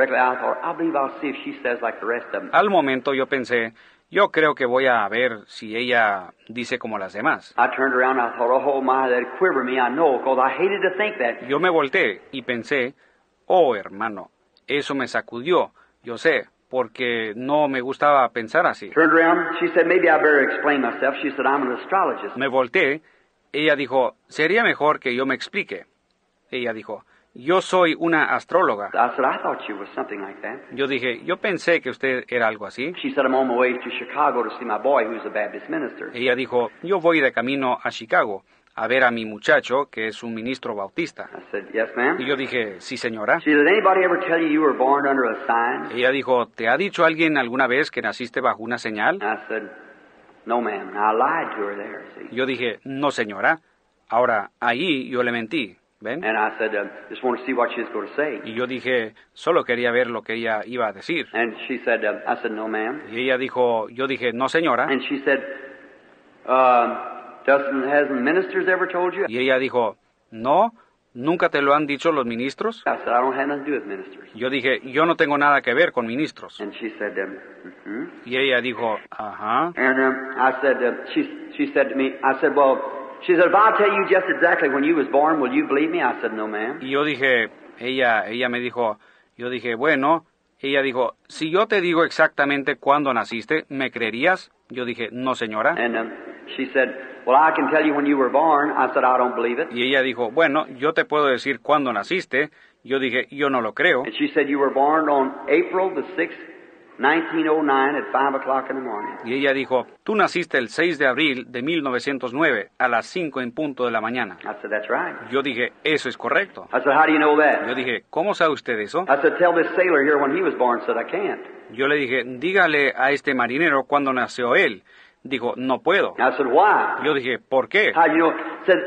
Al momento yo pensé, yo creo que voy a ver si ella dice como las demás. I turned around and I thought, oh my, that'd quiver me, I know, because I hated to think that. Yo me volteé y pensé, oh hermano, eso me sacudió, yo sé, porque no me gustaba pensar así. Turned around, she said, maybe I better explain myself. She said, I'm an astrologist. Me volteé, ella dijo, sería mejor que yo me explique. Ella dijo, yo soy una astróloga. Yo dije, yo pensé que usted era algo así. Ella dijo, yo voy de camino a Chicago a ver a mi muchacho, que es un ministro bautista. I said, Yes, ma'am. Y yo dije, sí, señora. She you you? Ella dijo, ¿te ha dicho alguien alguna vez que naciste bajo una señal? I said, No, ma'am. And I lied to her there, see. Yo dije, no, señora. Ahora, ahí yo le mentí, ¿ven? And I said, uh, Just want to see what she was going to say. Y yo dije, solo quería ver lo que ella iba a decir. And she said, uh, I said, No, ma'am. Y ella dijo, yo dije, no, señora. And she said, uh, doesn't, hasn't ministers ever told you? Y ella dijo, no, ¿nunca te lo han dicho los ministros? I said, I don't have nothing to do with ministers. Yo dije, yo no tengo nada que ver con ministros. And she said, um, hmm Y ella dijo, ajá. She said, if I tell you just exactly when you was born, will you believe me? I said, no, ma'am. Y yo dije, ella, ella me dijo, yo dije, bueno, ella dijo, si yo te digo exactamente cuándo naciste, ¿me creerías? Yo dije, no, señora. And um, she said, well, I can tell you when you were born. I said, I don't believe it. Y ella dijo, bueno, yo te puedo decir cuándo naciste. Yo dije, yo no lo creo. And she said, you were born on April the 6th, 1909 at 5 o'clock in the morning. Y ella dijo, tú naciste el 6 de abril de 1909 a las 5 en punto de la mañana. I said, that's right. Yo dije, eso es correcto. I said, how do you know Yo that? dije, ¿cómo sabe usted eso? I said, tell this sailor here when he was born. Said, I can't. Yo le dije, dígale a este marinero cuándo nació él. Dijo, no puedo. I said, why? Yo dije, ¿por qué? How do you know? Said,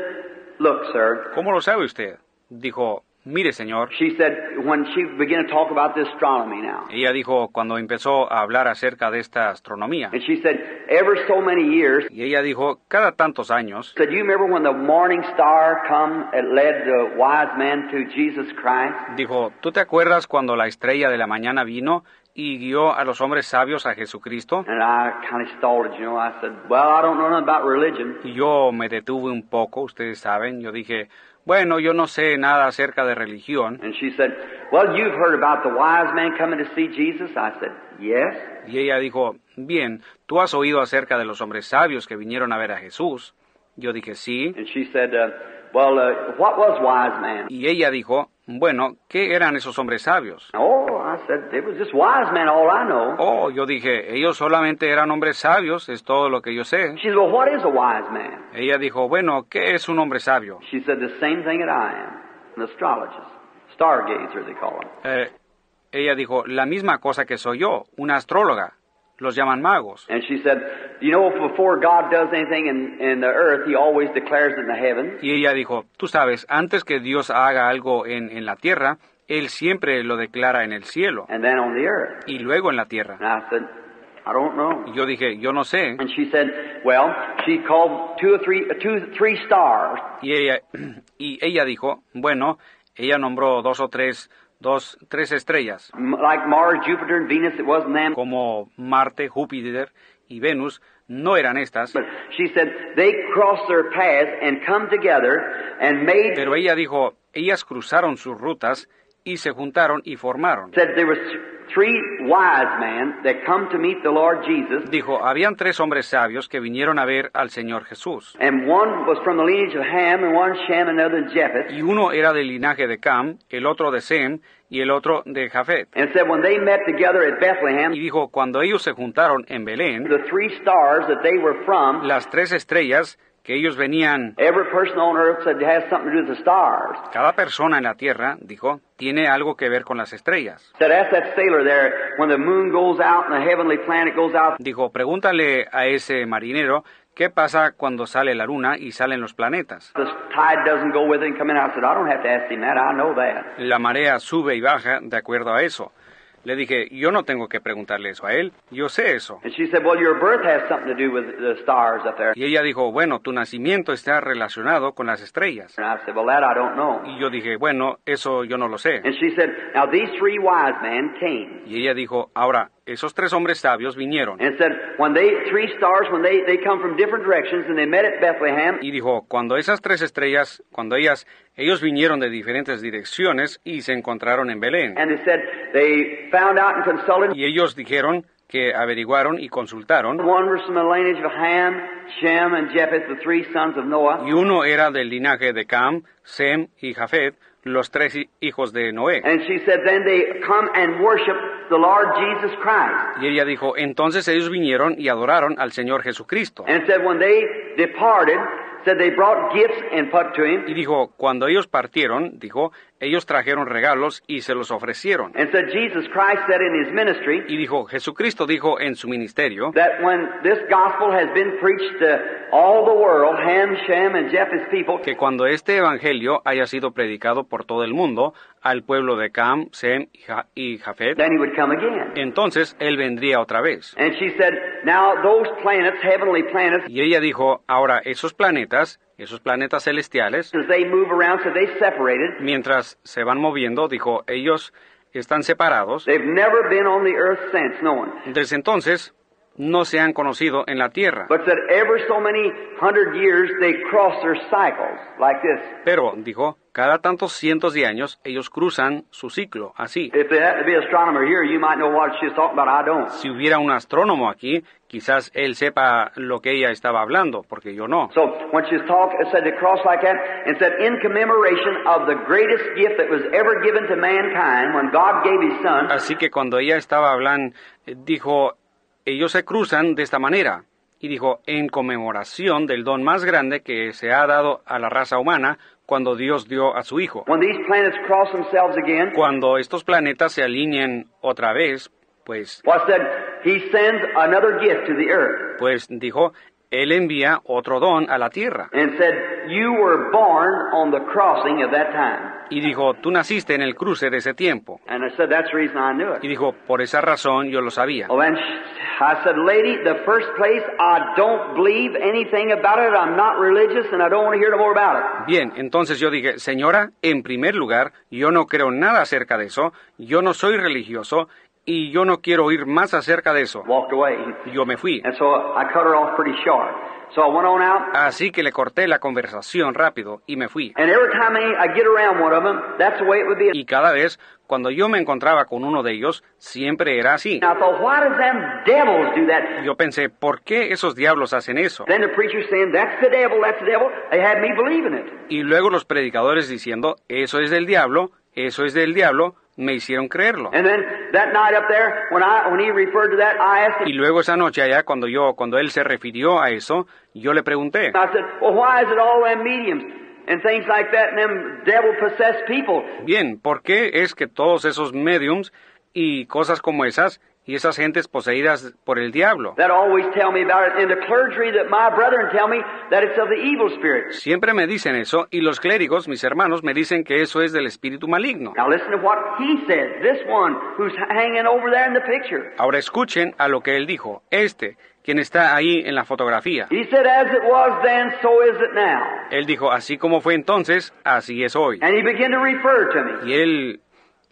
look, sir. ¿Cómo lo sabe usted? Dijo, mire señor. She said, when she began to talk about this astronomy now. Ella dijo cuando empezó a hablar acerca de esta astronomía. And she said, ever so many years, Y ella dijo, cada tantos años, said, you remember when the morning star come and led the wise men to Jesus Christ? dijo, ¿tú te acuerdas cuando la estrella de la mañana vino y guió a los hombres sabios a Jesucristo? And I kind of stalled it, you know. I said, well, I don't know nothing about religion. Y yo me detuve un poco, ustedes saben, yo dije, bueno, yo no sé nada acerca de religión. And she said, well, you've heard about the wise men coming to see Jesus? I said, yes. Y ella dijo, bien, ¿tú has oído acerca de los hombres sabios que vinieron a ver a Jesús? Yo dije, sí. And she said, uh, well, uh, what was wise man? Y ella dijo, bueno, ¿qué eran esos hombres sabios? Oh, I said, it was just wise men, all I know. Oh, yo dije, ellos solamente eran hombres sabios, es todo lo que yo sé. She said, well, what is a wise man? Ella dijo, bueno, ¿qué es un hombre sabio? She said, the same thing that I am, an astrologist, stargazer they call them. Eh, ella dijo, la misma cosa que soy yo, una astróloga. Los llaman magos. And she said, you know, before God does anything in, in the earth, He always declares it in the heavens. Y ella dijo, tú sabes, antes que Dios haga algo en, en la tierra, Él siempre lo declara en el cielo and then on the earth. y luego en la tierra. And I said, I don't know. Y yo dije, yo no sé. And she said, well, she called two or three, two, three stars. Y ella, y ella dijo, bueno, ella nombró dos o tres, dos, tres estrellas, Like Mars, Jupiter, and Venus, it wasn't them. como Marte, Júpiter y Venus, no eran estas, But she said, they crossed their paths and come together and made, pero ella dijo, ellas cruzaron sus rutas y se juntaron y formaron. Dijo, habían tres hombres sabios que vinieron a ver al Señor Jesús. And one was from the lineage of Ham, and one Shem, and another Japheth. Y uno era del linaje de Cam, el otro de Sem y el otro de Jafet. And said when they met together at Bethlehem, Y dijo, cuando ellos se juntaron en Belén, the three stars that they were from, las tres estrellas que ellos venían, every person on earth said has something to do with the stars. cada persona en la tierra, dijo, tiene algo que ver con las estrellas. Dijo, pregúntale a ese marinero qué pasa cuando sale la luna y salen los planetas. La marea sube y baja de acuerdo a eso. Le dije, yo no tengo que preguntarle eso a él, yo sé eso. And she said, Well, your birth has something to do with the stars up there. Y ella dijo, bueno, tu nacimiento está relacionado con las estrellas. And I said, Well, I don't know. Y yo dije, bueno, eso yo no lo sé. And she said, Now these three wise men came. Y ella dijo, ahora, esos tres hombres sabios vinieron. Y dijo, cuando esas tres estrellas, cuando ellas, ellos vinieron de diferentes direcciones y se encontraron en Belén. and they said they found out and consulted. Y ellos dijeron que averiguaron y consultaron. Y uno era del linaje de Cam, Sem y Jafet, los tres hi- hijos de Noé. And she said, then they come and worship the Lord Jesus Christ. Y ella dijo, entonces ellos vinieron y adoraron al Señor Jesucristo. Y dijo, cuando ellos partieron, dijo, ellos trajeron regalos y se los ofrecieron. Y dijo, Jesucristo dijo en su ministerio, that when this gospel has been preached to all the world, Ham, Shem, and Japheth's people, que cuando este evangelio haya sido predicado por todo el mundo, al pueblo de Cam, Sem y Ja- y Jafet, then he would come again. entonces él vendría otra vez. And she said, now those planets, heavenly planets, Y ella dijo, ahora esos planetas, esos planetas celestiales, as they move around, so they separated. mientras se van moviendo, dijo, ellos están separados. They've never been on the earth since, no one. Desde entonces no se han conocido en la tierra. Pero, dijo, cada tantos cientos de años ellos cruzan su ciclo, así. Si hubiera un astrónomo aquí, quizás él sepa lo que ella estaba hablando, porque yo no. So when she's talking, it said they cross like that, and said in commemoration of the greatest gift that was ever given to mankind when God gave His Son. Así que cuando ella estaba hablando, dijo, ellos se cruzan de esta manera. Y dijo, en conmemoración del don más grande que se ha dado a la raza humana cuando Dios dio a su Hijo. Again, Cuando estos planetas se alineen otra vez, pues, pues dijo, Él envía otro don a la tierra. and said you were born on the crossing of that time. Y dijo, tú naciste en el cruce de ese tiempo. And I said that's the reason I knew Y it. dijo, por esa razón yo lo sabía. It. Bien, entonces yo dije, señora, en primer lugar, yo no creo nada acerca de eso, yo no soy religioso y yo no quiero oír más acerca de eso. Yo me fui. And so I cut her off pretty short. So I went on out, Así que le corté la conversación rápido y me fui. and every time I I get around one of them, that's the way it would be. Y cada vez, cuando yo me encontraba con uno de ellos, siempre era así. Yo pensé, ¿por qué esos diablos hacen eso? Y luego los predicadores diciendo, eso es del diablo, eso es del diablo, me hicieron creerlo. Y luego esa noche allá, cuando yo, cuando él se refirió a eso, yo le pregunté, bien, ¿por qué es que todos esos mediums y cosas como esas y esas gentes poseídas por el diablo That always tell me about it, and the clergy that my brethren tell me that it's of the evil spirit. siempre me dicen eso y los clérigos, mis hermanos, me dicen que eso es del espíritu maligno? Now listen to what he said. This one who's hanging over there in the picture. Ahora escuchen a lo que él dijo, este, quien está ahí en la fotografía. He said, "As it was then, so is it now." Él dijo, así como fue entonces, así es hoy. And he began to refer to me Y él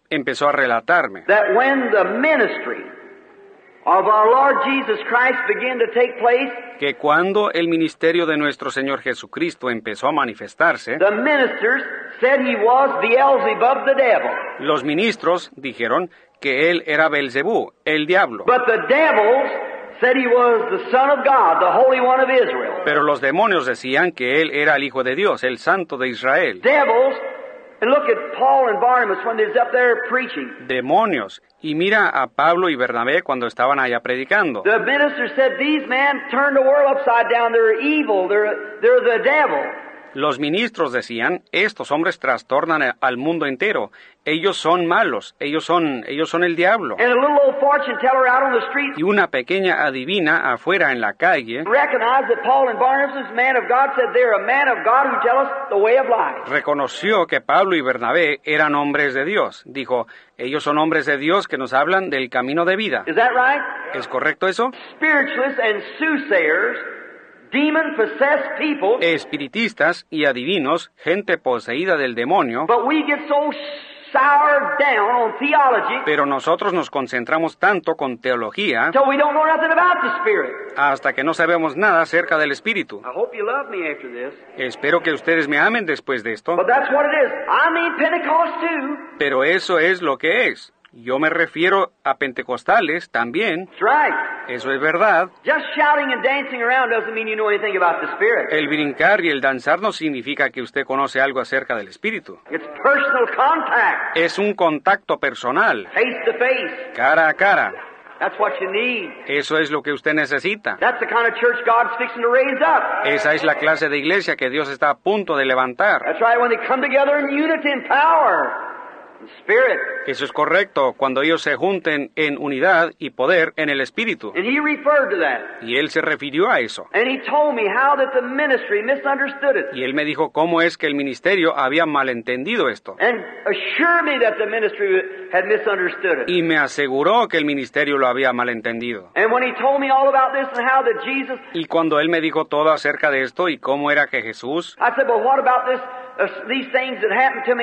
empezó a relatarme that when the ministry que cuando el ministerio de nuestro Señor Jesucristo empezó a manifestarse, the ministers said he was Beelzebub the devil. los ministros dijeron que él era Belzebú, el diablo. But the devils said he was the Son of God, the Holy One of Israel. Pero los demonios decían que él era el Hijo de Dios, el Santo de Israel. Devils, and look at Paul and Barnabas when they was up there preaching. Demonios. Y mira a Pablo y Bernabé cuando estaban allá predicando. The minister said, These men turn the world upside down. They're evil. They're, they're the devil. Los ministros decían, estos hombres trastornan al mundo entero. Ellos son malos, ellos son, ellos son el diablo. And a little old fortune teller out on the street Y una pequeña adivina afuera en la calle reconoció que Pablo y Bernabé eran hombres de Dios. Dijo, ellos son hombres de Dios que nos hablan del camino de vida. ¿Es correcto eso? Espiritistas y adivinos, gente poseída del demonio, but we get so soured down on theology pero nosotros nos concentramos tanto con teología till we don't know nothing about the Spirit. hasta que no sabemos nada acerca del Espíritu. I hope you love me after this. Espero que ustedes me amen después de esto, But that's what it is. I mean Pentecost too. pero eso es lo que es. Yo me refiero a pentecostales también, eso es verdad. Just shouting and dancing around doesn't mean you know anything about the Spirit. El brincar y el danzar no significa que usted conoce algo acerca del Espíritu. It's personal contact, Es un contacto personal, face to face. cara a cara. That's what you need. Eso es lo que usted necesita. That's the kind of church God's fixing to raise up. Esa es la clase de iglesia que Dios está a punto de levantar. Eso es correcto, cuando ellos se junten en unidad y poder en el Espíritu. And he referred to that. Y él se refirió a eso. And he told me how that the ministry misunderstood it. Y él me dijo cómo es que el ministerio había malentendido esto. And assured me that the ministry had misunderstood it. Y me aseguró que el ministerio lo había malentendido. And when he told me all about this and how that Jesus, Y cuando él me dijo todo acerca de esto y cómo era que Jesús,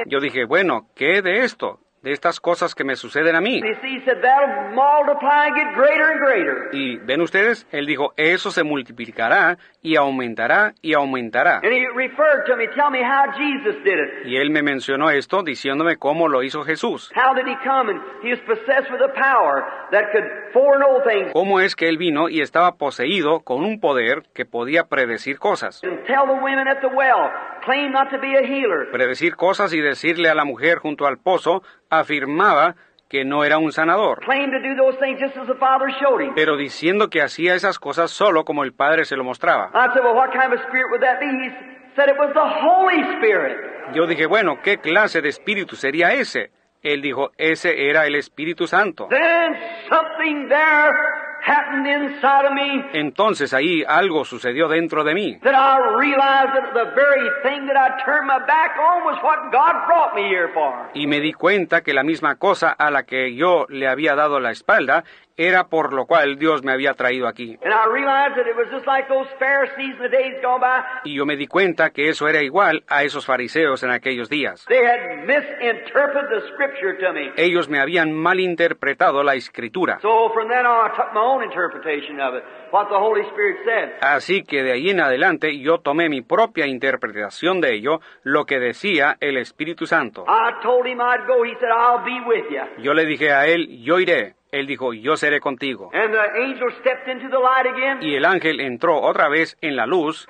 Yo dije, bueno, ¿qué de esto? De estas cosas que me suceden a mí. And you see, he said, that'll multiply and get greater and greater. Y ven ustedes, él dijo, eso se multiplicará y aumentará y aumentará. And he referred to me, tell me how Jesus did it. Y él me mencionó esto diciéndome cómo lo hizo Jesús. How did he come? And he was possessed with a power that could foreknow things Cómo es que él vino y estaba poseído con un poder que podía predecir cosas. Predecir cosas y decirle a la mujer junto al pozo, afirmaba que no era un sanador. Claim to do those things just as the Father showed him. pero diciendo que hacía esas cosas solo como el Padre se lo mostraba. I said, well, what kind of spirit would that be? He said it was the Holy Spirit. Yo dije, bueno, ¿qué clase de espíritu sería ese? Él dijo, ese era el Espíritu Santo. Then something there happened inside of me Entonces ahí algo sucedió dentro de mí, that I realized that the very thing that I turned my back on was what God brought me here for. y me di cuenta que la misma cosa a la que yo le había dado la espalda era por lo cual Dios me había traído aquí. And I realized that it was just like those Pharisees in the days gone by. Y yo me di cuenta que eso era igual a esos fariseos en aquellos días. They had misinterpreted the scripture to me. Ellos me habían malinterpretado la escritura. So from then on, I took my own interpretation of it, what the Holy Spirit said. Así que de ahí en adelante yo tomé mi propia interpretación de ello, lo que decía el Espíritu Santo. Yo le dije a él, yo iré. Él dijo, yo seré contigo. And the angel stepped into the light again. Y el ángel entró otra vez en la luz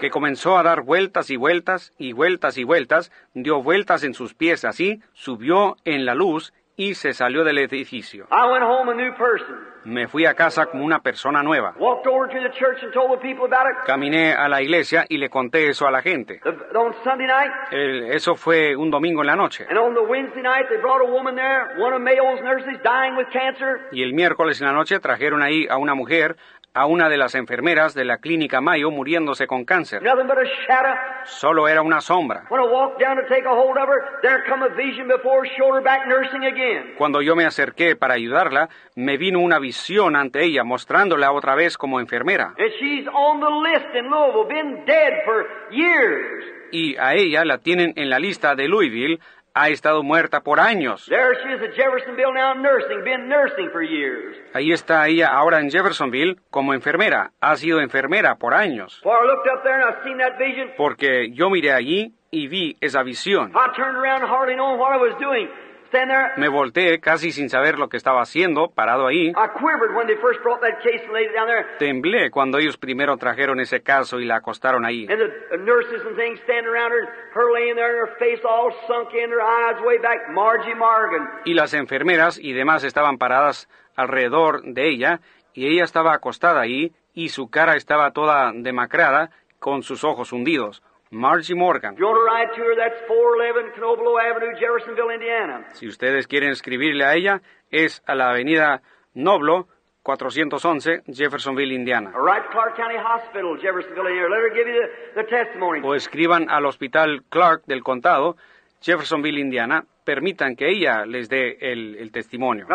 que comenzó a dar vueltas y vueltas y vueltas y vueltas, dio vueltas en sus pies así, subió en la luz y se salió del edificio. I went home a new person. Me fui a casa como una persona nueva. Walked over to the church and told the people about it. Caminé a la iglesia y le conté eso a la gente. The- on Sunday night, El- eso fue un domingo en la noche. and on the Wednesday night, they brought a woman there, one of Mayo's nurses, dying with cancer. Y el miércoles en la noche trajeron ahí a una mujer, a una de las enfermeras de la clínica Mayo muriéndose con cáncer. Nothing but a shadow. Solo era una sombra. When I walked down to take a hold of her, there come a vision before shoulder back nursing again. Cuando yo me acerqué para ayudarla, me vino una visión ante ella mostrándola otra vez como enfermera. And she's on the list in Louisville, been dead for years. Y a ella la tienen en la lista de Louisville, ha estado muerta por años. There she is at Jeffersonville now nursing, been nursing for years. Ahí está ella ahora en Jeffersonville como enfermera, ha sido enfermera por años. For I looked up there and I seen that vision. Porque yo miré allí y vi esa visión. Me volteé casi sin saber lo que estaba haciendo, parado ahí. Temblé cuando ellos primero trajeron ese caso y la acostaron ahí. And the the nurses and things standing around her, her laying there, and her face all sunk in, her eyes way back. Margie Morgan. Y las enfermeras y demás estaban paradas alrededor de ella y ella estaba acostada ahí y su cara estaba toda demacrada con sus ojos hundidos. Margie Morgan. If you want to write to her, that's 411 Canoblo Avenue, Jeffersonville, Indiana. Si ustedes quieren escribirle a ella, es a la avenida Noblo, 411, Jeffersonville, Indiana. Or write to Clark County Hospital, Jeffersonville, Indiana. Let her give you the, the testimony. O escriban al Hospital Clark del Condado, Jeffersonville, Indiana. Permitan que ella les dé el, el testimonio.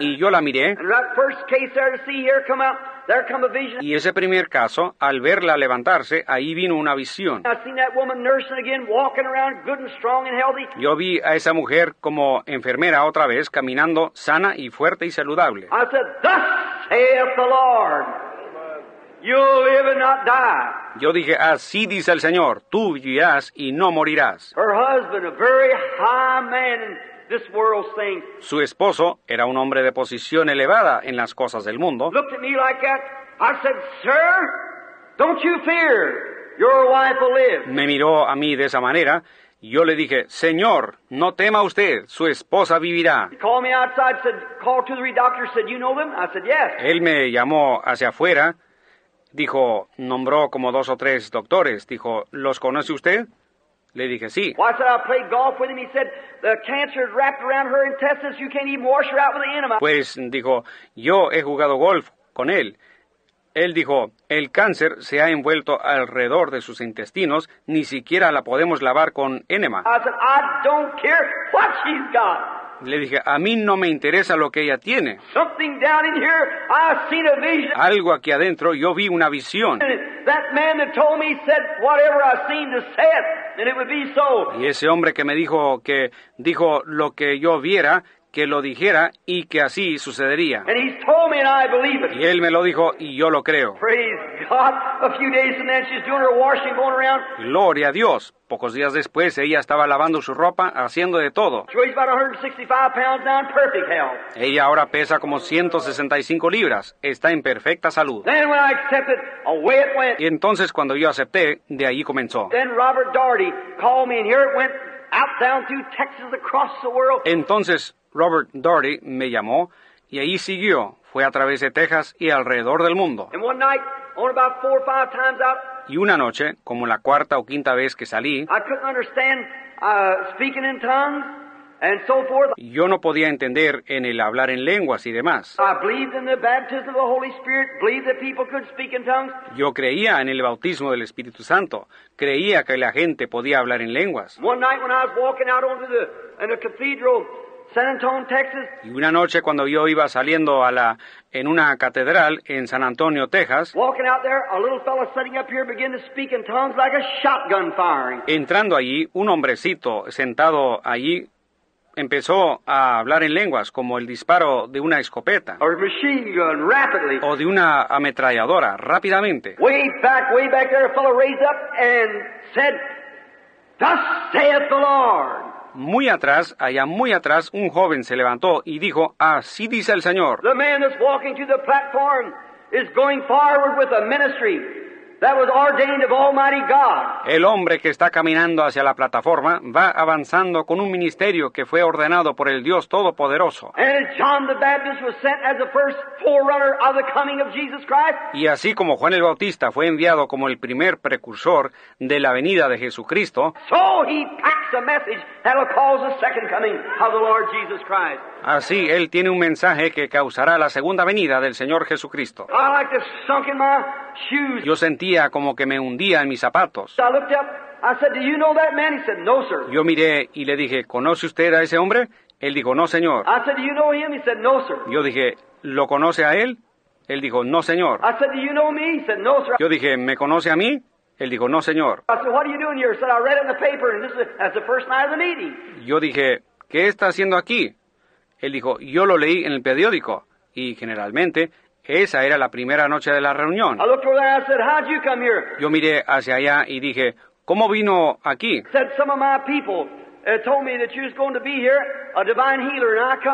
Y yo la miré, y ese primer caso, al verla levantarse, ahí vino una visión. I seen that woman nursing again, walking around good and strong and healthy. Yo vi a esa mujer como enfermera otra vez, caminando sana y fuerte y saludable. I said, Thus saith the Lord, you'll live and not die. Yo dije, así dice el Señor, tú vivirás y no morirás. Her husband, a very high man Su esposo era un hombre de posición elevada en las cosas del mundo. looked at me like that. I said, Sir, don't you fear. Your wife will live. Me miró a mí de esa manera Yo le dije, Señor, no tema usted, su esposa vivirá. He called me outside, said, called two or three doctors, said, you know them? I said, yes. Él me llamó hacia afuera, dijo, nombró como dos o tres doctores, dijo, ¿los conoce usted? Le dije, sí. Why, I said, I played golf with him. He said, the cancer is wrapped around her intestines. You can't even wash her out with the enema. Pues dijo, yo he jugado golf con él. Él dijo, el cáncer se ha envuelto alrededor de sus intestinos, ni siquiera la podemos lavar con enema. I said, I don't care what she's got. Le dije, a mí no me interesa lo que ella tiene. Something down in here, I've seen a vision. Algo aquí adentro, yo vi una visión. Y ese hombre que me dijo que dijo lo que yo viera, que lo dijera y que así sucedería. And he's told me, and I believe it. Y él me lo dijo y yo lo creo. Praise God. A few days from then, she's doing her washing, going around. Gloria a Dios. Pocos días después ella estaba lavando su ropa, haciendo de todo. She weighs about 165 pounds now in perfect health. Ella ahora pesa como 165 libras. Está en perfecta salud. Y entonces cuando yo acepté, de ahí comenzó. Entonces Robert Doherty me llamó y ahí siguió. Fue a través de Texas y alrededor del mundo. Y una noche, como la cuarta o quinta vez que salí, I couldn't understand uh, speaking in tongues and so forth. yo no podía entender en el hablar en lenguas y demás. I believed in the baptism of the Holy Spirit, believed that people could speak in tongues. Yo creía en el bautismo del Espíritu Santo, creía que la gente podía hablar en lenguas. One night when I was walking out onto the, in the cathedral, Y una noche cuando yo iba saliendo a la en una catedral en San Antonio, Texas, walking out there, a little fellow sitting up here began to speak in tongues like a shotgun firing. entrando allí, un hombrecito sentado allí empezó a hablar en lenguas como el disparo de una escopeta Or a machine gun, rapidly. o de una ametralladora rápidamente. Muy atrás, allá muy atrás, un joven se levantó y dijo, así dice el Señor. The man that's walking to the platform is going forward with a ministry that was ordained of Almighty God. El hombre que está caminando hacia la plataforma va avanzando con un ministerio que fue ordenado por el Dios Todopoderoso. And as John the Baptist was sent as the first forerunner of the coming of Jesus Christ, Y así como Juan el Bautista fue enviado como el primer precursor de la venida de Jesucristo, así él tiene un mensaje que causará la segunda venida del Señor Jesucristo. I like to sunk in my shoes. Yo sentía como que me hundía en mis zapatos. So I looked up. I said, Do you know that man? He said, No, sir. Yo miré y le dije, ¿conoce usted a ese hombre? Él dijo, no, señor. I said, Do you know him? He said, No, sir. Yo dije, ¿lo conoce a él? Él dijo, no, señor. I said, Do you know me? He said, No, sir. Yo dije, ¿me conoce a mí? Él dijo, no, señor. Yo dije, ¿qué está haciendo aquí? Él dijo, yo lo leí en el periódico. Y generalmente, esa era la primera noche de la reunión. Yo miré hacia allá y dije, ¿cómo vino aquí?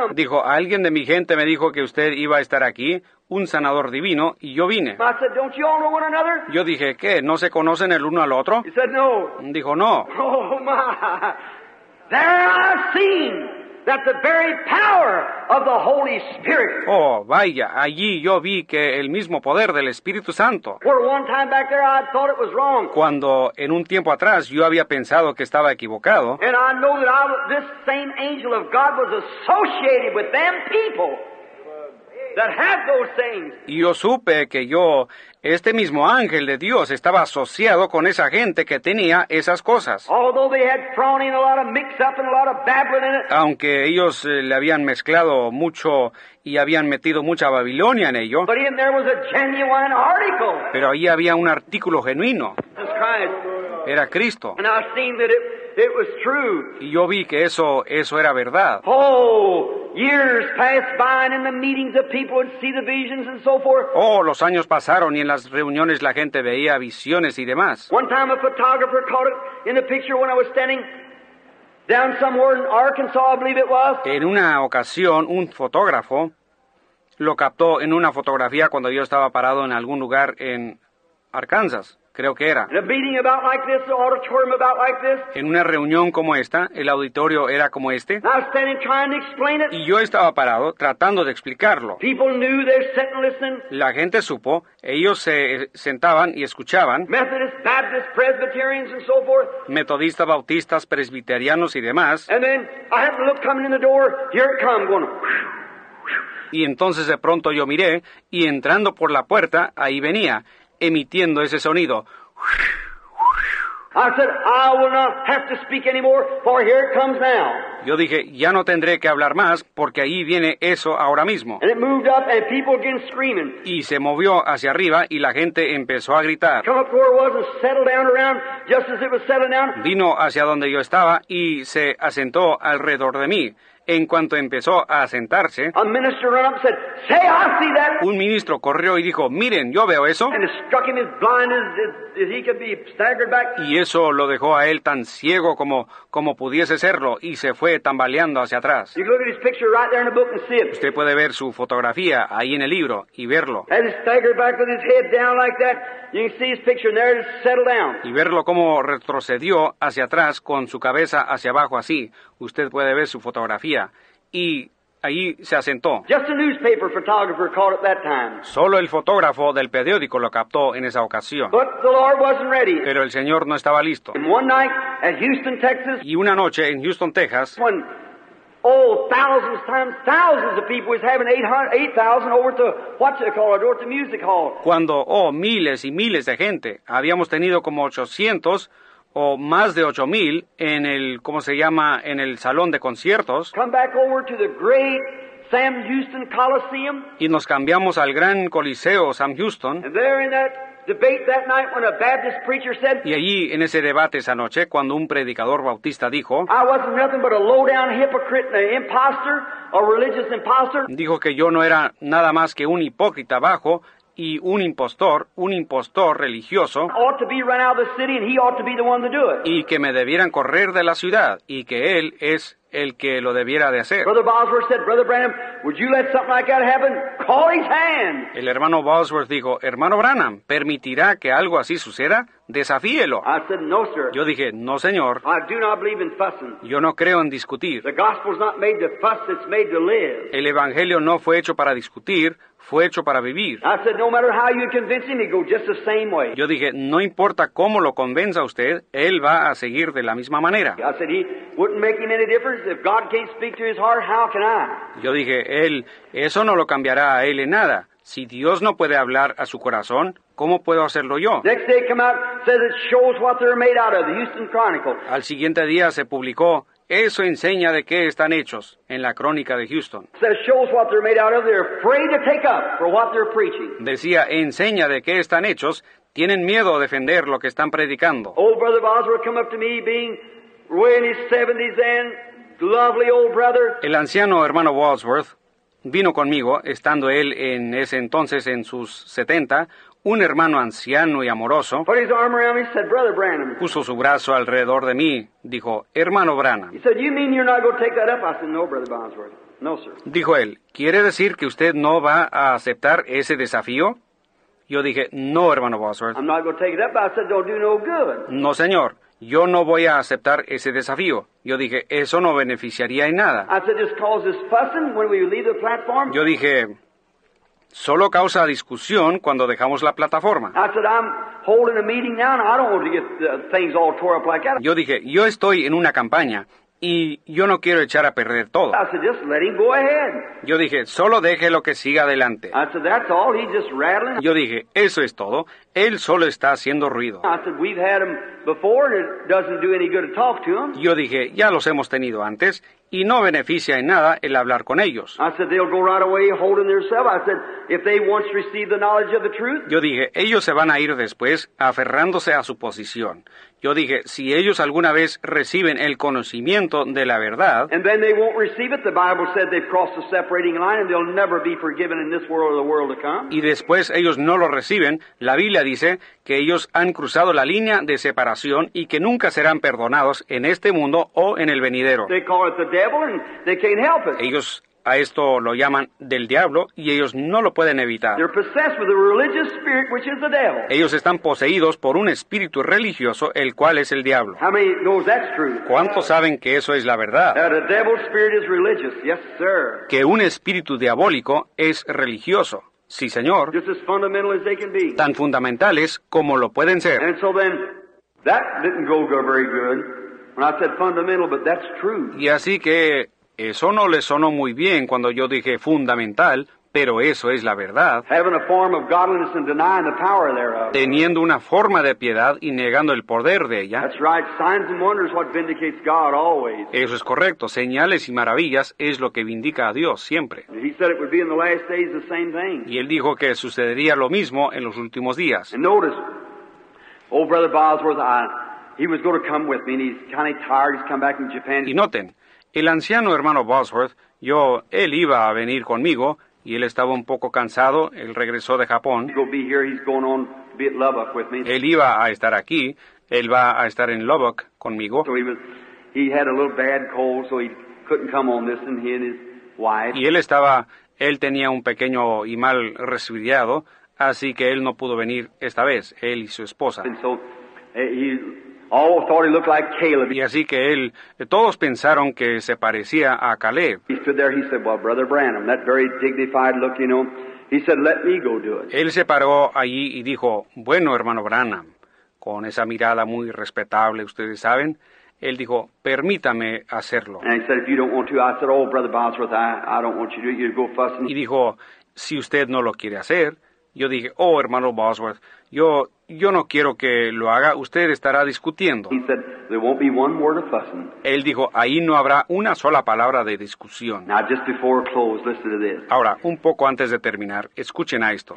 Uh. Dijo, alguien de mi gente me dijo que usted iba a estar aquí, un sanador divino, y yo vine. I said, Don't you all know one another? Yo dije, ¿qué? ¿No se conocen el uno al otro? Dijo, no. Oh, that the very power of the Holy Spirit, Oh, vaya, allí yo vi que el mismo poder del Espíritu Santo. where one time back there I thought it was wrong. Cuando en un tiempo atrás yo había pensado que estaba equivocado, And I know that I, this same angel of God was associated with them people that had those things. Y yo supe que yo, este mismo ángel de Dios, estaba asociado con esa gente que tenía esas cosas. Although they had thrown in a lot of mix up and a lot of babbling in it, Aunque ellos eh, le habían mezclado mucho y habían metido mucha Babilonia en ello, pero ahí había un artículo genuino, era Cristo. Y yo vi que eso, eso era verdad. Oh, years passed by and in the meetings of people would see the visions and so forth. Oh, los años pasaron y en las reuniones la gente veía visiones y demás. One time a photographer caught it in the picture when I was standing down somewhere in Arkansas, I believe it was. En una ocasión, un fotógrafo lo captó en una fotografía cuando yo estaba parado en algún lugar en Arkansas, creo que era. En una reunión como esta, el auditorio era como este, y yo estaba parado tratando de explicarlo. La gente supo, ellos se sentaban y escuchaban, metodistas, bautistas, presbiterianos y demás, y entonces de pronto yo miré, y entrando por la puerta, ahí venía, emitiendo ese sonido. Yo dije, ya no tendré que hablar más, porque ahí viene eso ahora mismo. And it moved up, and people began screaming. Y se movió hacia arriba y la gente empezó a gritar. Vino hacia donde yo estaba y se asentó alrededor de mí. En cuanto empezó a sentarse, A minister ran up and said, Say, I see that. un ministro corrió y dijo, miren, yo veo eso. Y eso lo dejó a él tan ciego como, como pudiese serlo y se fue tambaleando hacia atrás. You can look at his picture right there in the book and see it. Usted puede ver su fotografía ahí en el libro y verlo. As he staggered back with his head down like that, you can see his picture and there it is settled down. Y verlo cómo retrocedió hacia atrás con su cabeza hacia abajo así. Usted puede ver su fotografía. Y ahí se asentó. Just a newspaper photographer caught it that time. Solo el fotógrafo del periódico lo captó en esa ocasión. But the Lord wasn't ready. Pero el Señor no estaba listo. And one night at Houston, Texas, Y una noche en Houston, Texas, when oh thousands times thousands of people was having 800 8,000 over the what you call it, the music hall. cuando, oh, miles y miles de gente, habíamos tenido como 800 o más de 8000 en el, ¿cómo se llama?, en el salón de conciertos, Come back over to the great Sam Houston Coliseum, y nos cambiamos al gran coliseo Sam Houston, and there in that debate that night when a Baptist preacher said, y allí en ese debate esa noche, cuando un predicador bautista dijo, I wasn't nothing but a low-down hypocrite and an impostor, a religious impostor. dijo que yo no era nada más que un hipócrita bajo y un impostor, un impostor religioso, y que me debieran correr de la ciudad, y que él es el que lo debiera de hacer. Brother Bosworth said, Brother Branham, would you let something like that happen? Call his hand. El hermano Bosworth dijo, hermano Branham, ¿permitirá que algo así suceda? Desafíelo. I said, No, sir. Yo dije, no señor, I do not believe in fussing. yo no creo en discutir. The gospel's not made to fuss, it's made to live. El Evangelio no fue hecho para discutir, fue hecho para vivir. I said, no matter how you convince him, he go just the same way. Yo dije, no importa cómo lo convenza usted, él va a seguir de la misma manera. I said, he wouldn't make him any difference. If God can't speak to his heart, how can I? Yo dije, él, eso no lo cambiará a él en nada. Si Dios no puede hablar a su corazón, ¿cómo puedo hacerlo yo? Next day come out, says it shows what they're made out of, the Houston Chronicle. Al siguiente día se publicó, eso enseña de qué están hechos, en la crónica de Houston. Decía, enseña de qué están hechos, tienen miedo a defender lo que están predicando. Old brother Bosworth come up to me, being way in his seventies then, lovely old brother. El anciano hermano Wadsworth vino conmigo, estando él en ese entonces en sus 70, un hermano anciano y amoroso, Put his arm around me, said, Brother Branham. puso su brazo alrededor de mí, dijo, hermano Branham. He said, You mean you're not going to take that up? I said, No, Brother Bosworth. No, sir. Dijo él, ¿quiere decir que usted no va a aceptar ese desafío? Yo dije, no, hermano Wadsworth. I'm not going to take it up. I said, Don't do no good. No, señor, yo no voy a aceptar ese desafío. Yo dije, eso no beneficiaría en nada. Yo dije, solo causa discusión cuando dejamos la plataforma. I said, I'm holding a meeting now, and I don't want to get things all tore up like that. Yo dije, yo estoy en una campaña y yo no quiero echar a perder todo. I said, Just let him go ahead. Yo dije, solo deje lo que siga adelante. I said, That's all. He's just rattling. Yo dije, eso es todo. Él solo está haciendo ruido. I said, We've had him before, and it doesn't do any good to talk to him. Yo dije, ya los hemos tenido antes y no beneficia en nada el hablar con ellos. I said, They'll go right away holding themselves. I said, If they once receive the knowledge of the truth, Yo dije, ellos se van a ir después aferrándose a su posición. Yo dije, si ellos alguna vez reciben el conocimiento de la verdad, and then they won't receive it, the Bible said they've crossed the separating line, and they'll never be forgiven in this world or the world to come. y después ellos no lo reciben, la Biblia dice que ellos han cruzado la línea de separación y que nunca serán perdonados en este mundo o en el venidero. They call it the devil, and they can't help it. Ellos A esto lo llaman del diablo y ellos no lo pueden evitar. They're possessed with a religious spirit, which is the devil. Ellos están poseídos por un espíritu religioso, el cual es el diablo. How many knows that's true? ¿Cuántos saben que eso es la verdad? That a devil's spirit is religious. Yes, sir. Que un espíritu diabólico es religioso. Sí, señor. Just as fundamental as they can be. Tan fundamentales como lo pueden ser. And so then, that didn't go go very good. When I said fundamental, but that's true. Y así que eso no le sonó muy bien cuando yo dije fundamental, pero eso es la verdad. Teniendo una forma de piedad y negando el poder de ella. That's right. Signs and wonders what vindicates God always. Eso es correcto. Señales y maravillas es lo que vindica a Dios siempre. He said it would be in the last days the same thing. Y él dijo que sucedería lo mismo en los últimos días. And notice, old brother Bosworth, I, he was going to come with me, and he's kind of tired. He's come back from Japan. Y noten, el anciano hermano Bosworth, yo, él iba a venir conmigo y él estaba un poco cansado, él regresó de Japón, él iba a estar aquí, él va a estar en Lubbock conmigo. Y él estaba, él tenía un pequeño y mal resfriado, así que él no pudo venir esta vez, él y su esposa. And so eh, he all thought he looked like Caleb. Y así que él, todos pensaron que se parecía a Caleb. He stood there. He said, "Well, brother Branham, that very dignified look, you know." He said, "Let me go do it." Él se paró allí y dijo, bueno, hermano Branham, con esa mirada muy respetable, ustedes saben, él dijo, permítame hacerlo. And he said, "If you don't want to," I said, "Oh, brother Bosworth, I, I don't want you to do it. You go fussing." Y dijo, si usted no lo quiere hacer, yo dije, oh, hermano Bosworth, yo, yo no quiero que lo haga, usted estará discutiendo. He said, "There won't be one word of fussing." Él dijo, ahí no habrá una sola palabra de discusión. Now, just before close, listen to this. Ahora, un poco antes de terminar, escuchen a esto.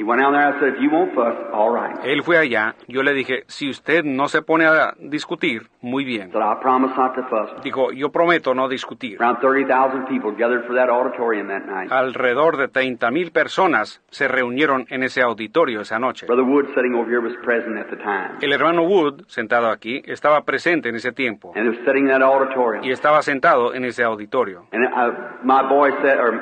Él fue allá, yo le dije, si usted no se pone a discutir, muy bien. I said, "I promise not to fuss." Dijo, yo prometo no discutir. Around thirty thousand people gathered for that auditorium that night. Alrededor de 30.000 personas se reunieron en ese auditorio esa noche. Brother Wood, sitting El hermano Wood, sentado aquí, estaba presente en ese tiempo y estaba sentado en ese auditorio. And my boy said, or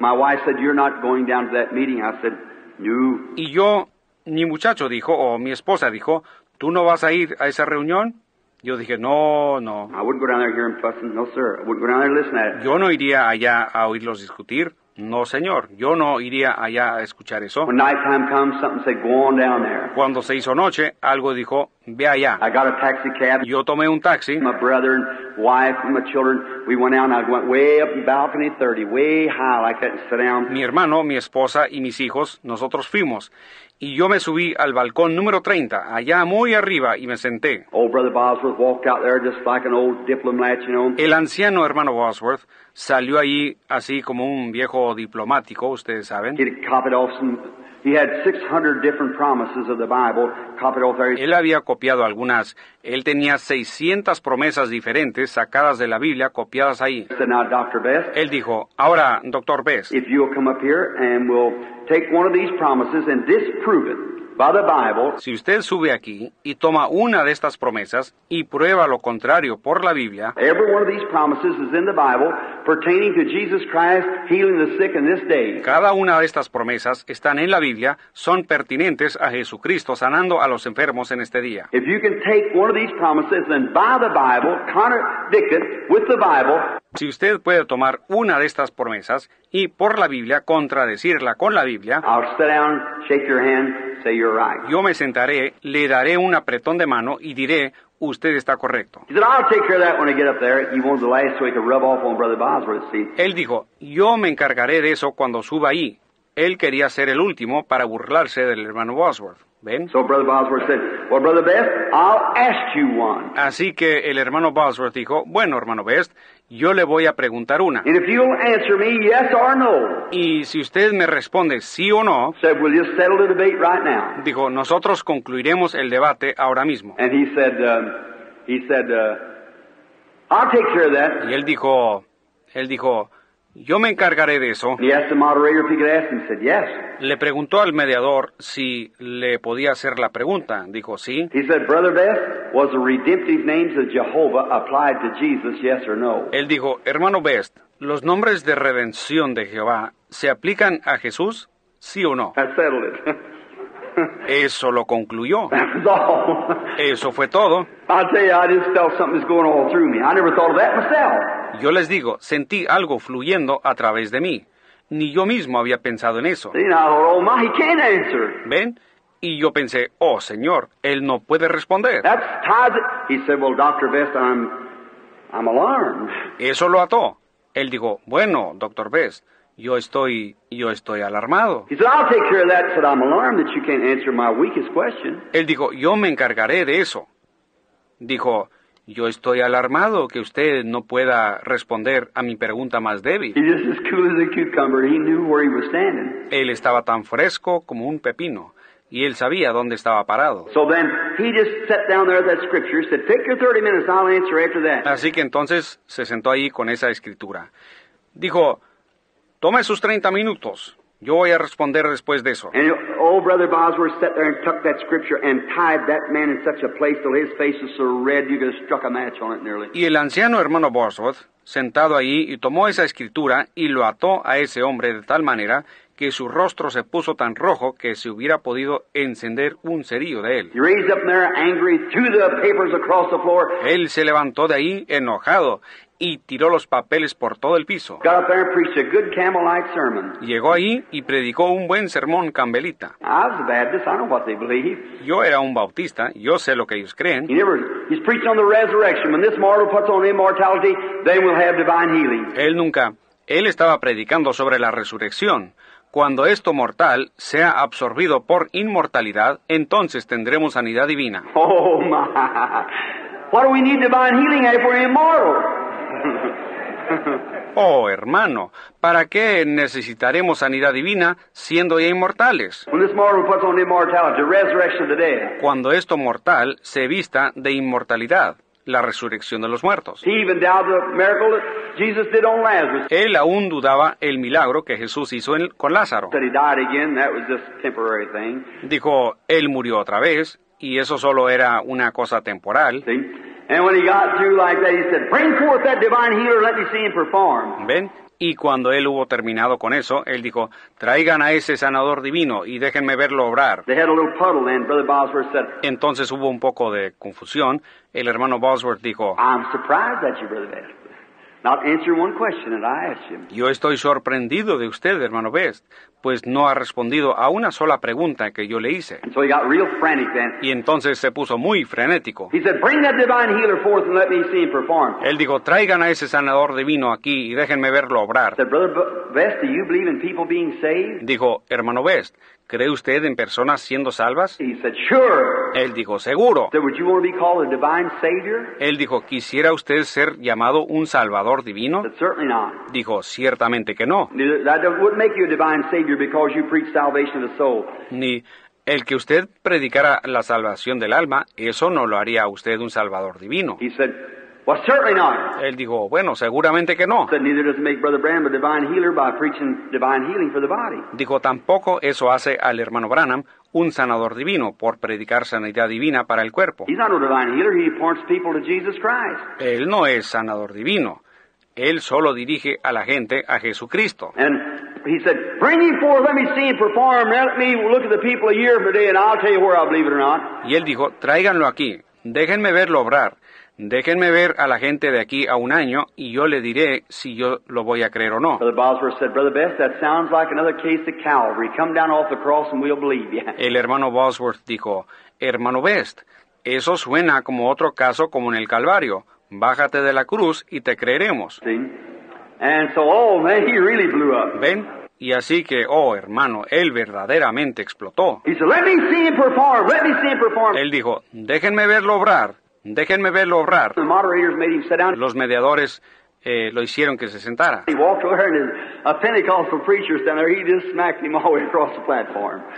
my wife said, "You're not going down to that meeting." I said, "No." Y yo, mi muchacho dijo, o mi esposa dijo, ¿tú no vas a ir a esa reunión? Yo dije, no, no. I wouldn't go down there hearing fussing. No, sir. I wouldn't go down there and listen at it. Yo no iría allá a oírlos discutir. No, señor. Yo no iría allá a escuchar eso. When nighttime comes, something said, "Go on down there." Cuando se hizo noche, algo dijo, ve allá. I got a taxi cab. Yo tomé un taxi. My brother and wife and my children, we went out and I went way up in balcony 30, way high like that and sat down. Mi hermano, mi esposa y mis hijos, nosotros fuimos. Y yo me subí al balcón número 30, allá muy arriba, y me senté. El anciano hermano Bosworth salió allí así como un viejo diplomático, ustedes saben. He had copied off some, he had 600 different promises of the Bible, copied off there. Él había copiado algunas. Él tenía 600 promesas diferentes sacadas de la Biblia, copiadas ahí. Él dijo, ahora, doctor Best, if you'll come up here and we'll take one of these promises and disprove it by the Bible, si usted sube aquí y toma una de estas promesas y prueba lo contrario por la Biblia, every one of these promises is in the Bible pertaining to Jesus Christ healing the sick in this day. cada una de estas promesas están en la Biblia, son pertinentes a Jesucristo sanando a los enfermos en este día. Si usted puede tomar una de estas promesas y por la Biblia contradecirla con la Biblia, I'll sit down, shake your hand, say you're right. yo me sentaré, le daré un apretón de mano y diré, usted está correcto. He said, I'll take care of that when I get up there. He wanted the last so he could rub off on Brother Bosworth, see. Él dijo, yo me encargaré de eso cuando suba ahí. Él quería ser el último para burlarse del hermano Bosworth. ¿Ven? So Brother Bosworth said, Well, Brother Best, I'll ask you one. Así que el hermano Bosworth dijo, bueno, hermano Best, yo le voy a preguntar una. And if you'll answer me yes or no, Y si usted me responde sí o no, said, We'll just settle the debate right now. dijo, nosotros concluiremos el debate ahora mismo. And he said, um, He said, uh, I'll take care of that. Y él dijo, él dijo, yo me encargaré de eso. He asked the moderator if he could ask him. He said, Yes. Le preguntó al mediador si le podía hacer la pregunta. Dijo, sí. He said, Brother Best, was the redemptive names of Jehovah applied to Jesus, yes or no? Él dijo, hermano Best, ¿Los nombres de redención de Jehová se aplican a Jesús? ¿Sí o no? Eso lo concluyó. Eso fue todo. I'll tell you, I just felt something was going all through me. I never thought of that myself. Yo les digo, sentí algo fluyendo a través de mí. Ni yo mismo había pensado en eso. ¿Ven? Y yo pensé, oh Señor, Él no puede responder. That's ties it. He said, well, Dr. Best, I'm, I'm alarmed. Eso lo ató. Él dijo, bueno, doctor Best, yo estoy, yo estoy alarmado. He said, I'll take care of that. He said, I'm alarmed that you can't answer my weakest question. Él dijo, yo me encargaré de eso. Dijo, yo estoy alarmado que usted no pueda responder a mi pregunta más débil. Él estaba tan fresco como un pepino, y él sabía dónde estaba parado. So then he just sat down there at that scripture, said, Take your 30 minutes, I'll answer after that. Así que entonces se sentó ahí con esa escritura. Dijo, tome sus 30 minutos, yo voy a responder después de eso. And old Brother Bosworth sat there and took that scripture and tied that man in such a place till his face was so red you could have struck a match on it nearly. Y el anciano hermano Bosworth, sentado allí, y tomó esa escritura y lo ató a ese hombre de tal manera que su rostro se puso tan rojo que se hubiera podido encender un cerillo de él. Él se levantó de ahí enojado y tiró los papeles por todo el piso. Llegó ahí y predicó un buen sermón cambelita. I was a Baptist, I know what they believe. Yo era un bautista, yo sé lo que ellos creen. Él nunca, él estaba predicando sobre la resurrección. Cuando esto mortal sea absorbido por inmortalidad, entonces tendremos sanidad divina. Oh my! What do we need divine healing if we're immortal? Oh, hermano, ¿para qué necesitaremos sanidad divina siendo ya inmortales? Cuando esto mortal se vista de inmortalidad, la resurrección de los muertos. Él aún dudaba el milagro que Jesús hizo en- con Lázaro. Dijo, él murió otra vez, y eso solo era una cosa temporal. See? And when he got through like that, he said, "Bring forth that divine healer. Let me see him perform." ¿Ven? Y cuando él hubo terminado con eso, él dijo, traigan a ese sanador divino y déjenme verlo obrar. Entonces hubo un poco de confusión. El hermano Bosworth dijo, "I'm surprised at you, Brother. Not answering one question that I asked him." yo estoy sorprendido de usted, hermano Best, pues no ha respondido a una sola pregunta que yo le hice. And so he got real frantic then. Y entonces se puso muy frenético. He said, "Bring that divine healer forth and let me see him perform." Él dijo, traigan a ese sanador divino aquí y déjenme verlo obrar. said, Brother Best, do you believe in people being saved? Dijo, hermano Best, ¿cree usted en personas siendo salvas? He said, Sure. Él dijo, seguro. Él dijo, ¿quisiera usted ser llamado un salvador divino? Dijo, ciertamente que no. Neither- That don't- wouldn't make you a divine Savior because you preach salvation of the soul. Ni el que usted predicara la salvación del alma, eso no lo haría a usted un salvador divino. Well, certainly not. Él dijo, bueno, seguramente que no. I said, Neither does it make Brother Branham a divine healer by preaching divine healing for the body. Dijo, tampoco eso hace al hermano Branham un sanador divino por predicar sanidad divina para el cuerpo. He's not a divine healer. He points people to Jesus Christ. Él no es sanador divino. Él solo dirige a la gente a Jesucristo. And he said, Bring him forth, let me see him perform. Let me look at the people a year from today, and I'll tell you where I believe it or not. Y él dijo, tráiganlo aquí, déjenme verlo obrar, déjenme ver a la gente de aquí a un año y yo le diré si yo lo voy a creer o no. Brother Bosworth said, Brother Best, that sounds like another case of Calvary. Come down off the cross and we'll believe you. El hermano Bosworth dijo, hermano Best, eso suena como otro caso como en el Calvario. Bájate de la cruz y te creeremos. And so, oh man, he really blew up. ¿Ven? Y así que, oh hermano, él verdaderamente explotó. He said, Let me see him perform. Let me see him perform. Él dijo, déjenme verlo obrar, déjenme verlo obrar. Los mediadores eh, lo hicieron que se sentara.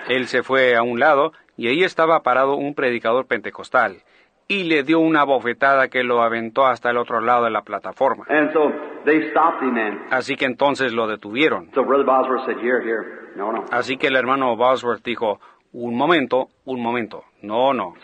Él se fue a un lado y ahí estaba parado un predicador pentecostal y le dio una bofetada que lo aventó hasta el otro lado de la plataforma. Así que entonces lo detuvieron. Así que el hermano Bosworth dijo, un momento, un momento, no, no.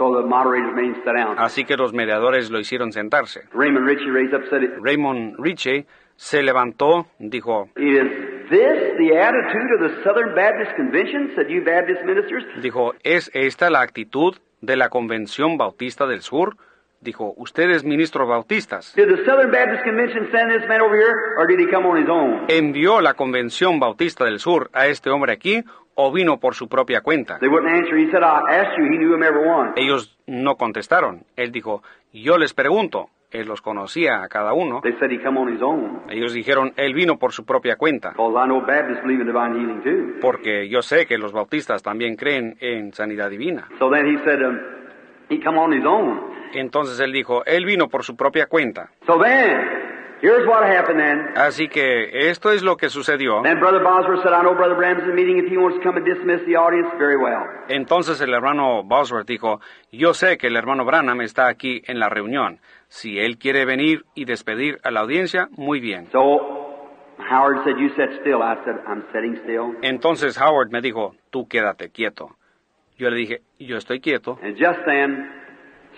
Así que los mediadores lo hicieron sentarse. Raymond Ritchie raised up and said, Raymond Ritchie Se levantó, dijo, Is this the attitude of the Southern Baptist Convention? Said you Baptist ministers. dijo, ¿es esta la actitud de la Convención Bautista del Sur? Dijo, ustedes ministros bautistas. Did the Southern Baptist Convention send this man over here, or did he come on his own? ¿Envió la Convención Bautista del Sur a este hombre aquí o vino por su propia cuenta? Ellos no contestaron. Él dijo, yo les pregunto. Él los conocía a cada uno. They said he come on his own. Ellos dijeron, él vino por su propia cuenta. Porque yo sé que los bautistas también creen en sanidad divina. So then he said, um, he come on his own. Entonces él dijo, él vino por su propia cuenta. Here's what happened then. Así que esto es lo que sucedió. Then Brother Bosworth said, I know Brother Bram's in the meeting. If he wants to come and dismiss the audience, very well. Entonces el hermano Bosworth dijo, yo sé que el hermano Branham está aquí en la reunión. Si él quiere venir y despedir a la audiencia, muy bien. So Howard said, you sit still. I said, I'm sitting still. Entonces Howard me dijo, tú quédate quieto. Yo le dije, yo estoy quieto. And just then,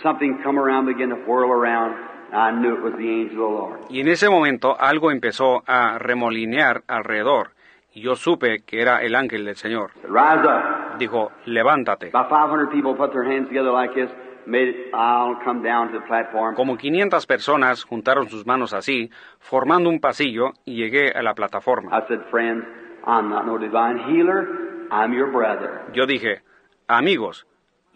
something come around, began to whirl around. I knew it was the angel of the Lord. Y en ese momento algo empezó a remolinear alrededor. Y yo supe que era el ángel del Señor. Said, Rise up. Dijo, levántate. About 500 people put their hands together like this, made it, I'll come down to the platform. Como 500 personas juntaron sus manos así, formando un pasillo, y llegué a la plataforma. Yo dije, amigos,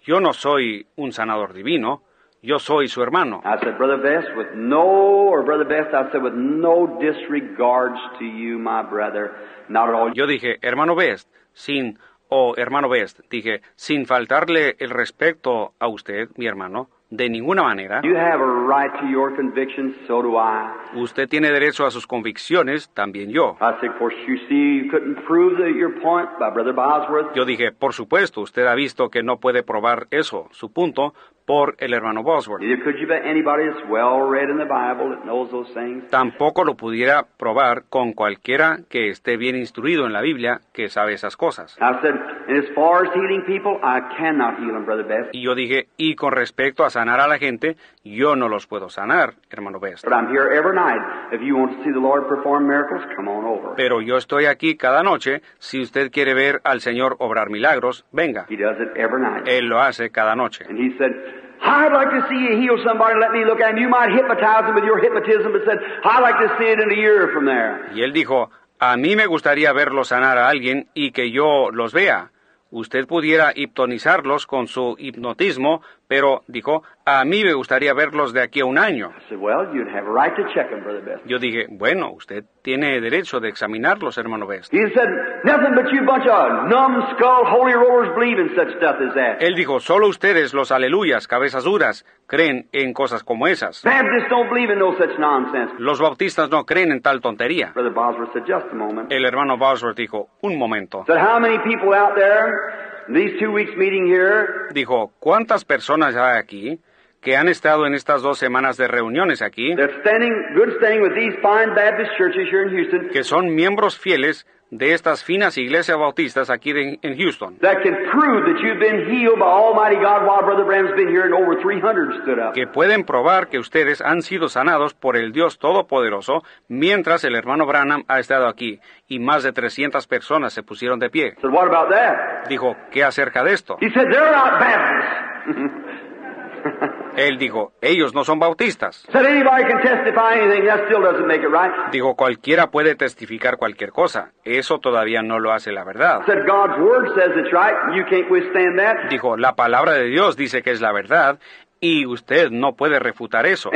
yo no soy un sanador divino, yo soy su hermano. I said, Brother Best, with no, or Brother Best, I said, with no disregards to you, my brother, not at all. Yo dije, hermano Best, sin, o hermano Best, dije, sin faltarle el respeto a usted, mi hermano, de ninguna manera. You have a right to your convictions, so do I. Usted tiene derecho a sus convicciones, también yo. I said, of course, you see, you couldn't prove your point by Brother Bosworth. Yo dije, por supuesto, usted ha visto que no puede probar eso, su punto, por el hermano Bosworth. Tampoco lo pudiera probar con cualquiera que esté bien instruido en la Biblia, que sabe esas cosas. I said, and as far as healing people, I cannot heal them, Brother Best. Y yo dije, y con respecto a sanar a la gente, yo no los puedo sanar, hermano Best. But I'm here every night. If you want to see the Lord perform miracles, come on over. Pero yo estoy aquí cada noche. Si usted quiere ver al Señor obrar milagros, venga. He does it every night. Él lo hace cada noche. And I'd like to see you heal somebody. Let me look at him. You might hypnotize them with your hypnotism, but said, I'd like to see it in a year from there. Y él dijo, a mí me gustaría verlo sanar a alguien y que yo los vea. Usted pudiera hipnotizarlos con su hipnotismo, pero dijo, a mí me gustaría verlos de aquí a un año. Best. Yo dije, bueno, usted tiene derecho de examinarlos, hermano Best. Él dijo, solo ustedes, los aleluyas, cabezas duras, creen en cosas como esas. Los bautistas no creen en tal tontería. El hermano Bosworth dijo, un momento. Dijo, ¿cuántas personas hay aquí que han estado en estas dos semanas de reuniones aquí, that's standing, good standing with these fine Baptist churches here in Houston, que son miembros fieles de estas finas iglesias bautistas aquí de- en Houston, that can prove that you've been healed by Almighty God while Brother Bram's been here and over 300 stood up? que pueden probar que ustedes han sido sanados por el Dios Todopoderoso mientras el hermano Branham ha estado aquí y más de 300 personas se pusieron de pie. said, What about that? Dijo, ¿qué acerca de esto? He said, They're not Baptists. Él dijo, ellos no son bautistas. said, Anybody can testify anything, that still doesn't make it right. Dijo, cualquiera puede testificar cualquier cosa. Eso todavía no lo hace la verdad. Dijo, la palabra de Dios dice que es la verdad y usted no puede refutar eso.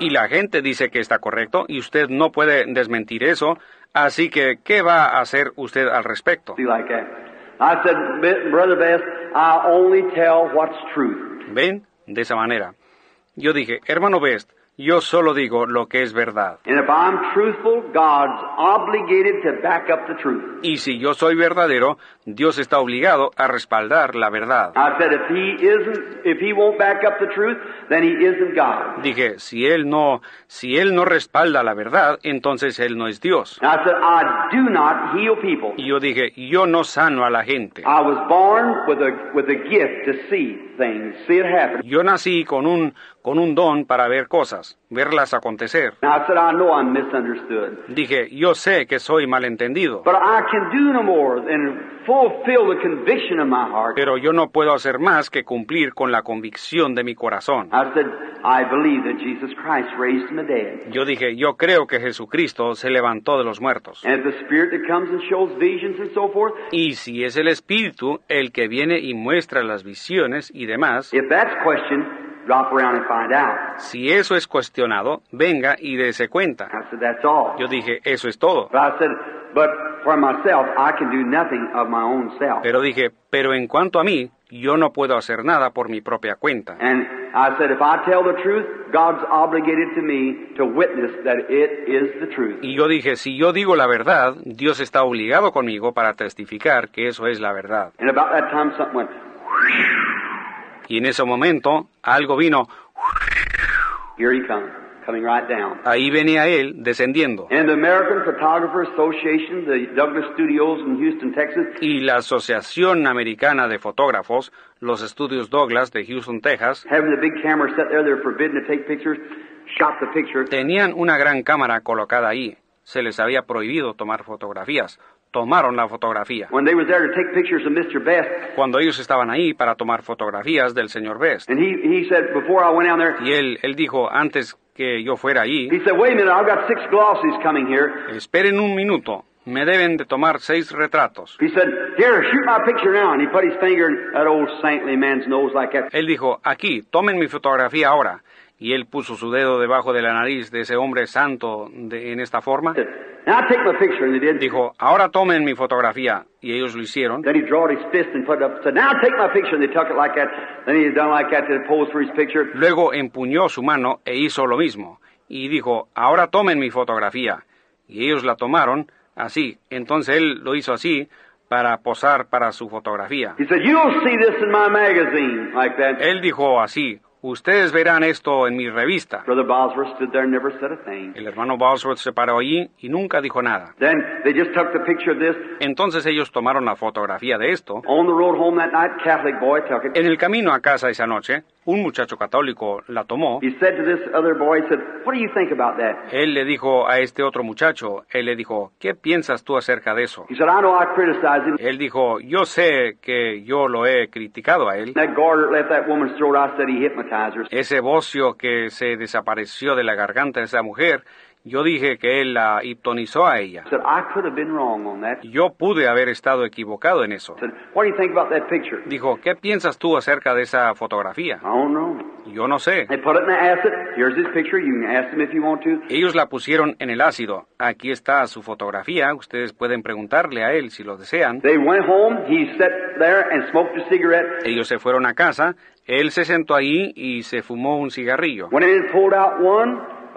Y la gente dice que está correcto y usted no puede desmentir eso. Así que, ¿qué va a hacer usted al respecto? Like. I said, "Be- Brother Best, I only tell what's truth. ¿Ven? De esa manera. Yo dije, hermano Best, yo solo digo lo que es verdad. And if I'm truthful, God's obligated to back up the truth. Y si yo soy verdadero, Dios está obligado a respaldar la verdad. I said, if he isn't, if he won't back up the truth, then he isn't God. Dije, si él no, si él no respalda la verdad, entonces él no es Dios. And I said, I do not heal people. Y yo dije, yo no sano a la gente. I was born with a with a gift to see things, see it happen. Yo nací con un, con un don para ver cosas. verlas acontecer. Dije, yo sé que soy malentendido, But Pero yo no puedo hacer más que cumplir con la convicción de mi corazón. I said, I believe that Jesus Christ raised from the dead. Yo dije, yo creo que Jesucristo se levantó de los muertos. And if the Spirit that comes and shows visions and so forth, Y si es el Espíritu el que viene y muestra las visiones y demás, si eso es cuestionado, venga y dése cuenta. I said, that's all. Yo dije, eso es todo. But I said, but for myself, I can do nothing of my own self. Pero dije, pero en cuanto a mí, yo no puedo hacer nada por mi propia cuenta. And I said, if I tell the truth, God's obligated to me to witness that it is the truth. Y yo dije, si yo digo la verdad, Dios está obligado conmigo para testificar que eso es la verdad. And about that time, something went, Y en ese momento, algo vino, here he comes, coming right down. ahí venía él descendiendo. And the American Photographer Association, the Douglas Studios in Houston, Texas, Y la Asociación Americana de Fotógrafos, los estudios Douglas de Houston, Texas, having the big camera set there, they're forbidden to take pictures, shot the picture. tenían una gran cámara colocada ahí. Se les había prohibido tomar fotografías. Tomaron la fotografía. When they was there to take pictures of Mr. Best, Cuando ellos estaban ahí para tomar fotografías del señor Best. and he, he said, before I went down there, Y él, él dijo, antes que yo fuera allí, he said, wait a minute, I've got six glossies coming here. esperen un minuto, me deben de tomar seis retratos. Él dijo, aquí, tomen mi fotografía ahora. Y él puso su dedo debajo de la nariz de ese hombre santo de- en esta forma. Dijo, ahora tomen mi fotografía. Y ellos lo hicieron. Then he drawed his fist and put it up and said, now take my picture. And they took it like that. Then he done like that to pose for his picture. Luego empuñó su mano e hizo lo mismo. Y dijo, ahora tomen mi fotografía. Y ellos la tomaron así. Entonces él lo hizo así para posar para su fotografía. Él dijo así, ustedes verán esto en mi revista. Brother Bosworth stood there and never said a thing. El hermano Bosworth se paró allí y nunca dijo nada. Then they just took the picture of this. Entonces ellos tomaron la fotografía de esto. On the road home that night, Catholic boy took it. En el camino a casa esa noche, un muchacho católico la tomó. Él le dijo a este otro muchacho, él le dijo, ¿qué piensas tú acerca de eso? Él dijo, yo sé que yo lo he criticado a él. Ese bocio que se desapareció de la garganta de esa mujer, yo dije que él la hipnotizó a ella. Yo pude haber estado equivocado en eso. Dijo, ¿qué piensas tú acerca de esa fotografía? Yo no sé. They put it in the acid. Here's his picture. You can ask him if you want to. Ellos la pusieron en el ácido. Aquí está su fotografía. Ustedes pueden preguntarle a él si lo desean. They went home. He sat there and smoked a cigarette. Ellos se fueron a casa. Él se sentó ahí y se fumó un cigarrillo.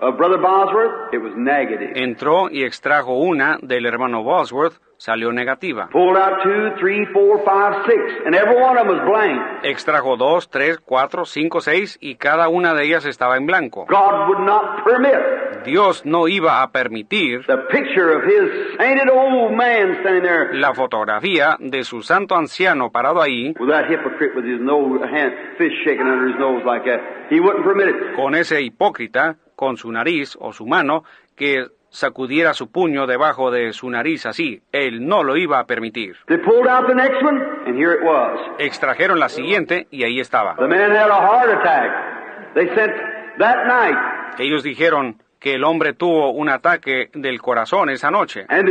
When he pulled out one of Brother Bosworth, it was negative. Entró y extrajo una del hermano Bosworth. Salió negativa. Pulled out two, three, four, five, six, and every one of them was blank. Extrajo dos, tres, cuatro, cinco, seis y cada una de ellas estaba en blanco. God would not permit Dios no iba a permitir the picture of his sainted old man standing there la fotografía de su santo anciano parado ahí with that hypocrite with his nose, hand, fist shaking under his nose like that. He wouldn't permit it. con ese hipócrita con su nariz o su mano que sacudiera su puño debajo de su nariz así. Él no lo iba a permitir. They pulled out the next one, and here it was. Extrajeron la siguiente y ahí estaba. The man had a heart attack. They sent that night, Ellos dijeron que el hombre tuvo un ataque del corazón esa noche. uh.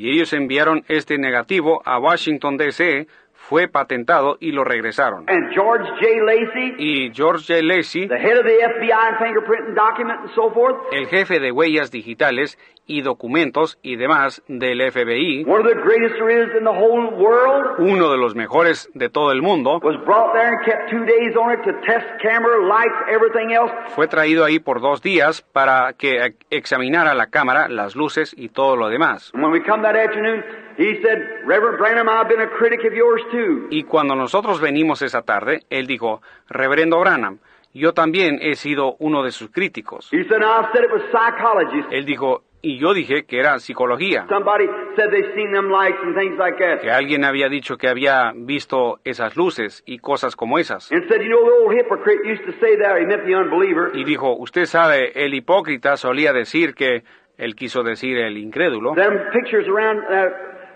Y ellos enviaron este negativo a Washington, D.C., fue patentado y lo regresaron. And George J. Lacey, Y George J. Lacey, the head of the FBI fingerprint document and so forth, el jefe de huellas digitales y documentos y demás del FBI, one of the greatest there is in the whole world, uno de los mejores de todo el mundo, was brought there and kept two days on it to test camera, lights, everything else. fue traído ahí por dos días para que ex- examinara la cámara, las luces y todo lo demás. And when we come that afternoon, he said, Reverend Branham, I've been a critic of yours too. Y cuando nosotros venimos esa tarde, él dijo, Reverendo Branham, yo también he sido uno de sus críticos. He said, I said it was psychologists Él dijo, Y yo dije que era psicología. Somebody said they've seen them lights and things like that. Que alguien había dicho que había visto esas luces y cosas como esas. And said, you know, the old hypocrite used to say that. He meant the unbeliever. Y dijo, usted sabe, el hipócrita solía decir que él quiso decir el incrédulo.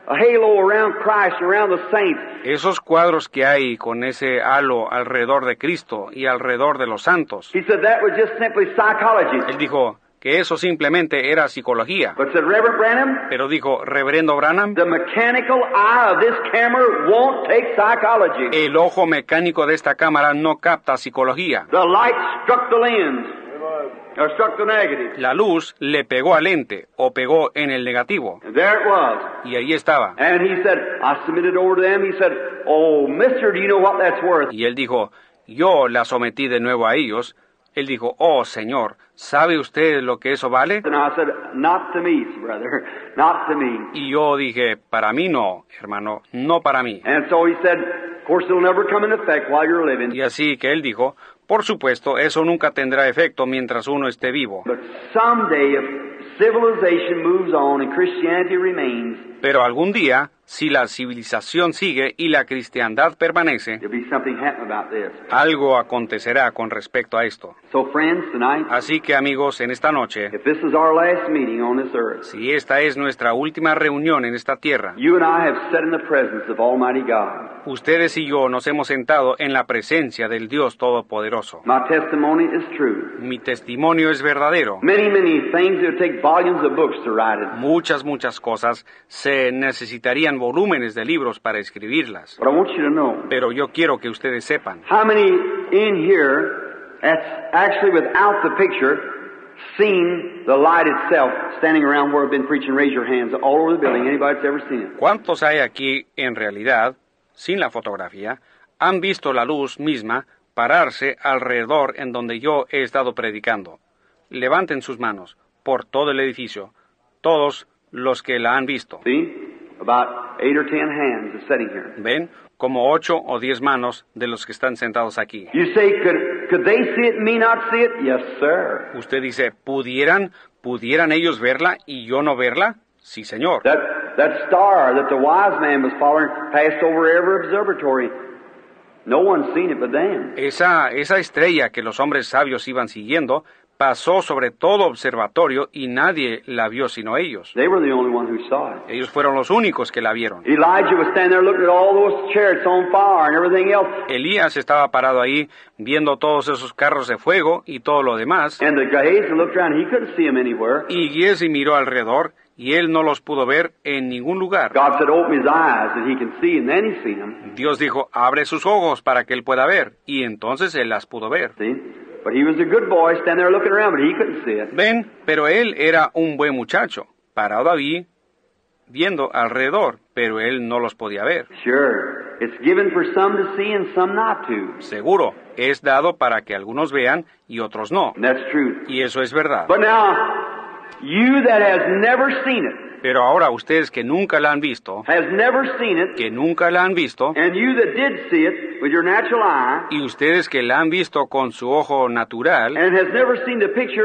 Them pictures around, a halo around Christ, around the saints. Esos cuadros que hay con ese halo alrededor de Cristo y alrededor de los santos. He said that was just simply psychology. Él dijo que eso simplemente era psicología. But said, Reverend Branham, Pero dijo, reverendo Branham, the mechanical eye of this camera won't take psychology. el ojo mecánico de esta cámara no capta psicología. The light struck the lens, La luz le pegó al lente o pegó en el negativo. And there it was. Y ahí estaba. And he said, I submitted over to them. He said, Oh, mister, do you know what that's worth? Y él dijo, yo la sometí de nuevo a ellos. Él dijo, oh Señor, ¿sabe usted lo que eso vale? And I said, Not to me, brother, not to me. Y yo dije, para mí no, hermano, no para mí. And so he said, Of course, it'll never come into effect while you're living. Y así que él dijo, por supuesto, eso nunca tendrá efecto mientras uno esté vivo. But someday, if civilization moves on and Christianity remains, Pero algún día, si la civilización sigue y la cristiandad permanece, algo acontecerá con respecto a esto. So, friends, tonight, Así que amigos, en esta noche, si esta es nuestra última reunión en esta tierra, ustedes y yo nos hemos sentado en la presencia del Dios Todopoderoso. Mi testimonio es verdadero. Muchas, muchas cosas se necesitarían volúmenes de libros para escribirlas. But I want you to know Pero yo quiero que ustedes sepan, how many in here that's actually without the picture seen the light itself standing around where I've been preaching. Raise your hands all over the building. Anybody that's ever seen it? ¿cuántos hay aquí en realidad, sin la fotografía, han visto la luz misma pararse alrededor en donde yo he estado predicando? Levanten sus manos por todo el edificio, todos los que la han visto. ¿Ven? Como ocho o diez manos de los que están sentados aquí. Usted dice, ¿pudieran, pudieran ellos verla y yo no verla? Sí, señor. That, that star that the wise man was following passed over every observatory. No one's seen it but them. Esa, esa estrella que los hombres sabios iban siguiendo pasó sobre todo observatorio y nadie la vio sino ellos. They were the only one who saw it. Ellos fueron los únicos que la vieron. Elías estaba parado ahí viendo todos esos carros de fuego y todo lo demás. And the Gehazi looked around. He couldn't see them anywhere. Y Giesi miró alrededor y él no los pudo ver en ningún lugar. Dios dijo, abre sus ojos para que él pueda ver. Y entonces él las pudo ver. See? But he was a good boy standing there looking around, but he couldn't see it. Ven, pero él era un buen muchacho, parado ahí, viendo alrededor, pero él no los podía ver. Sure. It's given for some to see and some not to. Seguro, es dado para que algunos vean y otros no. That's true. Y eso es verdad. But now, you that has never seen it, Pero ahora ustedes que nunca la han visto, que nunca la han visto, and you that did see it with your natural eye, y ustedes que la han visto con su ojo natural,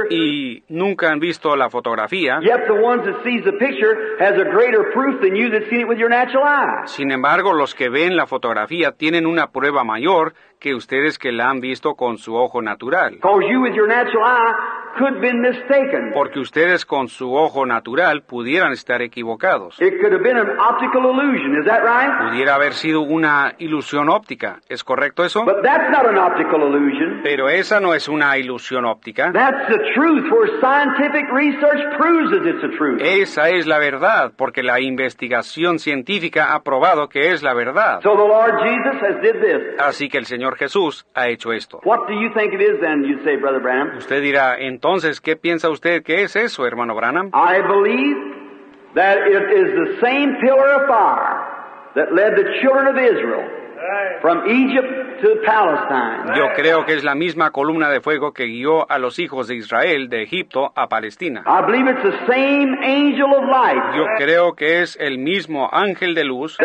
y nunca han visto la fotografía, yet the ones that sees the picture has a greater proof than you that seen it with your natural eye. sin embargo los que ven la fotografía tienen una prueba mayor que ustedes que la han visto con su ojo natural. Because you with your natural eye could have been mistaken. Porque ustedes con su ojo natural pudieran estar equivocados. It could have been an optical illusion, is that right? Pudiera haber sido una ilusión óptica. ¿Es correcto eso? But that's not an optical illusion. Pero esa no es una ilusión óptica. That's the truth where scientific research proves that it's a truth. Esa es la verdad, porque la investigación científica ha probado que es la verdad. So the Lord Jesus has did this. Así que el Señor Jesús ha hecho esto. What do you think it is then, you'd say, Brother Branham? Usted dirá, entonces, ¿qué piensa usted que es eso, hermano Branham? I believe that it is the same pillar of fire that led the children of Israel from Egypt to Palestine. Yo creo que es la misma columna de fuego que guió a los hijos de Israel de Egipto a Palestina. I believe it's the same angel of light Yo creo que es el mismo ángel de luz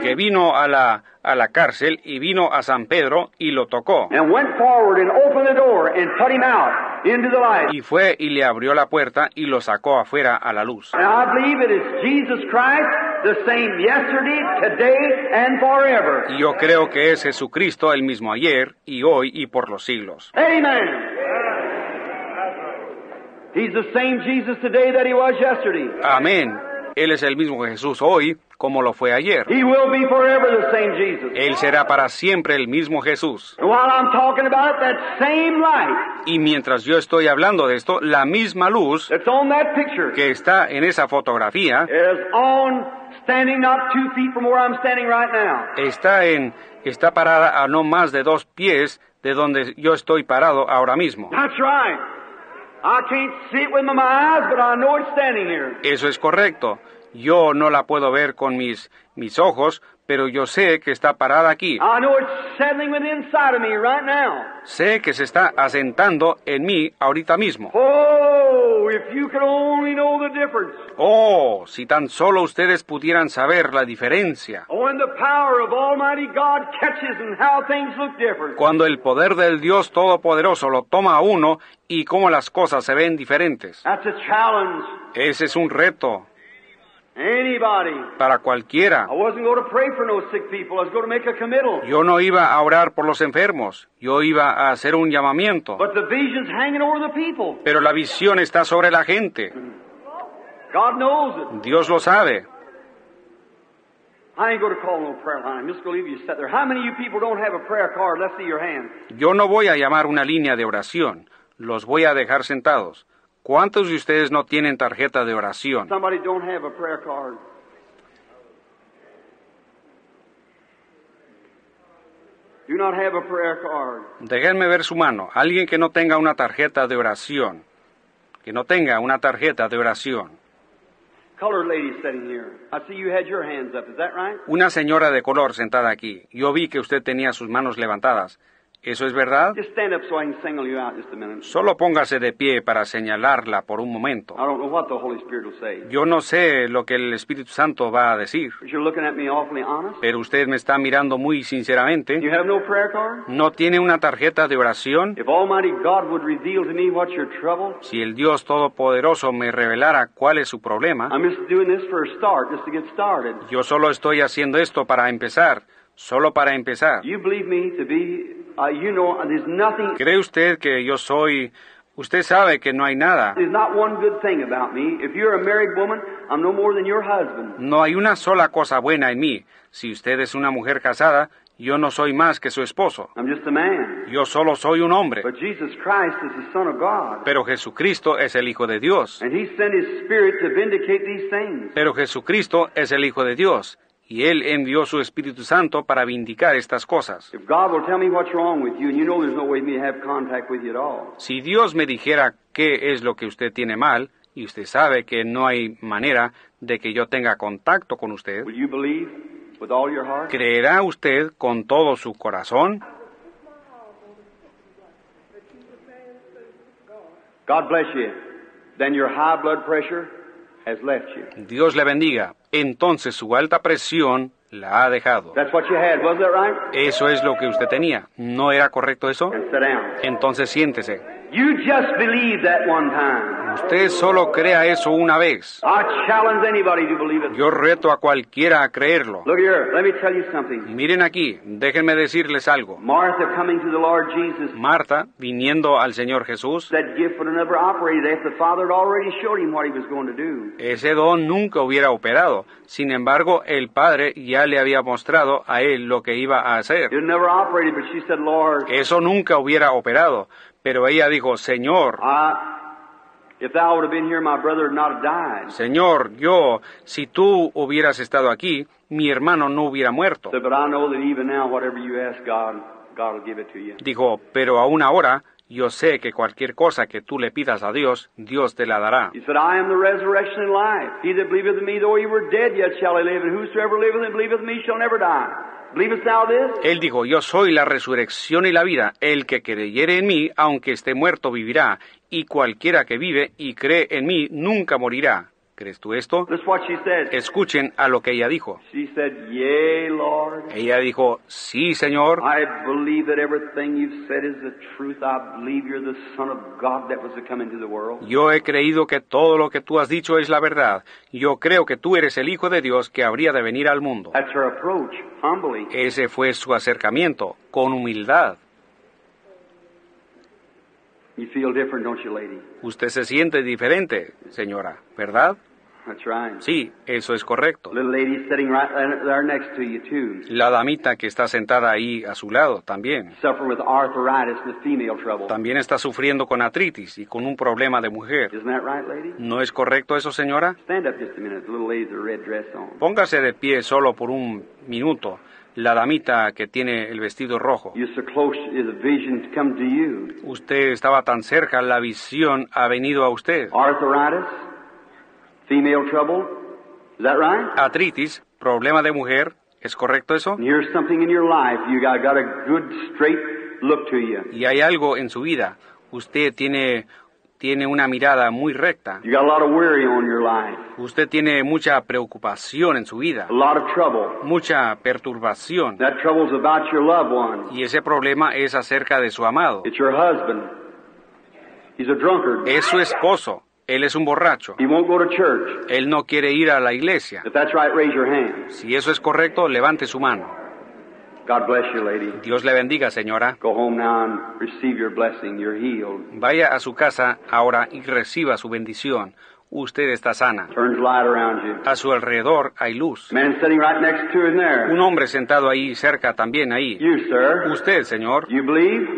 que vino a la, a la cárcel y vino a San Pedro y lo tocó. and went forward and opened the door and put him out into the light. Y fue y le abrió la puerta y lo sacó afuera a la luz. And I believe it is Jesus Christ, the same yesterday, today, and forever. Y yo creo que es Jesucristo el mismo ayer y hoy y por los siglos. Amen. He's the same Jesus today that he was yesterday. Amén. Él es el mismo Jesús hoy como lo fue ayer. He will be forever the same Jesus. Él será para siempre el mismo Jesús. While I'm talking about that same light Y mientras yo estoy hablando de esto, la misma luz that's on that picture que está en esa fotografía is on standing not two feet from where I'm standing right now. está en está parada a no más de dos pies de donde yo estoy parado ahora mismo. That's right. Eso es correcto. Yo no la puedo ver con mis mis ojos, pero yo sé que está parada aquí. I know it's settling within inside of me right now. Sé que se está asentando en mí ahorita mismo. Oh, if you could only know the difference. Oh, si tan solo ustedes pudieran saber la diferencia. When the power of Almighty God catches and how things look different. Cuando el poder del Dios Todopoderoso lo toma a uno y cómo las cosas se ven diferentes. That's a challenge. Ese es un reto. Para cualquiera. I wasn't going to pray for no sick people. I was going to make a committal. Yo no iba a orar por los enfermos, yo iba a hacer un llamamiento. But the vision's hanging over the people. Pero la visión está sobre la gente. God knows it. Dios lo sabe. I ain't going to call no prayer line. I'm just going to leave you sit there. How many of you people don't have a prayer card? Let's see your hands. Yo no voy a llamar una línea de oración, los voy a dejar sentados. ¿Cuántos de ustedes no tienen tarjeta de oración? Somebody don't have a prayer card. Do not have a prayer card. Déjenme ver su mano. Alguien que no tenga una tarjeta de oración. Que no tenga una tarjeta de oración. Colored lady sitting here. I see you had your hands up. Is that right? Una señora de color sentada aquí. Yo vi que usted tenía sus manos levantadas. ¿Eso es verdad? Solo póngase de pie para señalarla por un momento. Yo no sé lo que el Espíritu Santo va a decir, pero usted me está mirando muy sinceramente. No tiene una tarjeta de oración? Si el Dios Todopoderoso me revelara cuál es su problema, yo solo estoy haciendo esto para empezar, solo para empezar. Uh, ¿Cree usted que yo soy... Usted sabe que no hay nada, there's not one good thing about me. If you're a married woman, I'm no more than your husband. no hay una sola cosa buena en mí. Si usted es una mujer casada, yo no soy más que su esposo. I'm just a man. Yo solo soy un hombre. But Jesus Christ is the Son of God. Pero Jesucristo es el Hijo de Dios. And He sent His Spirit to vindicate these things. Pero Jesucristo es el Hijo de Dios. Y Él envió su Espíritu Santo para vindicar estas cosas. If God will tell me what's wrong with you, and you know there's no way me to have contact with you at all, Si Dios me dijera qué es lo que usted tiene mal, y usted sabe que no hay manera de que yo tenga contacto con usted? ¿creerá usted con todo su corazón? God bless you. Then your high blood pressure has left you. Dios le bendiga. Entonces su alta presión la ha dejado. That's what you had, was that right? Eso es lo que usted tenía. ¿No era correcto eso? Entonces siéntese. You just believe that one time. Usted solo crea eso una vez. I challenge anybody to believe it. Yo reto a cualquiera a creerlo. Look here, let me tell you something. Miren aquí, déjenme decirles algo. Martha coming to the Lord Jesus, Marta, viniendo al Señor Jesús, that gift would have never operated if the Father had already showed him what he was going to do. ese don nunca hubiera operado. Sin embargo, el Padre ya le había mostrado a él lo que iba a hacer. It never operated, but she said, Lord, Eso nunca hubiera operado. Pero ella dijo, Señor, I, if thou would have been here, my brother would not have died. Señor, yo, si tú hubieras estado aquí, mi hermano no hubiera muerto. Said, but I know that even now, whatever you ask God, God will give it to you. Dijo, pero aún ahora, yo sé que cualquier cosa que tú le pidas a Dios, Dios te la dará. Él dijo, yo soy la resurrección y la vida. El que creyere en mí, aunque esté muerto, vivirá. Y cualquiera que vive y cree en mí, nunca morirá. ¿Crees tú esto? That's what she said. Escuchen a lo que ella dijo. She said, Yea, Lord. Ella dijo, sí, Señor, I believe that everything you've said is the truth. I believe you're the Son of God that was to come into the world. yo he creído que todo lo que tú has dicho es la verdad. Yo creo que tú eres el Hijo de Dios que habría de venir al mundo. That's her approach, humbly. Ese fue su acercamiento, con humildad. You feel different, don't you, lady? Usted se siente diferente, señora, ¿verdad? Sí, eso es correcto. La damita que está sentada ahí a su lado también. También está sufriendo con artritis y con un problema de mujer. ¿No es correcto eso, señora? Póngase de pie solo por un minuto. La damita que tiene el vestido rojo. Usted estaba tan cerca, la visión ha venido a usted. Female trouble. Is that right? Artritis, problema de mujer, ¿es correcto eso? Here's something in your life. You got, got a good, straight look to you. Y hay algo en su vida. Usted tiene, tiene una mirada muy recta. You got a lot of worry on your life, Usted tiene mucha preocupación en su vida, a lot of trouble. mucha perturbación. That trouble's about your loved one. Y ese problema es acerca de su amado. It's your husband. He's a drunkard. Es su esposo. Él es un borracho. He won't go to church. Él no quiere ir a la iglesia. If that's right, raise your hand. Si eso es correcto, levante su mano. God bless you, lady. Dios le bendiga, señora. Go home now and receive your blessing. You're healed. Vaya a su casa ahora y reciba su bendición. Usted está sana. Turns light around you. A su alrededor hay luz. Man sitting right next to him there. Un hombre sentado ahí cerca también ahí. You, sir. Usted, señor, You believe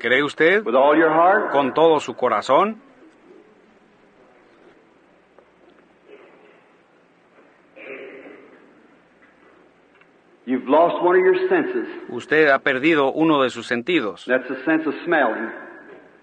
¿cree usted with all your heart? con todo su corazón? You've lost one of your senses. Usted ha perdido uno de sus sentidos. That's the sense of smelling.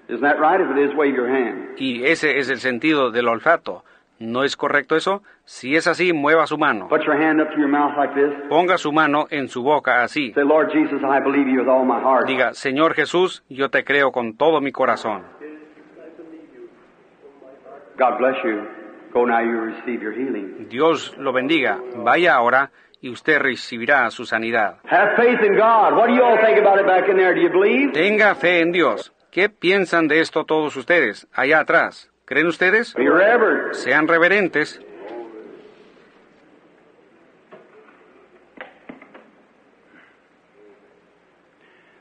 Isn't that right? If it is, wave your hand. Y ese es el sentido del olfato. ¿No es correcto eso? Si es así, mueva su mano. Put your hand up to your mouth like this. Ponga su mano en su boca así. Say, Lord Jesus, I believe you with all my heart. Diga, Señor Jesús, yo te creo con todo mi corazón. God bless you. Go now, you receive your healing. Dios lo bendiga. Vaya ahora y usted recibirá su sanidad. Have faith in God. What do you all think about it back in there? Do you believe? Tenga fe en Dios. ¿Qué piensan de esto todos ustedes, allá atrás? ¿Creen ustedes? Sean reverentes.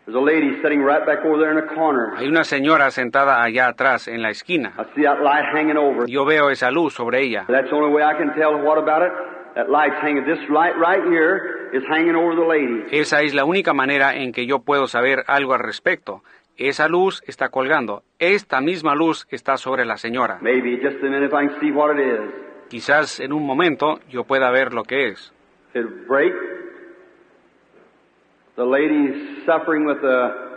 There's a lady sitting right back over there in a corner. Hay una señora sentada allá atrás en la esquina. I see that light hanging over. Yo veo esa luz sobre ella. That's the only way I can tell what about it. That light's hanging. This light right here is hanging over the lady. Esa es la única manera en que yo puedo saber algo al respecto. Esa luz está colgando. Esta misma luz está sobre la señora. Maybe just a minute if I can see what it is. Quizás en un momento yo pueda ver lo que es. It'll break. The lady's suffering with a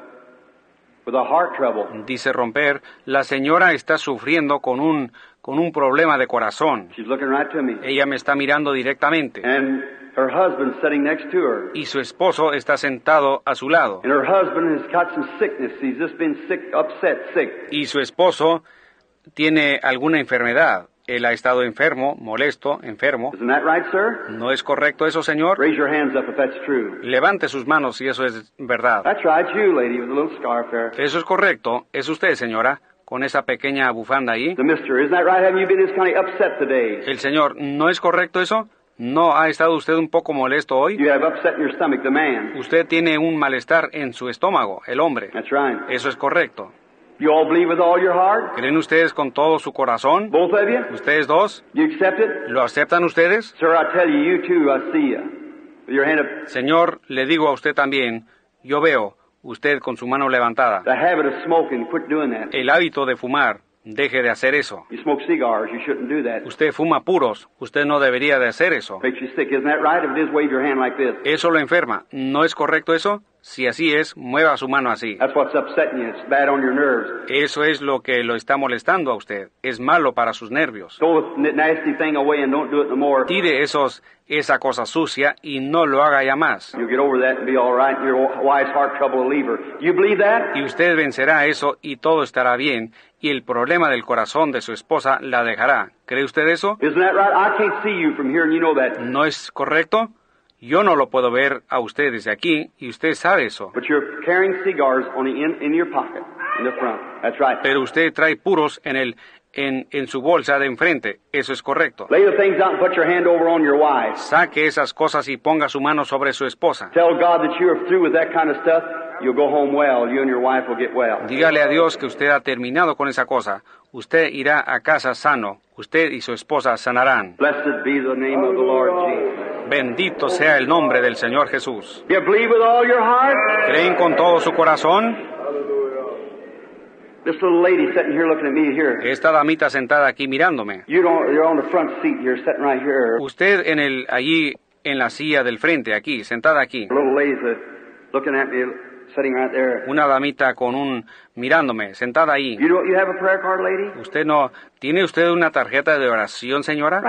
with a heart trouble. Dice romper, la señora está sufriendo con un con un problema de corazón. She's looking right to me. Ella me está mirando directamente And her husband's sitting next to her. y su esposo está sentado a su lado. And her husband has got some sickness. He's just been sick, upset, sick. Y su esposo tiene alguna enfermedad. Él ha estado enfermo, molesto, enfermo. Isn't that right, sir? ¿No es correcto eso, señor? Raise your hands up if that's true. Levante sus manos si eso es verdad. That's right, you lady with a little scarf there. Eso es correcto. Es usted, señora, con esa pequeña bufanda ahí. The mister, isn't that right? Haven't you been just kind of upset today? El señor, ¿no es correcto eso? ¿No ha estado usted un poco molesto hoy? You have upset in your stomach, the man. Usted tiene un malestar en su estómago, el hombre. That's right. Eso es correcto. You all believe with all your heart? ¿Creen ustedes con todo su corazón? Both of you? ¿Ustedes dos? You accept it? ¿Lo aceptan ustedes? Sir, I tell you, you too, I see you. With your hand up. Señor, le digo a usted también, yo veo, usted con su mano levantada. The habit of smoking, quit doing that. El hábito de fumar, deje de hacer eso. You smoke cigars, you shouldn't do that. Usted fuma puros, usted no debería de hacer eso. Makes you sick, isn't that right? If it is, wave your hand like this. Eso lo enferma. ¿No es correcto eso? Si así es, mueva su mano así. That's what's upsetting you. It's bad on your nerves. Eso es lo que lo está molestando a usted. Es malo para sus nervios. Tire esos, esa cosa sucia y no lo haga ya más. You'll get over that and be all right. Your wife's heart trouble will leave her. You believe that? Y usted vencerá eso y todo estará bien y el problema del corazón de su esposa la dejará. ¿Cree usted eso? Isn't that right? I can't see you from here, and you know that. ¿No es correcto? Yo no lo puedo ver a usted desde aquí y usted sabe eso. But you're carrying cigars on the in, in your pocket, in the front. That's right. Pero usted trae puros en el en, en su bolsa de enfrente. Eso es correcto. Saque esas cosas y ponga su mano sobre su esposa. Tell God that you are through with that kind of stuff. You'll go home well. You and your wife will get well. Dígale a Dios que usted ha terminado con esa cosa. Usted irá a casa sano. Usted y su esposa sanarán. Blessed be the name of the Lord Jesus. Bendito sea el nombre del Señor Jesús. ¿Creen con todo su corazón? This little lady sitting here looking at me here. Esta damita sentada aquí mirándome. Usted en el allí en la silla del frente aquí, sentada aquí. Una damita con un mirándome, sentada ahí. You don't, you have a prayer card, lady? ¿Usted no tiene usted una tarjeta de oración, señora?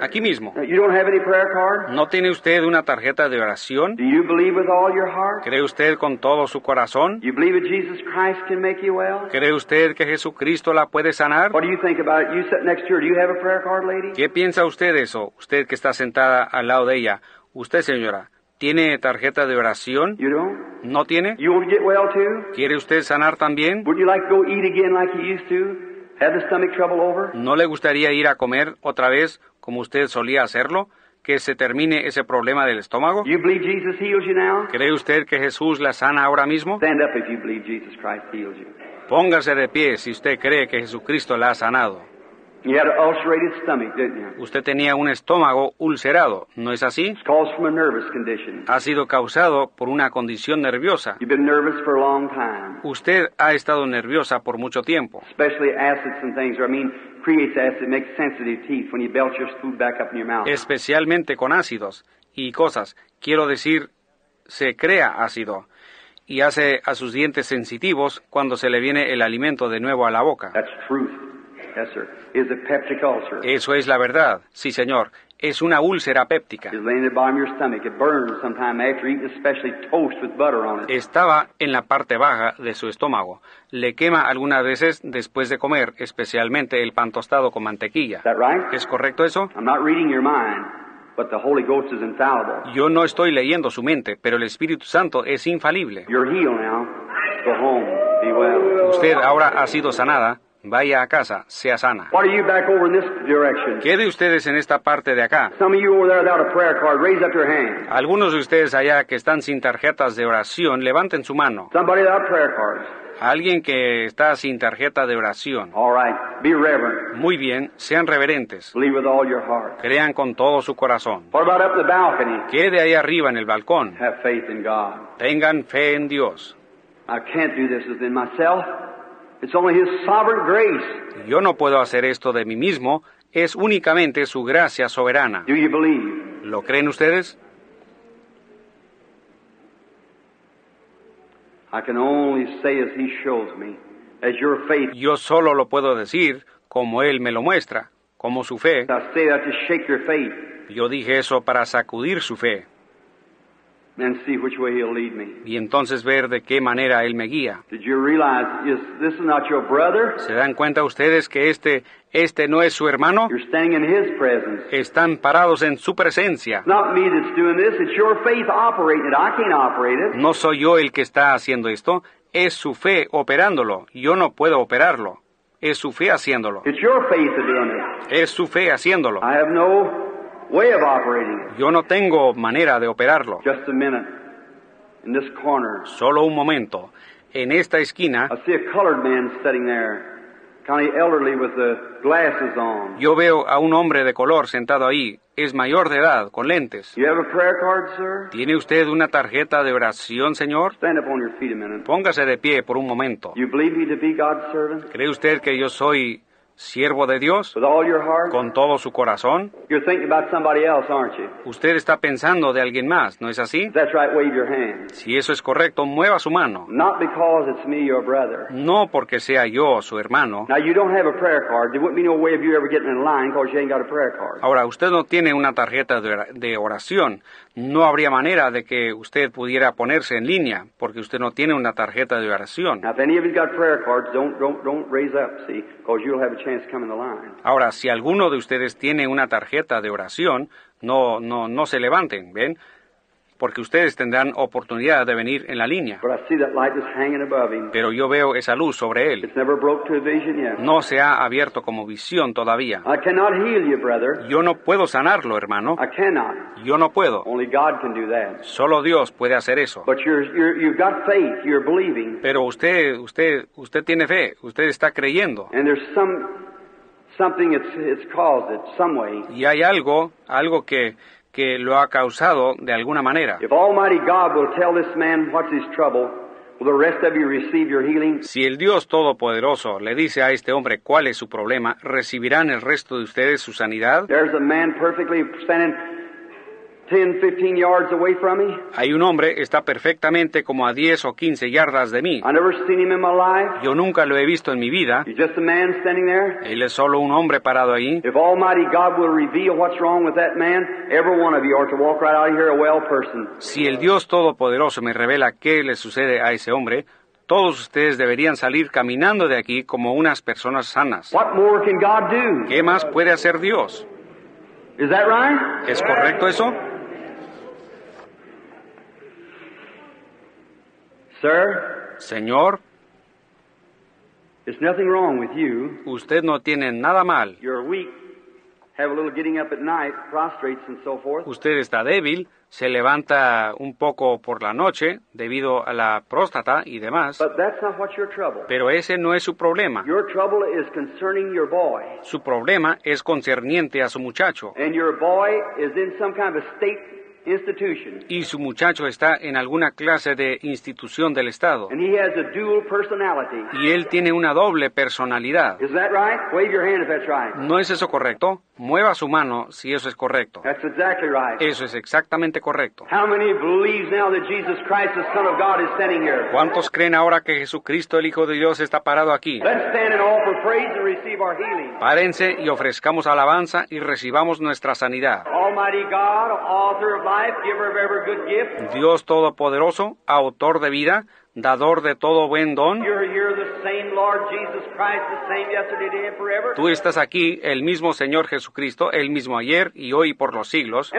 Aquí mismo. You don't have any prayer card? ¿No tiene usted una tarjeta de oración? Do you believe with all your heart? ¿Cree usted con todo su corazón? You believe that Jesus Christ can make you well? ¿Cree usted que Jesucristo la puede sanar? What do you think about it? You sit next to her. Do you have a prayer card, lady? ¿Qué piensa usted de eso? Usted que está sentada al lado de ella. Usted, señora, ¿tiene tarjeta de oración? You don't? ¿No tiene? You want to get well too? ¿Quiere usted sanar también? Would you like to go eat again like you used to? Have the stomach trouble over? ¿No le gustaría ir a comer otra vez como usted solía hacerlo? ¿Que se termine ese problema del estómago? You believe Jesus heals you now? ¿Cree usted que Jesús la sana ahora mismo? Stand up if you believe Jesus Christ heals you. Póngase de pie si usted cree que Jesucristo la ha sanado. You had an ulcerated stomach, didn't you? Usted tenía un estómago ulcerado, ¿no es así? It's caused from a nervous condition. Ha sido causado por una condición nerviosa. You've been nervous for a long time, Usted ha estado nerviosa por mucho tiempo. especially acids and things. I mean, creates acid, makes sensitive teeth when you belch your food back up in your mouth. especialmente con ácidos y cosas. Quiero decir, se crea ácido y hace a sus dientes sensitivos cuando se le viene el alimento de nuevo a la boca. That's truth. Yes, sir. Is a peptic ulcer. Eso es la verdad. Sí, señor. Es una úlcera péptica. It's laying at the bottom of your stomach. It burns sometime after eating, especially toast with butter on it. Estaba en la parte baja de su estómago. Le quema algunas veces después de comer, especialmente el pan tostado con mantequilla. Is that right? ¿Es correcto eso? I'm not reading your mind, but the Holy Ghost is infallible. Yo no estoy leyendo su mente, pero el Espíritu Santo es infalible. You're healed now. Go home. Be well. Usted ahora ha sido sanada. Vaya a casa, sea sana. What are you back over in this direction? Quede ustedes en esta parte de acá. Some of you over there without a prayer card, raise up your hand. Algunos de ustedes allá que están sin tarjetas de oración, levanten su mano. Somebody without prayer cards. Alguien que está sin tarjeta de oración. All right. Be reverent. Muy bien, sean reverentes. Believe with all your heart. Crean con todo su corazón. Quede ahí arriba en el balcón. Have faith in God. Tengan fe en Dios. Yo no puedo hacer esto de mí mismo, es únicamente su gracia soberana. Do you believe? ¿Lo creen ustedes? I can only say as He shows me, as your faith. Yo solo lo puedo decir como Él me lo muestra, como su fe. I say that to shake your faith Yo dije eso para sacudir su fe and see which way He'll lead me. y entonces ver de qué manera Él me guía. Did you realize is this is not your brother? ¿Se dan cuenta ustedes que este, este no es su hermano? You're standing in His presence. Están parados en su presencia. It's not me that's doing this. It's your faith operating it. I can't operate it. No soy yo el que está haciendo esto, es su fe operándolo. Yo no puedo operarlo. Es su fe haciéndolo. It's your faith doing it. Es su fe haciéndolo. I have no way of operating it. Yo no tengo manera de operarlo. Just a minute. In this corner, Solo un momento. En esta esquina I see a colored man sitting there, kind of elderly with the glasses on. yo veo a un hombre de color sentado ahí. Es mayor de edad, con lentes. You have a prayer card, sir? ¿Tiene usted una tarjeta de oración, señor? Stand up on your feet a minute. Póngase de pie por un momento. You believe me to be God's servant? ¿Cree usted que yo soy siervo de Dios, with all your heart? con todo su corazón, You're thinking about somebody else, aren't you? usted está pensando de alguien más, ¿no es así? If that's right, wave your hand. Si eso es correcto, mueva su mano. Not because it's me, your brother. No porque sea yo su hermano. Now, you don't have a prayer card. There wouldn't be no way of you ever getting in line because you ain't got a prayer card. Ahora, usted no tiene una tarjeta de oración. No habría manera de que usted pudiera ponerse en línea porque usted no tiene una tarjeta de oración. Ahora, si alguno de ustedes tiene una tarjeta de oración, no, no, no se levanten, ¿ven? Porque ustedes tendrán oportunidad de venir en la línea. Pero yo veo esa luz sobre él. It's never broke to a vision yet. No se ha abierto como visión todavía. I cannot heal you, brother. Yo no puedo sanarlo, hermano. I cannot. Yo no puedo. Only God can do that. Solo Dios puede hacer eso. But you're, you're, you've got faith. You're believing. Pero usted, usted, usted tiene fe. Usted está creyendo. And there's some, something it's, it's caused it, some way. Y hay algo, algo que, que lo ha causado de alguna manera. If Almighty God will tell this man what's his trouble, will the rest of you receive your healing? Si el Dios Todopoderoso le dice a este hombre cuál es su problema, ¿recibirán el resto de ustedes su sanidad? There's a man perfectly standing Hay un hombre, está perfectamente como a 10 o 15 yardas de mí. I never seen him in my life. Yo nunca lo he visto en mi vida. He's just a man standing there. Él es solo un hombre parado ahí. If Almighty God will reveal what's wrong with that man, every one of you are to walk right out of here a well person. Si el Dios Todopoderoso me revela qué le sucede a ese hombre, todos ustedes deberían salir caminando de aquí como unas personas sanas. What more can God do? ¿Qué más puede hacer Dios? Is that right? ¿Es correcto eso? Sir, Señor, there's nothing wrong with you. usted no tiene nada mal. You're weak, have a little getting up at night, prostrates and so forth. Usted está débil, se levanta un poco por la noche debido a la próstata y demás, But that's not what's your trouble. pero ese no es su problema. Your trouble is concerning your boy. Su problema es concerniente a su muchacho. And your boy is in some kind of a state. Y su muchacho está en alguna clase de institución del Estado. And he has a dual personality. Y él tiene una doble personalidad. Is that right? Wave your hand if that's right. ¿No es eso correcto? Mueva su mano si eso es correcto. That's exactly right. Eso es exactamente correcto. How many believes now that Jesus Christ, the Son of God, is standing here? ¿Cuántos creen ahora que Jesucristo, el Hijo de Dios, está parado aquí? Let's stand and offer praise and receive our healing. Párense y ofrezcamos alabanza y recibamos nuestra sanidad. Dios Todopoderoso, autor de vida, dador de todo buen don, tú estás aquí, el mismo Señor Jesucristo, el mismo ayer y hoy por los siglos,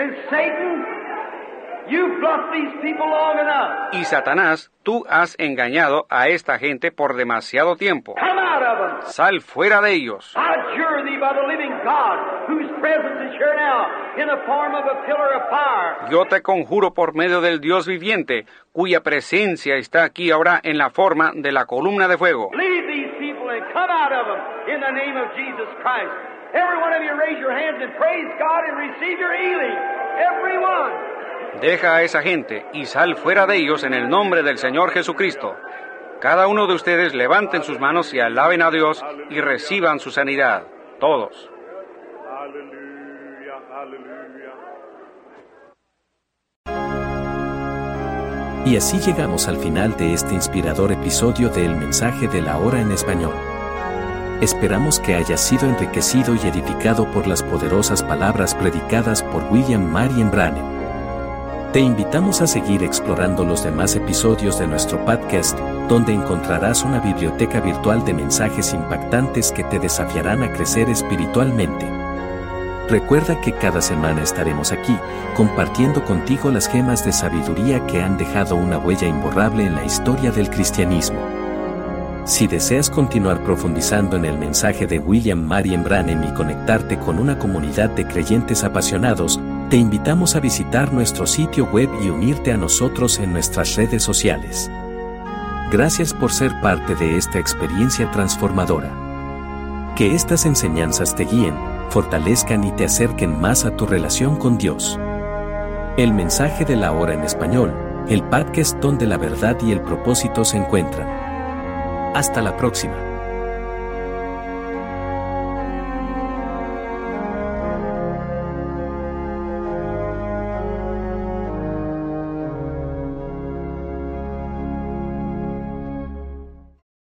y Satanás, tú has engañado a esta gente por demasiado tiempo. Them. Sal fuera de ellos. I adjure thee by the living God, whose presence is here now, in the form of a pillar of fire. Yo te conjuro por medio del Dios viviente, cuya presencia está aquí ahora en la forma de la columna de fuego. Leave these people and come out of them in the name of Jesus Christ. Every one of you raise your hands and praise God and receive your healing. Every one. Deja a esa gente y sal fuera de ellos en el nombre del Señor Jesucristo. Cada uno de ustedes levanten sus manos y alaben a Dios y reciban su sanidad. Todos. Y así llegamos al final de este inspirador episodio de El mensaje de la hora en español. Esperamos que haya sido enriquecido y edificado por las poderosas palabras predicadas por William Marion Branham. Te invitamos a seguir explorando los demás episodios de nuestro podcast, donde encontrarás una biblioteca virtual de mensajes impactantes que te desafiarán a crecer espiritualmente. Recuerda que cada semana estaremos aquí, compartiendo contigo las gemas de sabiduría que han dejado una huella imborrable en la historia del cristianismo. Si deseas continuar profundizando en el mensaje de William Marion Branham y conectarte con una comunidad de creyentes apasionados, te invitamos a visitar nuestro sitio web y unirte a nosotros en nuestras redes sociales. Gracias por ser parte de esta experiencia transformadora. Que estas enseñanzas te guíen, fortalezcan y te acerquen más a tu relación con Dios. El mensaje de la hora en español, el podcast donde la verdad y el propósito se encuentran. Hasta la próxima.